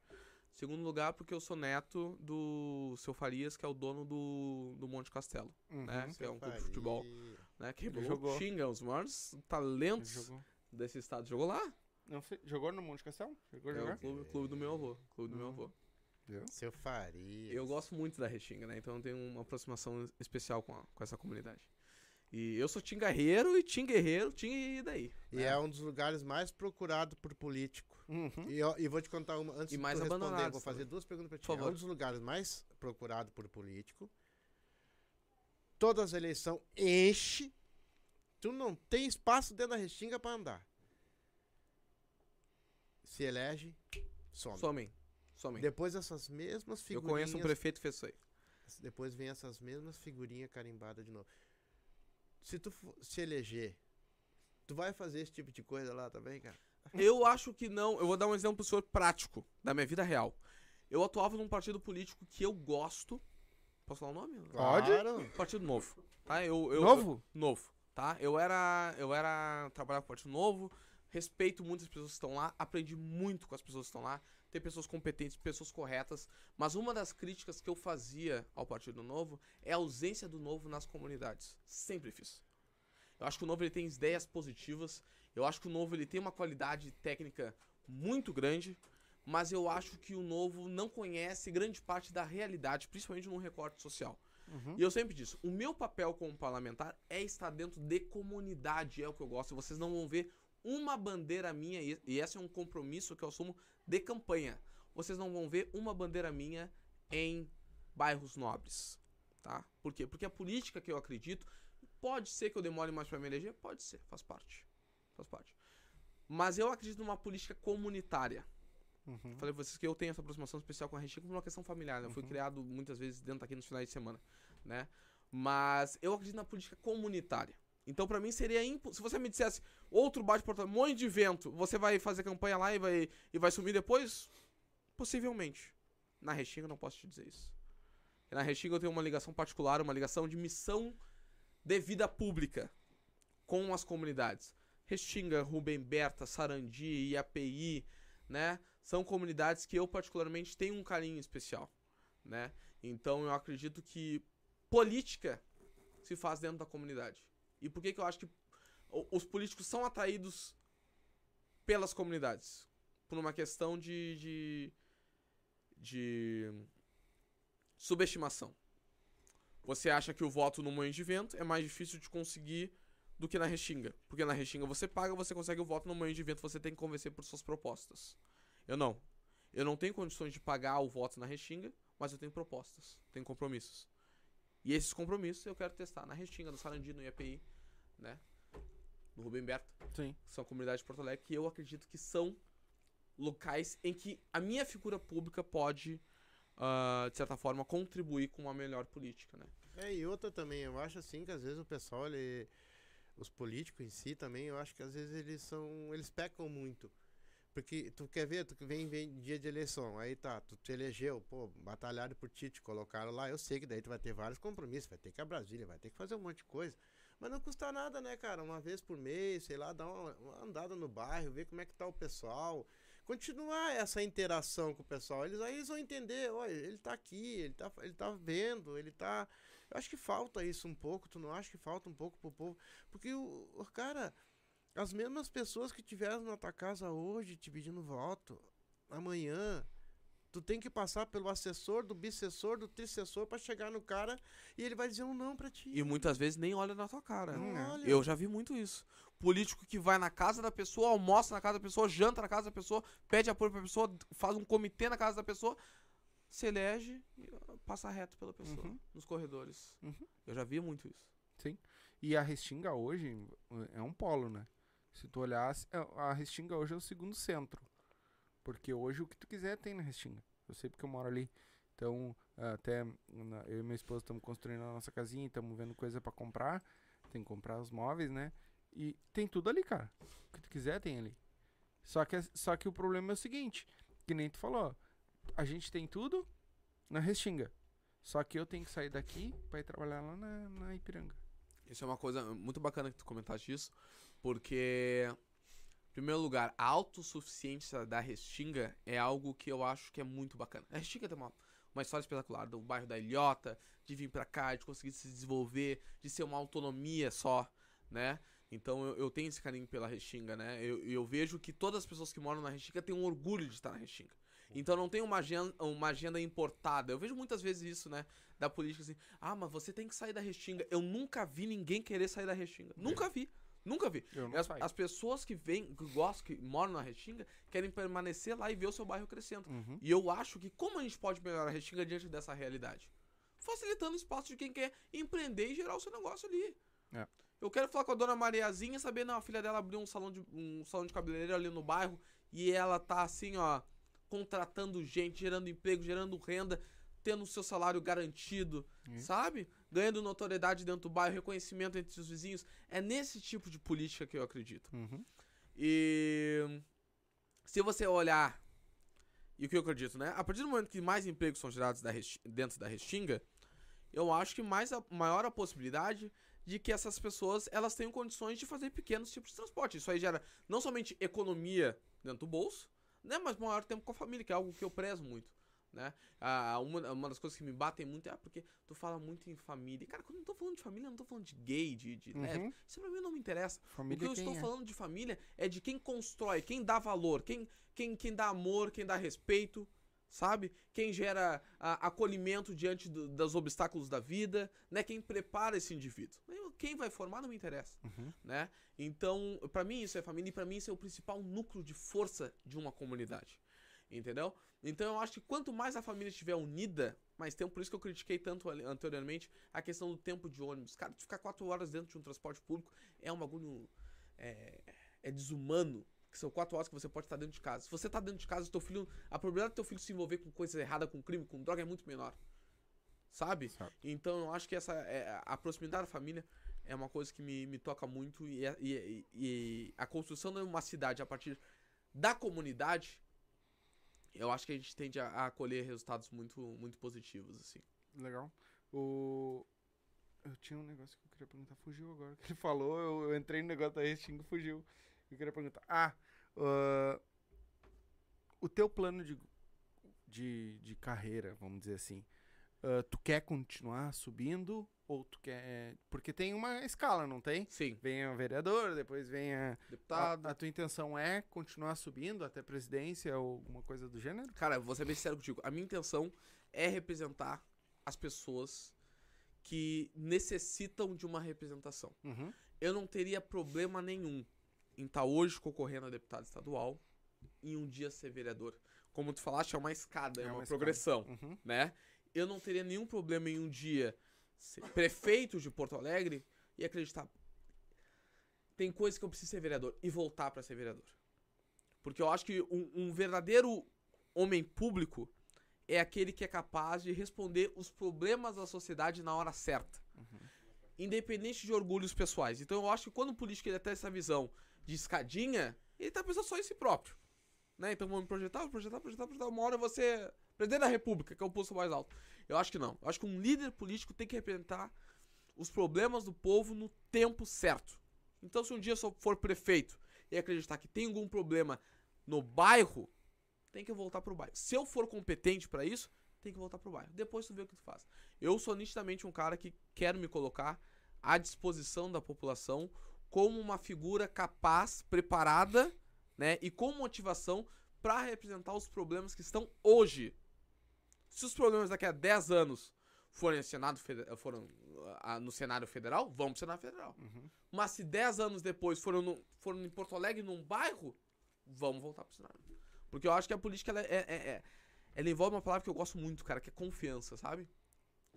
S3: Segundo lugar, porque eu sou neto do seu Farias, que é o dono do, do Monte Castelo, né? Que é um clube de futebol, né? Que
S1: Jogou.
S3: Xinga, os maiores talentos. Desse estado. Jogou lá?
S1: Não sei, jogou no Monte Castelo? A
S3: É o clube, clube do meu avô. Clube do meu avô.
S2: Seu Faria.
S3: Eu gosto muito da Restinga, né? Então eu tenho uma aproximação especial com, a- com essa comunidade. E eu sou Tim Guerreiro e Tim Guerreiro, Tim e daí.
S2: E
S3: né?
S2: é um dos lugares mais procurados por político.
S1: Uhum.
S2: E, eu- e vou te contar uma antes
S3: E
S2: de
S3: mais
S2: tu responder, vou fazer
S3: também.
S2: duas perguntas pra ti.
S3: Por
S2: É
S3: favor.
S2: um dos lugares mais procurados por político. Todas as eleições enche. Tu não tem espaço dentro da restinga pra andar. Se elege, some.
S3: Somem. Somem.
S2: Depois essas mesmas
S3: Eu
S2: figurinhas.
S3: conheço um prefeito que fez isso aí.
S2: Depois vem essas mesmas figurinhas carimbadas de novo. Se tu for- se eleger, tu vai fazer esse tipo de coisa lá também, cara?
S3: Eu acho que não. Eu vou dar um exemplo pro senhor prático, da minha vida real. Eu atuava num partido político que eu gosto. Posso falar o nome?
S1: Pode?
S2: Claro.
S3: Partido Novo. Tá? Eu, eu,
S1: Novo?
S3: eu- novo. Tá? Eu era. Eu era. Trabalhava com o Partido Novo. Respeito muitas pessoas que estão lá. Aprendi muito com as pessoas que estão lá. Tem pessoas competentes, pessoas corretas. Mas uma das críticas que eu fazia ao Partido Novo é a ausência do novo nas comunidades. Sempre fiz. Eu acho que o novo ele tem ideias positivas. Eu acho que o novo ele tem uma qualidade técnica muito grande. Mas eu acho que o novo não conhece grande parte da realidade, principalmente num recorte social.
S1: Uhum.
S3: E eu sempre disse, o meu papel como parlamentar é estar dentro de comunidade, é o que eu gosto. Vocês não vão ver uma bandeira minha, e esse é um compromisso que eu assumo de campanha. Vocês não vão ver uma bandeira minha em bairros nobres, tá? Por quê? Porque a política que eu acredito, pode ser que eu demore mais para me eleger, pode ser, faz parte. Faz parte. Mas eu acredito numa política comunitária.
S1: Uhum.
S3: Falei pra vocês que eu tenho essa aproximação especial com a Restinga por uma questão familiar, né? Eu fui
S1: Uhum.
S3: criado muitas vezes dentro aqui nos finais de semana, né? Mas eu acredito na política comunitária. Então, pra mim, seria impo... Se você me dissesse outro Porto Alegre, um monte de vento, você vai fazer campanha lá e vai, e vai sumir depois? Possivelmente. Na Restinga, eu não posso te dizer isso. Na Restinga, eu tenho uma ligação particular, uma ligação de missão de vida pública com as comunidades. Restinga, Rubem Berta, Sarandi, IAPI, né? São comunidades que eu particularmente tenho um carinho especial, né? Então eu acredito que política se faz dentro da comunidade. E por que que eu acho que os políticos são atraídos pelas comunidades? Por uma questão de, de, de subestimação. Você acha que o voto no Moinho de Vento é mais difícil de conseguir do que na Restinga. Porque na Restinga você paga, você consegue o voto no Moinho de Vento, você tem que convencer por suas propostas. Eu não. Eu não tenho condições de pagar o voto na Restinga, mas eu tenho propostas, tenho compromissos. E esses compromissos eu quero testar na Restinga, no Sarandi, no IAPI, né? No Rubem Berta,
S1: Sim.
S3: que são comunidades de Porto Alegre, que eu acredito que são locais em que a minha figura pública pode, ah, de certa forma, contribuir com uma melhor política, né?
S2: É, e outra também, eu acho assim que às vezes o pessoal, ele, os políticos em si também, eu acho que às vezes eles são, eles pecam muito. Porque tu quer ver, tu vem, vem dia de eleição, aí tá, tu te elegeu, pô, batalharam por ti, te colocaram lá, eu sei que daí tu vai ter vários compromissos, vai ter que ir a Brasília, vai ter que fazer um monte de coisa. Mas não custa nada, né, cara? Uma vez por mês, sei lá, dar uma, uma andada no bairro, ver como é que tá o pessoal. Continuar essa interação com o pessoal. Eles aí eles vão entender, olha, ele tá aqui, ele tá, ele tá vendo, ele tá. Eu acho que falta isso um pouco, tu não acha que falta um pouco pro povo? Porque o, o cara, as mesmas pessoas que tiveram na tua casa hoje te pedindo voto, amanhã, tu tem que passar pelo assessor, do bissessor, do tricessor pra chegar no cara e ele vai dizer um não pra ti.
S3: E muitas vezes nem olha na tua cara.
S2: Não
S1: é.
S2: olha.
S3: Eu já vi muito isso. Político que vai na casa da pessoa, almoça na casa da pessoa, janta na casa da pessoa, pede apoio pra pessoa, faz um comitê na casa da pessoa, se elege e passa reto pela pessoa
S1: Uhum.
S3: nos corredores.
S1: Uhum.
S3: Eu já vi muito isso.
S1: E a Restinga hoje é um polo, né? Se tu olhasse, é, a Restinga hoje é o segundo centro. Porque hoje o que tu quiser tem na Restinga. Eu sei porque eu moro ali. Então, até na- eu e minha esposa estamos construindo a nossa casinha, estamos vendo coisa pra comprar. Tem que comprar os móveis, né? E tem tudo ali, cara. O que tu quiser tem ali. Só que, só que o problema é o seguinte, que nem tu falou, a gente tem tudo na Restinga. Só que eu tenho que sair daqui pra ir trabalhar lá na, na Ipiranga.
S3: Isso é uma coisa muito bacana que tu comentaste isso, porque, em primeiro lugar, a autossuficiência da Restinga é algo que eu acho que é muito bacana. A Restinga tem uma, uma história espetacular do bairro da Ilhota, de vir pra cá, de conseguir se desenvolver, de ser uma autonomia só, né? Então eu, eu tenho esse carinho pela Restinga, né? Eu, eu vejo que todas as pessoas que moram na Restinga têm um orgulho de estar na Restinga. Então não tem uma agenda, uma agenda importada. Eu vejo muitas vezes isso, né? Da política assim, ah, mas você tem que sair da Restinga. Eu nunca vi ninguém querer sair da Restinga. Nunca vi. Nunca vi. As, as pessoas que vêm, que gostam, que moram na Restinga, querem permanecer lá e ver o seu bairro crescendo.
S1: Uhum.
S3: E eu acho que como a gente pode melhorar a Restinga diante dessa realidade? Facilitando o espaço de quem quer empreender e gerar o seu negócio ali.
S1: É.
S3: Eu quero falar com a dona Mariazinha e saber, não, a filha dela abriu um salão de, um salão de cabeleireiro ali no bairro e ela tá assim, ó, contratando gente, gerando emprego, gerando renda, tendo o seu salário garantido, sabe? Ganhando notoriedade dentro do bairro, reconhecimento entre os vizinhos. É nesse tipo de política que eu acredito.
S1: Uhum.
S3: E se você olhar, e o que eu acredito, né? A partir do momento que mais empregos são gerados da dentro da Restinga, eu acho que mais a, maior a possibilidade de que essas pessoas elas tenham condições de fazer pequenos tipos de transporte. Isso aí gera não somente economia dentro do bolso, né? Mas maior tempo com a família, que é algo que eu prezo muito. Né? Ah, uma, uma das coisas que me batem muito é ah, porque tu fala muito em família. E, Cara, quando eu não tô falando de família, eu não tô falando de gay, de, de
S1: Uhum.
S3: lésbica. Isso pra mim não me interessa.
S1: Família
S3: o que eu estou
S1: é?
S3: falando de família é de quem constrói, quem dá valor, quem, quem, quem dá amor, quem dá respeito, sabe? Quem gera ah, acolhimento diante do- dos obstáculos da vida, né? Quem prepara esse indivíduo. Quem vai formar não me interessa,
S1: Uhum.
S3: né? Então, pra mim isso é família e pra mim isso é o principal núcleo de força de uma comunidade. Entendeu? Então eu acho que quanto mais a família estiver unida, mais tempo, por isso que eu critiquei tanto anteriormente a questão do tempo de ônibus. Cara, tu ficar quatro horas dentro de um transporte público é um bagulho. É, é desumano. Que são quatro horas que você pode estar dentro de casa. Se você tá dentro de casa, teu filho. A probabilidade do teu filho se envolver com coisa errada, com crime, com droga é muito menor. Sabe?
S1: Certo.
S3: Então eu acho que essa. é, a proximidade da família é uma coisa que me, me toca muito. E, a- e- e- e a construção de uma cidade a partir da comunidade, eu acho que a gente tende a, a colher resultados muito, muito positivos, assim.
S1: Legal. O... Eu tinha um negócio que eu queria perguntar, fugiu agora. Ele falou, eu, eu entrei no negócio da Restinga e fugiu. Eu queria perguntar. Ah, ah, o teu plano de, de, de carreira, vamos dizer assim, ah, tu quer continuar subindo ou tu quer... Porque tem uma escala, não tem?
S3: Sim,
S1: Vem a vereador, depois vem a...
S3: deputado.
S1: A, a tua intenção é continuar subindo até presidência ou alguma coisa do gênero?
S3: Cara, vou ser bem sincero contigo. A minha intenção é representar as pessoas que necessitam de uma representação.
S1: Uhum.
S3: Eu não teria problema nenhum em estar hoje concorrendo a deputado estadual e um dia ser vereador. Como tu falaste, é uma escada, é,
S1: É
S3: uma,
S1: uma
S3: progressão,
S1: Uhum.
S3: né? Eu não teria nenhum problema em um dia prefeito de Porto Alegre e acreditar. Tem coisas que eu preciso ser vereador e voltar pra ser vereador. Porque eu acho que um, um verdadeiro homem público é aquele que é capaz de responder os problemas da sociedade na hora certa. Independente de orgulhos pessoais. Então eu acho que quando o político ele tem essa visão de escadinha, ele tá pensando só em si próprio. Né? Então vamos projetar, projetar, projetar, projetar. Uma hora você. Presidente da República, que é o posto mais alto. Eu acho que não. Eu acho que um líder político tem que representar os problemas do povo no tempo certo. Então, se um dia eu for prefeito e acreditar que tem algum problema no bairro, tem que voltar pro bairro. Se eu for competente pra isso, tem que voltar pro bairro. Depois tu vê o que tu faz. Eu sou nitidamente um cara que quero me colocar à disposição da população como uma figura capaz, preparada, né, e com motivação pra representar os problemas que estão hoje. Se os problemas daqui a 10 anos forem, Senado, foram ah, no cenário federal, vamos pro cenário federal.
S1: Uhum.
S3: Mas se 10 anos depois foram, no- foram em Porto Alegre, num bairro, vamos voltar pro cenário. Porque eu acho que a política, ela, é, é- é- ela envolve uma palavra que eu gosto muito, cara, que é confiança, sabe?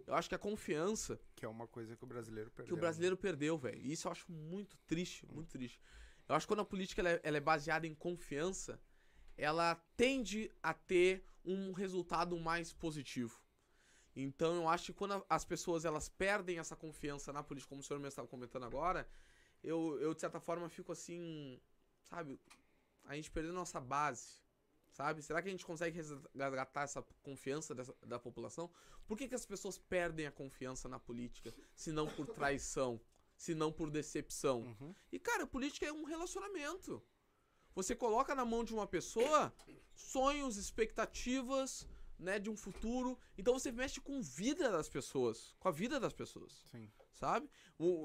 S3: Eu acho que a confiança
S1: Que é uma coisa que o brasileiro perdeu.
S3: que o brasileiro perdeu, velho. E isso eu acho muito triste, muito triste. Eu acho que quando a política ela é, ela é baseada em confiança, ela tende a ter um resultado mais positivo. Então eu acho que quando a- as pessoas elas perdem essa confiança na política, como o senhor mesmo estava comentando agora, eu, eu de certa forma fico assim, sabe, a gente perdeu nossa base, sabe? Será que a gente consegue resgatar essa confiança dessa- da população? Por que, que as pessoas perdem a confiança na política, se não por traição, se não por decepção?
S1: Uhum.
S3: E, cara, política é um relacionamento. Você coloca na mão de uma pessoa sonhos, expectativas, né, de um futuro. Então você mexe com a vida das pessoas, com a vida das pessoas,
S1: Sim.
S3: Sabe?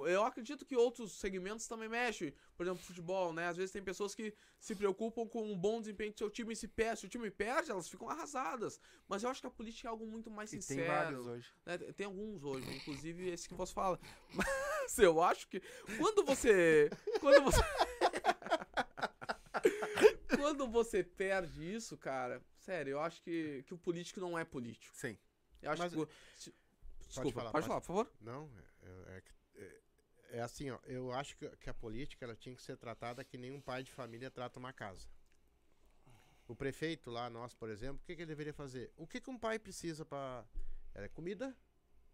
S3: Eu acredito que outros segmentos também mexem. Por exemplo, futebol, né? Às vezes tem pessoas que se preocupam com um bom desempenho do seu time e se perde. Se o time perde, elas ficam arrasadas. Mas eu acho que a política é algo muito mais
S1: E
S3: sincero.
S1: tem vários hoje.
S3: né? Tem alguns hoje, inclusive esse que você fala. Mas eu acho que quando você. Quando você. quando você perde isso, cara, sério, eu acho que, que o político não é político.
S1: Sim.
S3: Eu acho
S2: Mas-
S3: que. Desculpa,
S2: falar,
S3: pode
S2: pode.
S3: falar, por favor.
S2: Não, é, é- é é- é assim, ó. Eu acho que, que a política ela tinha que ser tratada que nem um pai de família trata uma casa. O prefeito lá, nós, por exemplo, o que, que ele deveria fazer? O que, que um pai precisa para. É comida,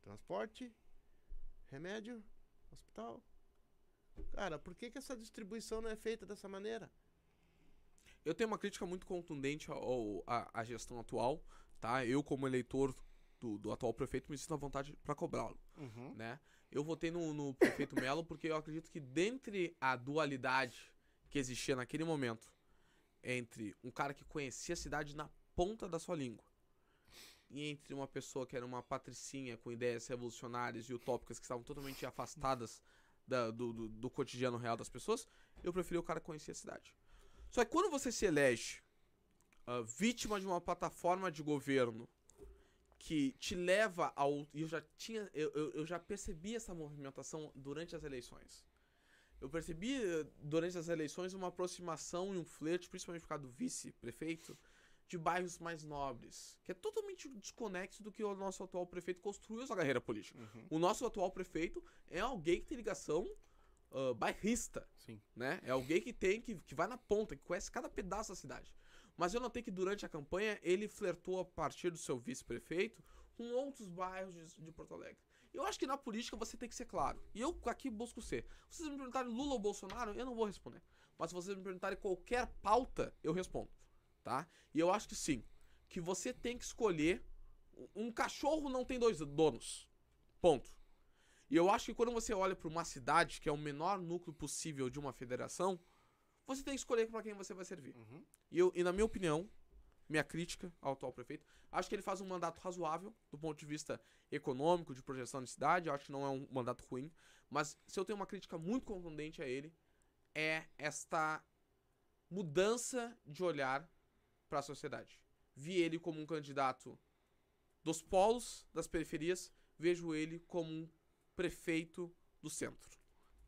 S2: transporte, remédio, hospital. Cara, por que, que essa distribuição não é feita dessa maneira?
S3: Eu tenho uma crítica muito contundente à gestão atual, tá? Eu, como eleitor do, do atual prefeito, me sinto à vontade para cobrá-lo.
S1: Uhum.
S3: né? Eu votei no, no prefeito Melo porque eu acredito que dentre a dualidade que existia naquele momento entre um cara que conhecia a cidade na ponta da sua língua e entre uma pessoa que era uma patricinha com ideias revolucionárias e utópicas que estavam totalmente afastadas da- do, do, do cotidiano real das pessoas, eu preferi o cara que conhecia a cidade. Só que quando você se elege ah, vítima de uma plataforma de governo que te leva ao. Eu já tinha. Eu, eu, eu já percebi essa movimentação durante as eleições. Eu percebi eh, durante as eleições uma aproximação e um flerte, principalmente por causa do vice-prefeito, de bairros mais nobres, que é totalmente desconexo do que o nosso atual prefeito construiu sua carreira política.
S1: Uhum.
S3: O nosso atual prefeito é alguém que tem ligação ah, bairrista,
S1: Sim.
S3: né? É alguém que tem, que, que vai na ponta, que conhece cada pedaço da cidade. Mas eu notei que durante a campanha ele flertou a partir do seu vice-prefeito com outros bairros de, de Porto Alegre. Eu acho que na política você tem que ser claro. E eu aqui busco ser. Se vocês me perguntarem Lula ou Bolsonaro, eu não vou responder. Mas se vocês me perguntarem qualquer pauta, eu respondo. Tá? E eu acho que sim. Que você tem que escolher. Um cachorro não tem dois donos. Ponto. E eu acho que quando você olha para uma cidade, que é o menor núcleo possível de uma federação, você tem que escolher para quem você vai servir.
S1: Uhum.
S3: E, eu, e na minha opinião, minha crítica ao atual prefeito, acho que ele faz um mandato razoável do ponto de vista econômico, de projeção de cidade, acho que não é um mandato ruim, mas se eu tenho uma crítica muito contundente a ele, é esta mudança de olhar para a sociedade. Vi ele como um candidato dos polos, das periferias, vejo ele como um prefeito do centro.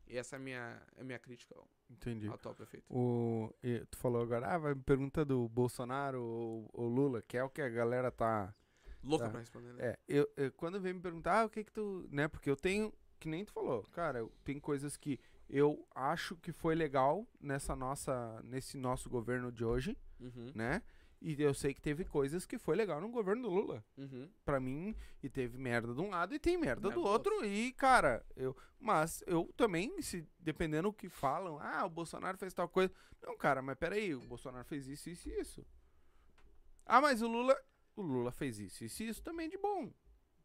S3: E essa é a minha, é a minha crítica
S1: Entendi.
S3: atual prefeito.
S1: O, e tu falou agora, ah, vai me pergunta do Bolsonaro ou, ou Lula, que é o que a galera tá.
S3: Louca
S1: Tá.
S3: pra responder, né?
S1: É, eu, eu- quando vem me perguntar, ah, o que que tu. Né, porque eu tenho, que nem tu falou, cara, eu, tem coisas que eu acho que foi legal nessa nossa, nesse nosso governo de hoje,
S3: Uhum,
S1: né? E eu sei que teve coisas que foi legal no governo do Lula.
S3: uhum.
S1: Pra mim, e teve merda de um lado e tem merda
S3: Merda
S1: do
S3: do
S1: outro. E, cara, eu. Mas eu também, se dependendo do que falam, ah, o Bolsonaro fez tal coisa. Não, cara, mas peraí, o Bolsonaro fez isso, isso e isso. Ah, mas o Lula. O Lula fez isso, isso e isso também de bom.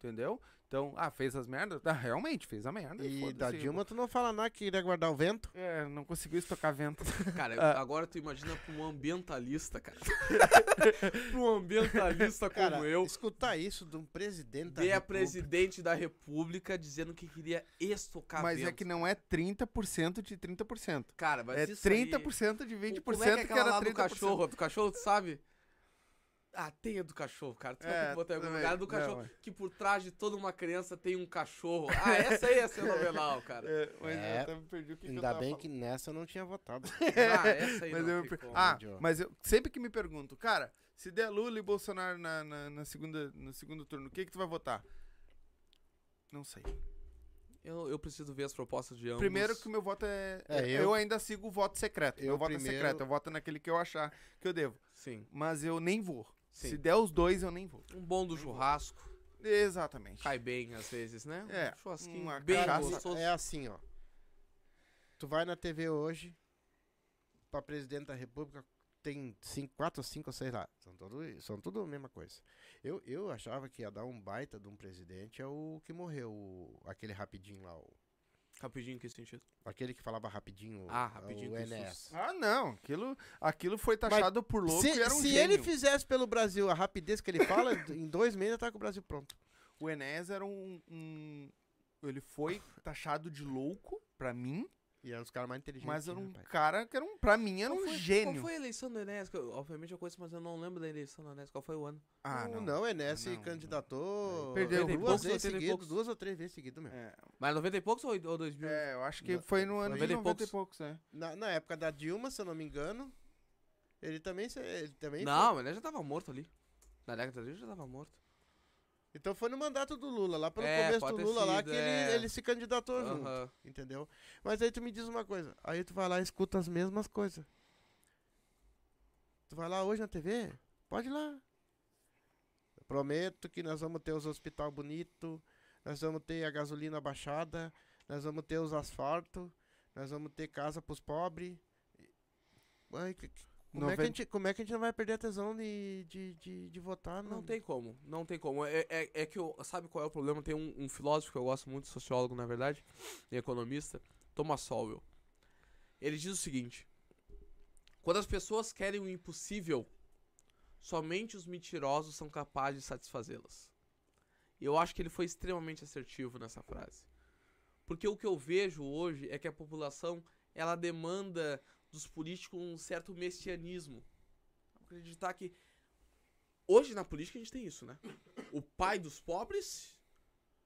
S1: Entendeu? Então, ah, fez as merdas? Ah, realmente, fez a merda.
S2: E da Dilma tu não fala nada que iria guardar o vento?
S1: É, não conseguiu estocar vento.
S3: Cara,
S1: Ah.
S3: agora tu imagina pra um ambientalista, cara. pra um ambientalista como
S2: Cara,
S3: eu,
S2: escutar isso de um presidente da
S3: ver a
S2: República.
S3: presidente da república dizendo que queria estocar
S1: mas é
S3: vento.
S1: que não é 30% de 30%.
S3: Cara, mas
S1: É
S3: isso aí-
S1: 30% de 20%
S3: Como é que, é
S1: que era
S3: lá
S1: 30%.
S3: do cachorro? Do cachorro, tu sabe? Ah, tem a do cachorro, cara. Tu vai ter
S1: É,
S3: que botar em algum lugar. Do
S1: Não,
S3: cachorro,
S1: é.
S3: que por trás de toda uma criança tem um cachorro. Ah, essa aí é fenomenal, cara.
S1: É, mas
S2: É,
S1: eu até me perdi o que, que eu
S2: Ainda
S1: tava
S2: bem
S1: falando.
S2: que nessa eu não tinha votado.
S3: Ah, essa aí
S1: Mas
S3: não
S1: eu
S3: como.
S1: Ah, mas eu sempre que me pergunto, cara, se der Lula e Bolsonaro na, na, na segunda, no segundo turno, o que que tu vai votar? Não sei.
S3: Eu, eu preciso ver as propostas de ambos.
S1: Primeiro que o meu voto é.
S2: É,
S1: eu,
S2: eu-
S1: ainda sigo o voto secreto.
S2: eu
S1: meu voto
S2: primeiro-
S1: é secreto. Eu voto naquele que eu achar que eu devo.
S3: Sim.
S1: Mas eu nem vou.
S3: Sim.
S1: Se der os dois, eu nem vou.
S3: Um bom do churrasco.
S1: Exatamente.
S3: Cai bem às vezes, né?
S1: É,
S3: Um churrasquinho
S1: uma
S3: bem
S1: cachaça.
S3: gostoso.
S2: É assim, ó. Tu vai na TV hoje, pra presidente da república, tem cinco, quatro ou cinco, sei lá. São tudo, são tudo a mesma coisa. Eu, eu achava que ia dar um baita de um presidente, é o que morreu, o- aquele rapidinho lá, o-
S3: Rapidinho, que sentido?
S2: aquele que falava rapidinho.
S3: Ah, rapidinho
S2: o
S3: susto.
S1: Ah, não. Aquilo, aquilo foi taxado por louco
S2: Se,
S1: e era um
S2: se
S1: gênio.
S2: ele fizesse pelo Brasil a rapidez que ele fala, em dois meses tá com o Brasil pronto.
S1: O Enéas era um, um- Ele foi taxado de louco, pra mim,
S2: E eram os caras mais inteligentes.
S1: mas era
S2: né,
S1: um
S2: rapaz?
S1: cara que era um, pra mim era
S3: Qual
S1: um
S3: foi-
S1: gênio.
S3: Qual foi a eleição do eu- Obviamente eu conheço, mas eu não lembro da eleição do Enéas. Qual foi o ano?
S1: Ah,
S2: não,
S1: não.
S2: não, Enéas se
S1: Não,
S2: candidatou
S1: Perdeu.
S2: duas
S3: 80 poucos,
S2: vezes
S3: 80
S2: seguidas,
S3: poucos.
S2: duas ou três vezes seguidas, meu.
S1: É,
S3: Mas 90 e poucos ou ou 2000?
S1: é, eu acho que
S2: Não,
S1: foi no ano de
S3: 90 e
S1: 90 e
S3: poucos.
S1: poucos, é.
S2: Na, na época da Dilma, se eu não me engano, ele também, se- ele também
S3: Não, o Enéas já tava morto ali. Na década dele já tava morto.
S2: Então foi no mandato do Lula, lá pelo
S3: É,
S2: começo do Lula lá
S3: sido,
S2: que
S3: é.
S2: ele, ele se candidatou junto,
S3: Aham.
S2: entendeu? Mas aí tu me diz uma coisa, aí tu vai lá e escuta as mesmas coisas. Tu vai lá hoje na TV? Pode ir lá. Eu prometo que nós vamos ter os hospital bonito, nós vamos ter a gasolina baixada, nós vamos ter os asfaltos, nós vamos ter casa pros pobres. Ai, que- como, é que a gente, como é que a gente não vai perder a tesão de, de, de, de votar?
S3: Não tem como, não tem como. É, é, é que eu, sabe qual é o problema? Tem um, um filósofo que eu gosto muito, sociólogo na verdade, e economista, Thomas Sowell. Ele diz o seguinte: quando as pessoas querem o impossível, somente os mentirosos são capazes de satisfazê-las. E eu acho que ele foi extremamente assertivo nessa frase. Porque o que eu vejo hoje é que a população ela demanda dos políticos um certo messianismo. Acreditar que Hoje na política a gente tem isso, né? O pai dos pobres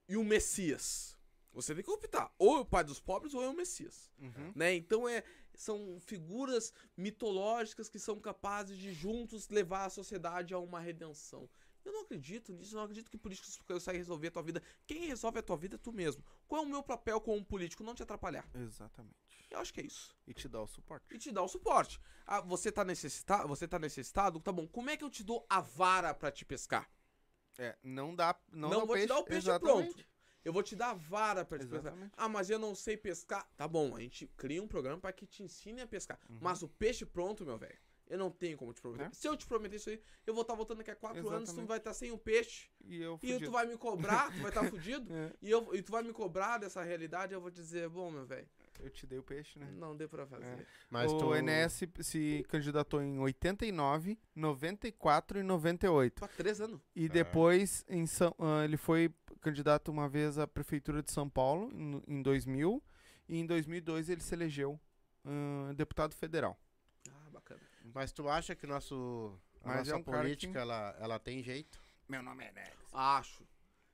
S3: e o Messias. Você tem que optar. Ou é o pai dos pobres ou é o Messias.
S1: Uhum.
S3: Né? Então é, são figuras mitológicas que são capazes de juntos levar a sociedade a uma redenção. Eu não acredito nisso, eu não acredito que políticos conseguem resolver a tua vida. Quem resolve a tua vida é tu mesmo. Qual é o meu papel como político? Não te atrapalhar.
S1: Exatamente.
S3: Eu acho que é isso.
S1: E te dá o suporte.
S3: E te dar o suporte. Ah, você tá necessitado? Você tá necessitado? Tá bom. Como é que eu te dou a vara pra te pescar?
S1: É, não dá. Não,
S3: Não,
S1: dá
S3: vou
S1: peixe.
S3: te dar o peixe
S1: Exatamente.
S3: pronto. Eu vou te dar a vara pra te pescar.
S1: Exatamente.
S3: Ah, mas eu não sei pescar. Tá bom, a gente cria um programa pra que te ensine a pescar.
S1: Uhum.
S3: Mas o peixe pronto, meu velho, eu não tenho como te prometer.
S1: É.
S3: Se eu te prometer isso aí, eu vou estar voltando daqui a quatro anos, tu
S1: Exatamente.
S3: vai estar sem o peixe.
S1: E eu
S3: E tu
S1: fudido.
S3: vai me cobrar, tu vai estar fudido.
S1: É,
S3: E, eu, e tu vai me cobrar dessa realidade, eu vou dizer, bom, meu velho,
S1: eu te dei o peixe, né?
S3: não deu pra fazer.
S2: Mas
S1: o
S2: tu...
S1: Enéas se, se candidatou em 89, 94 e 98.
S3: Há três anos.
S1: E depois em São, ah, ele foi candidato uma vez à prefeitura de São Paulo em, em 2000 e em 2002 ele se elegeu ah, deputado federal.
S3: Ah, bacana.
S2: Mas tu acha que nosso, a
S1: Mas é
S2: nossa
S1: um cara
S2: política,
S1: que-
S2: ela, ela tem jeito?
S1: Meu nome é Enéas.
S3: Acho.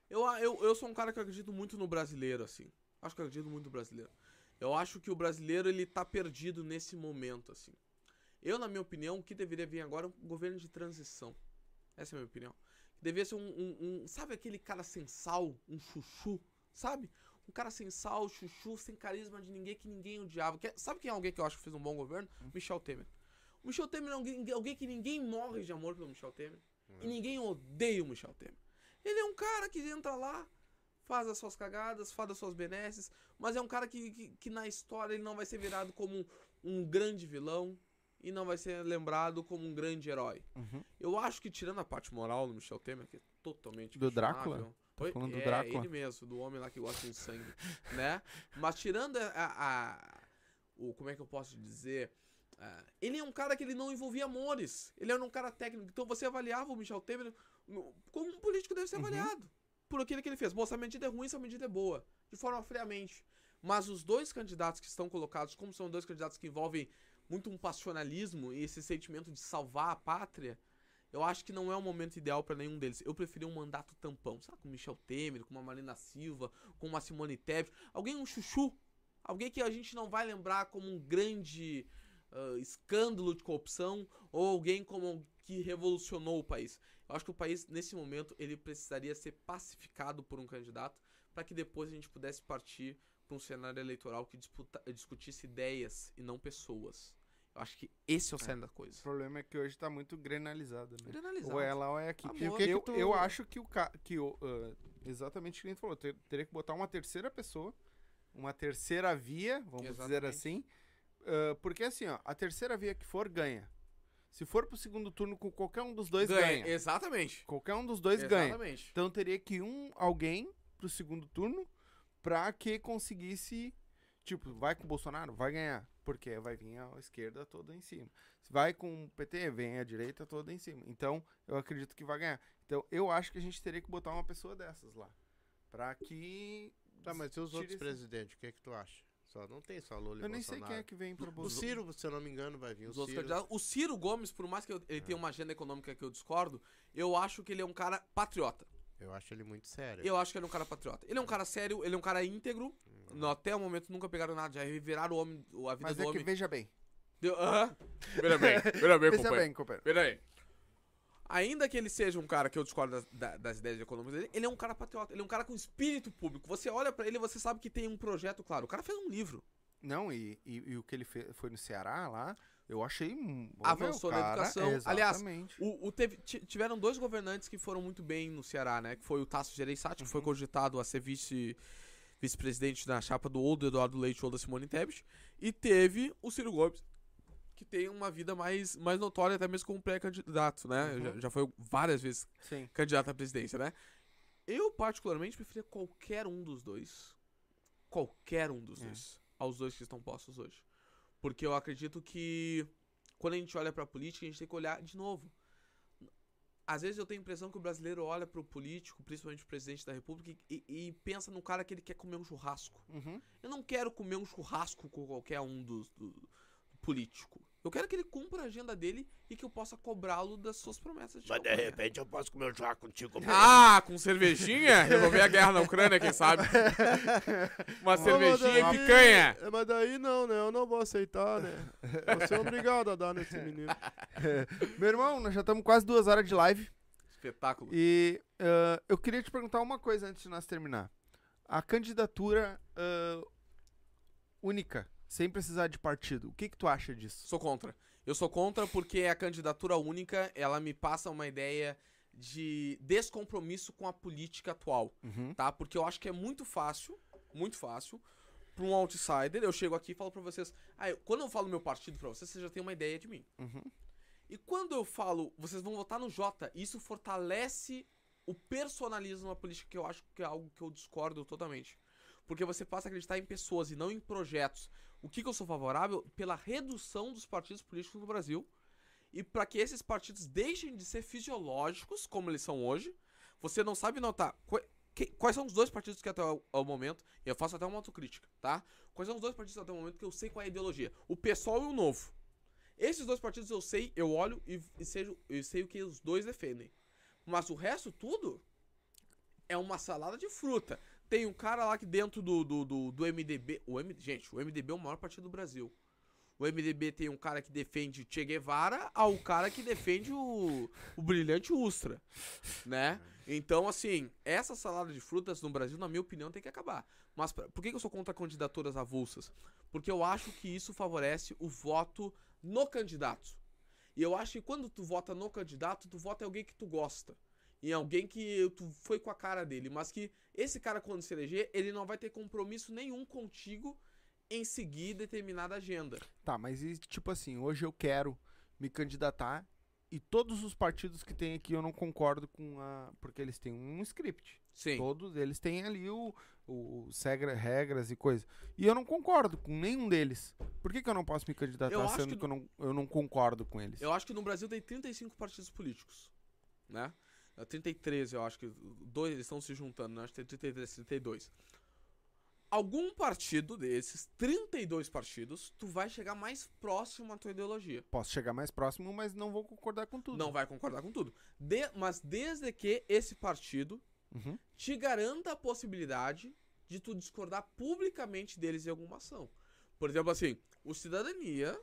S3: Eu, eu, eu sou um cara que acredito muito no brasileiro, assim. Acho que eu acredito muito no brasileiro. Eu acho que o brasileiro, ele tá perdido nesse momento, assim. Eu, na minha opinião, o que deveria vir agora é um governo de transição. Essa é a minha opinião. Deveria ser um, um- um- Sabe aquele cara sem sal? Um chuchu? Sabe? Um cara sem sal, chuchu, sem carisma de ninguém, que ninguém odiava. Que- sabe quem é alguém que eu acho que fez um bom governo? Michel Temer. O Michel Temer é alguém, alguém que ninguém morre de amor pelo Michel Temer. E ninguém odeia o Michel Temer. Ele é um cara que entra lá, faz as suas cagadas, faz as suas benesses, mas é um cara que, que, que na história ele não vai ser virado como um, um grande vilão e não vai ser lembrado como um grande herói.
S1: Uhum.
S3: Eu acho que tirando a parte moral do Michel Temer, que é totalmente
S1: Do Drácula? Tá
S3: Oi?
S1: falando do
S3: é,
S1: Drácula?
S3: ele mesmo, do homem lá que gosta de sangue, né? Mas tirando a, a- o como é que eu posso dizer, ah, ele é um cara que ele não envolvia amores. Ele era um cara técnico. Então você avaliava o Michel Temer como um político deve ser
S1: Uhum.
S3: Por aquilo que ele fez. Bom, essa medida é ruim, essa medida é boa. De forma friamente. Mas os dois candidatos que estão colocados, como são dois candidatos que envolvem muito um passionalismo e esse sentimento de salvar a pátria, eu acho que não é o momento ideal para nenhum deles. Eu preferi um mandato tampão, sabe? Com Michel Temer, com uma Marina Silva, com uma Simone Tebet. Alguém um chuchu. Alguém que a gente não vai lembrar como um grande ah, escândalo de corrupção ou alguém como que revolucionou o país. Eu acho que o país, nesse momento, ele precisaria ser pacificado por um candidato para que depois a gente pudesse partir para um cenário eleitoral que disputa, discutisse ideias e não pessoas. Eu acho que esse é o cerne da
S1: O
S3: coisa.
S1: problema é que hoje tá muito grenalizado, né?
S3: Granalizado.
S1: Ou é lá ou é aqui.
S3: Amor.
S1: O
S2: que
S1: que
S2: que
S1: eu,
S2: tu-
S1: eu acho que o ca... que o, ah, exatamente o que a gente falou, ter- teria que botar uma terceira pessoa, uma terceira via, vamos dizer
S3: Exatamente.
S1: assim, ah, porque assim, ó, a terceira via que for ganha. Se for pro segundo turno com qualquer um dos dois ganha.
S3: Exatamente.
S1: Qualquer um dos dois ganha.
S3: Exatamente.
S1: Então teria que um alguém pro segundo turno pra que conseguisse, tipo, vai com o Bolsonaro, vai ganhar, porque vai vir a esquerda toda em cima. Se vai com o PT, vem a direita toda em cima. Então, eu acredito que vai ganhar. Então, eu acho que a gente teria que botar uma pessoa dessas lá, Pra que
S2: Tá, mas e os outros
S1: esse-
S2: presidentes? O que é que tu acha? Só não tem só Lula e
S1: eu nem sei
S2: Bolsonaro.
S1: quem é que vem pro
S2: O
S1: Bolsonaro.
S2: Ciro, se eu não me engano, vai vir. O
S3: Os outros
S2: Ciro.
S3: candidatos. O Ciro Gomes, por mais que eu- ele tenha uma agenda econômica que eu discordo, eu acho que ele é um cara patriota.
S2: Eu acho ele muito sério.
S3: Eu acho que ele é um cara patriota. Ele é um cara sério, ele é um cara íntegro. No- até o momento nunca pegaram nada, já reviraram o homem, a vida
S1: Mas
S3: do
S1: é que
S3: homem.
S1: veja bem.
S3: Deu- Aham. Veja bem, veja bem,
S1: Veja
S3: companheiro.
S1: bem, companheiro.
S3: Pera aí. Ainda que ele seja um cara que eu discordo das, da- das ideias econômicas dele, ele é um cara patriota, ele é um cara com espírito público. Você olha pra ele você sabe que tem um projeto claro. O cara fez um livro.
S1: Não, e, e, e o que ele fez, foi no Ceará lá, eu achei um.
S3: Avançou na educação. Aliás. O, o teve- ti- tiveram dois governantes que foram muito bem no Ceará, né? Que foi o Tasso Gereissati, que foi cogitado a ser vice vice-presidente na chapa do ou do Eduardo Leite ou da Simone Tebet. E teve o Ciro Gomes, que tem uma vida mais, mais notória, até mesmo como pré-candidato, né?
S1: Uhum.
S3: Já, já foi várias vezes
S1: Sim.
S3: candidato à presidência, né? Eu, particularmente, preferia qualquer um dos dois. Qualquer um dos
S1: É.
S3: dois. Aos dois que estão postos hoje. Porque eu acredito que quando a gente olha pra política, a gente tem que olhar de novo. Às vezes eu tenho a impressão que o brasileiro olha pro político, principalmente o presidente da república, e, e pensa no cara que ele quer comer um churrasco.
S1: Uhum.
S3: Eu não quero comer um churrasco com qualquer um dos do, do político. Eu quero que ele cumpra a agenda dele e que eu possa cobrá-lo das suas promessas de
S2: Mas de repente eu posso comer um churrasco contigo.
S3: Ah, com cervejinha? Resolver a guerra na Ucrânia, quem sabe? Uma cervejinha e picanha.
S2: Mas daí não, né? Eu não vou aceitar, né? Você é obrigado a dar nesse menino.
S1: Meu irmão, nós já estamos quase duas horas de live.
S3: Espetáculo.
S1: E ah, eu queria te perguntar uma coisa antes de nós terminar. A candidatura ah, única, sem precisar de partido, o que, que tu acha disso?
S3: Sou contra. Eu sou contra porque a candidatura única, ela me passa uma ideia de descompromisso com a política atual,
S1: Uhum.
S3: tá? Porque eu acho que é muito fácil, muito fácil, pra um outsider, eu chego aqui e falo pra vocês, ah, eu- quando eu falo meu partido pra vocês, vocês já têm uma ideia de mim.
S1: Uhum.
S3: E quando eu falo, vocês vão votar no Jota, isso fortalece o personalismo na política, que eu acho que é algo que eu discordo totalmente. Porque você passa a acreditar em pessoas e não em projetos. O que, que eu sou favorável? Pela redução dos partidos políticos no Brasil. E para que esses partidos deixem de ser fisiológicos, como eles são hoje. Você não sabe notar. quais são os dois partidos que até o, ao momento. E eu faço até uma autocrítica, tá? Quais são os dois partidos até o momento que eu sei qual é a ideologia? O PSOL e o Novo. Esses dois partidos eu sei, eu olho e, e seja, eu sei o que os dois defendem. Mas o resto tudo é uma salada de fruta. Tem um cara lá que dentro do, do, do, do MDB. O M, gente, o MDB é o maior partido do Brasil. O MDB tem um cara que defende Che Guevara ao cara que defende o, o brilhante Ustra, né? Então, assim, essa salada de frutas no Brasil, na minha opinião, tem que acabar. Mas por que eu sou contra candidaturas avulsas? Porque eu acho que isso favorece o voto no candidato. E eu acho que quando tu vota no candidato, tu vota em alguém que tu gosta. Em alguém que tu foi com a cara dele. Mas que esse cara, quando se eleger, ele não vai ter compromisso nenhum contigo em seguir determinada agenda.
S1: Tá, mas e, tipo assim, hoje eu quero me candidatar e todos os partidos que tem aqui eu não concordo com a. Porque eles têm um script.
S3: Sim.
S1: Todos eles têm ali o, o, os regra- regras e coisa. E eu não concordo com nenhum deles. Por que, que eu não posso me candidatar
S3: Eu
S1: sendo
S3: que
S1: que, eu, não, eu não concordo com eles?
S3: Eu acho que no Brasil tem 35 partidos políticos, né? É 33, eu acho que dois eles estão se juntando, né? Acho que tem 33, 32. Algum partido desses, 32 partidos, tu vai chegar mais próximo à tua ideologia.
S1: Posso chegar mais próximo, mas não vou concordar com tudo.
S3: Não vai concordar com tudo. De- mas desde que esse partido
S1: Uhum.
S3: te garanta a possibilidade de tu discordar publicamente deles em alguma ação. Por exemplo, assim, o Cidadania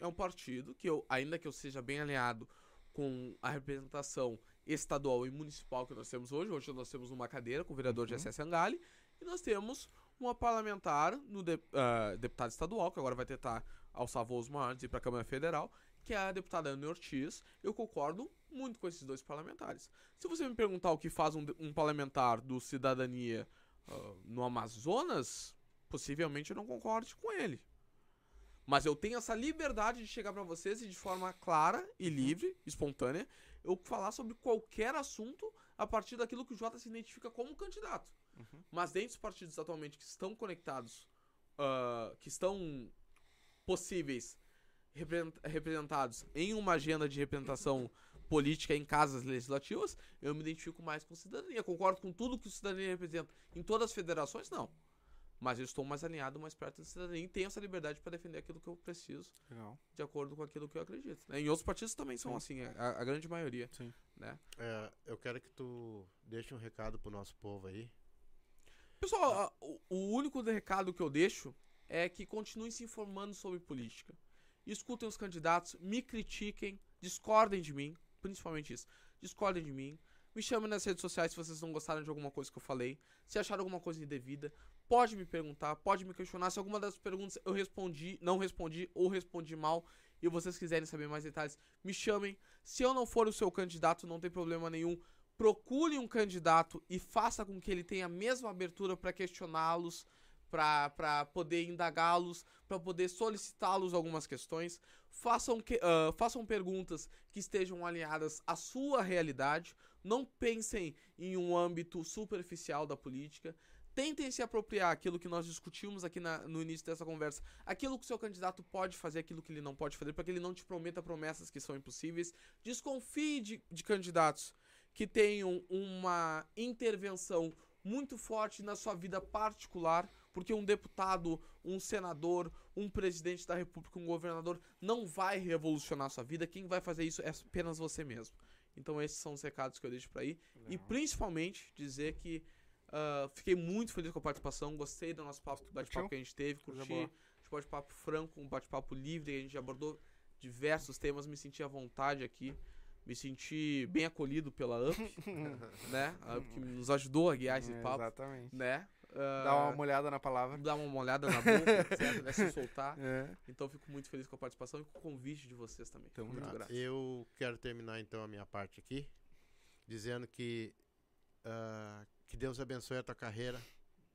S3: é um partido que eu, ainda que eu seja bem alinhado com a representação estadual e municipal que nós temos hoje, hoje nós temos uma cadeira com o vereador
S1: Uhum.
S3: Gessé Sangali, E nós temos uma parlamentar no de, uh, deputado estadual, que agora vai tentar alçar voos maiores e ir para a Câmara Federal, que é a deputada Ana Ortiz. Eu concordo muito com esses dois parlamentares. Se você me perguntar o que faz um, um parlamentar do Cidadania uh, no Amazonas, possivelmente eu não concorde com ele. Mas eu tenho essa liberdade de chegar para vocês e de forma clara e livre, espontânea, eu falar sobre qualquer assunto a partir daquilo que o Jota se identifica como candidato. Uhum. Mas dentro dos partidos atualmente que estão conectados, uh, que estão possíveis representados em uma agenda de representação política em casas legislativas, eu me identifico mais com cidadania. Concordo com tudo que o cidadania representa. Em todas as federações, não. Mas eu estou mais alinhado, mais perto da cidadania e tenho essa liberdade para defender aquilo que eu preciso,
S1: Legal.
S3: de acordo com aquilo que eu acredito. Né? Em outros partidos também são Sim. assim, a, a, grande maioria.
S1: Sim.
S3: Né?
S2: É, eu quero que tu deixe um recado pro nosso povo aí.
S3: Pessoal, a, o, o único recado que eu deixo é que continuem se informando sobre política. Escutem os candidatos, me critiquem, discordem de mim, principalmente isso. Discordem de mim. Me chamem nas redes sociais se vocês não gostaram de alguma coisa que eu falei. Se acharam alguma coisa indevida, pode me perguntar, pode me questionar. Se alguma das perguntas eu respondi, não respondi ou respondi mal e vocês quiserem saber mais detalhes, me chamem. Se eu não for o seu candidato, não tem problema nenhum. Procure um candidato e faça com que ele tenha a mesma abertura para questioná-los, para poder indagá-los, para poder solicitá-los algumas questões. Façam, que, uh, façam perguntas que estejam alinhadas à sua realidade. Não pensem em um âmbito superficial da política. Tentem se apropriar aquilo que nós discutimos aqui na, no início dessa conversa, aquilo que o seu candidato pode fazer, aquilo que ele não pode fazer, para que ele não te prometa promessas que são impossíveis. Desconfie de, de candidatos que tenham uma intervenção muito forte na sua vida particular, porque um deputado, um senador, um presidente da república, um governador não vai revolucionar a sua vida. Quem vai fazer isso é apenas você mesmo. Então esses são os recados que eu deixo para aí. Não. E principalmente dizer que uh, fiquei muito feliz com a participação, gostei do nosso bate-papo que a gente teve, curti um bate-papo franco, um bate-papo livre, a gente abordou diversos temas, me senti à vontade aqui me senti bem acolhido pela UP, né? A UP que nos ajudou a guiar esse é, papo.
S1: Exatamente.
S3: Né?
S1: Uh, Dá uma olhada na palavra.
S3: Dá uma olhada na boca, certo? Né? Se soltar. É. Então fico muito feliz com a participação e com o convite de vocês também. Então, muito
S2: grato. Eu quero terminar então a minha parte aqui, dizendo que uh, que Deus abençoe a tua carreira,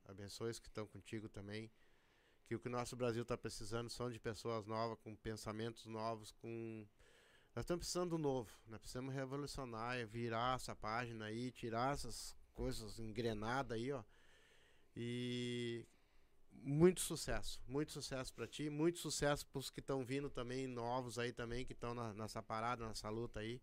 S2: abençoe os que estão contigo também. Que o que o nosso Brasil está precisando são de pessoas novas, com pensamentos novos, com nós estamos precisando do novo, nós precisamos revolucionar, virar essa página aí, tirar essas coisas engrenadas aí, ó. E muito sucesso, muito sucesso para ti, muito sucesso para os que estão vindo também, novos aí também, que estão nessa parada, nessa luta aí.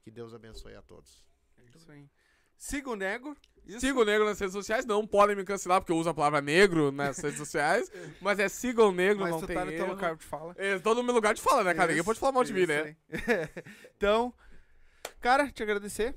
S2: Que Deus abençoe a todos.
S1: É isso aí. Siga o Nego.
S3: Isso. Siga o Negro nas redes sociais. Não podem me cancelar porque eu uso a palavra negro nas redes sociais. mas é siga o Negro, mas não tu tem tá no teu
S1: lugar de fala.
S3: É, tô no meu lugar de fala, né, cara? Ninguém pode falar mal de mim, né?
S1: então, cara, te agradecer,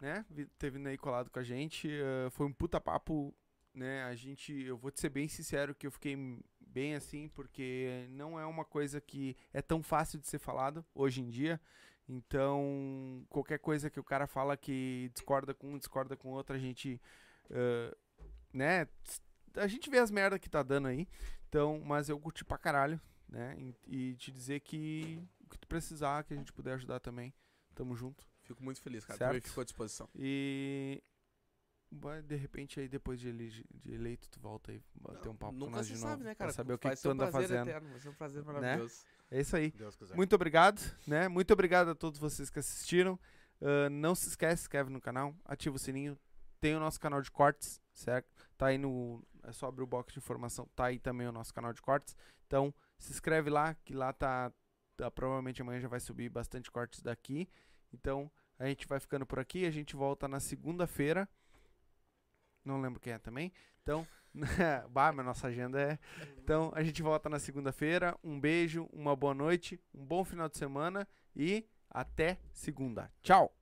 S1: né? Ter vindo aí colado com a gente. Uh, foi um puta papo, né? A gente, eu vou te ser bem sincero que eu fiquei bem assim, porque não é uma coisa que é tão fácil de ser falado hoje em dia. Então, qualquer coisa que o cara fala que discorda com um, discorda com outro, a gente. Uh, né? A gente vê as merdas que tá dando aí. Então, mas eu curti pra caralho, né? E, e te dizer que o que tu precisar, que a gente puder ajudar também. Tamo junto.
S3: Fico muito feliz, cara.
S1: Certo? Também
S3: fico à disposição.
S1: E de repente aí depois de, ele, de eleito tu volta aí bater um papo
S3: Nunca
S1: com nós de
S3: sabe,
S1: novo,
S3: né, cara?
S1: saber o que, que tu anda fazendo.
S3: Eterno, vai ser um prazer né? maravilhoso. Né?
S1: É isso aí. Muito obrigado, né? Muito obrigado a todos vocês que assistiram. Uh, não se esquece, se inscreve no canal, ativa o sininho. Tem o nosso canal de cortes, certo? Tá aí no. É só abrir o box de informação. Tá aí também o nosso canal de cortes. Então, se inscreve lá, que lá tá. tá provavelmente amanhã já vai subir bastante cortes daqui. Então, a gente vai ficando por aqui. A gente volta na segunda-feira. Não lembro quem é também. Então. bah, mas nossa agenda é. Então, a gente volta na segunda-feira. Um beijo, uma boa noite, um bom final de semana e até segunda. Tchau!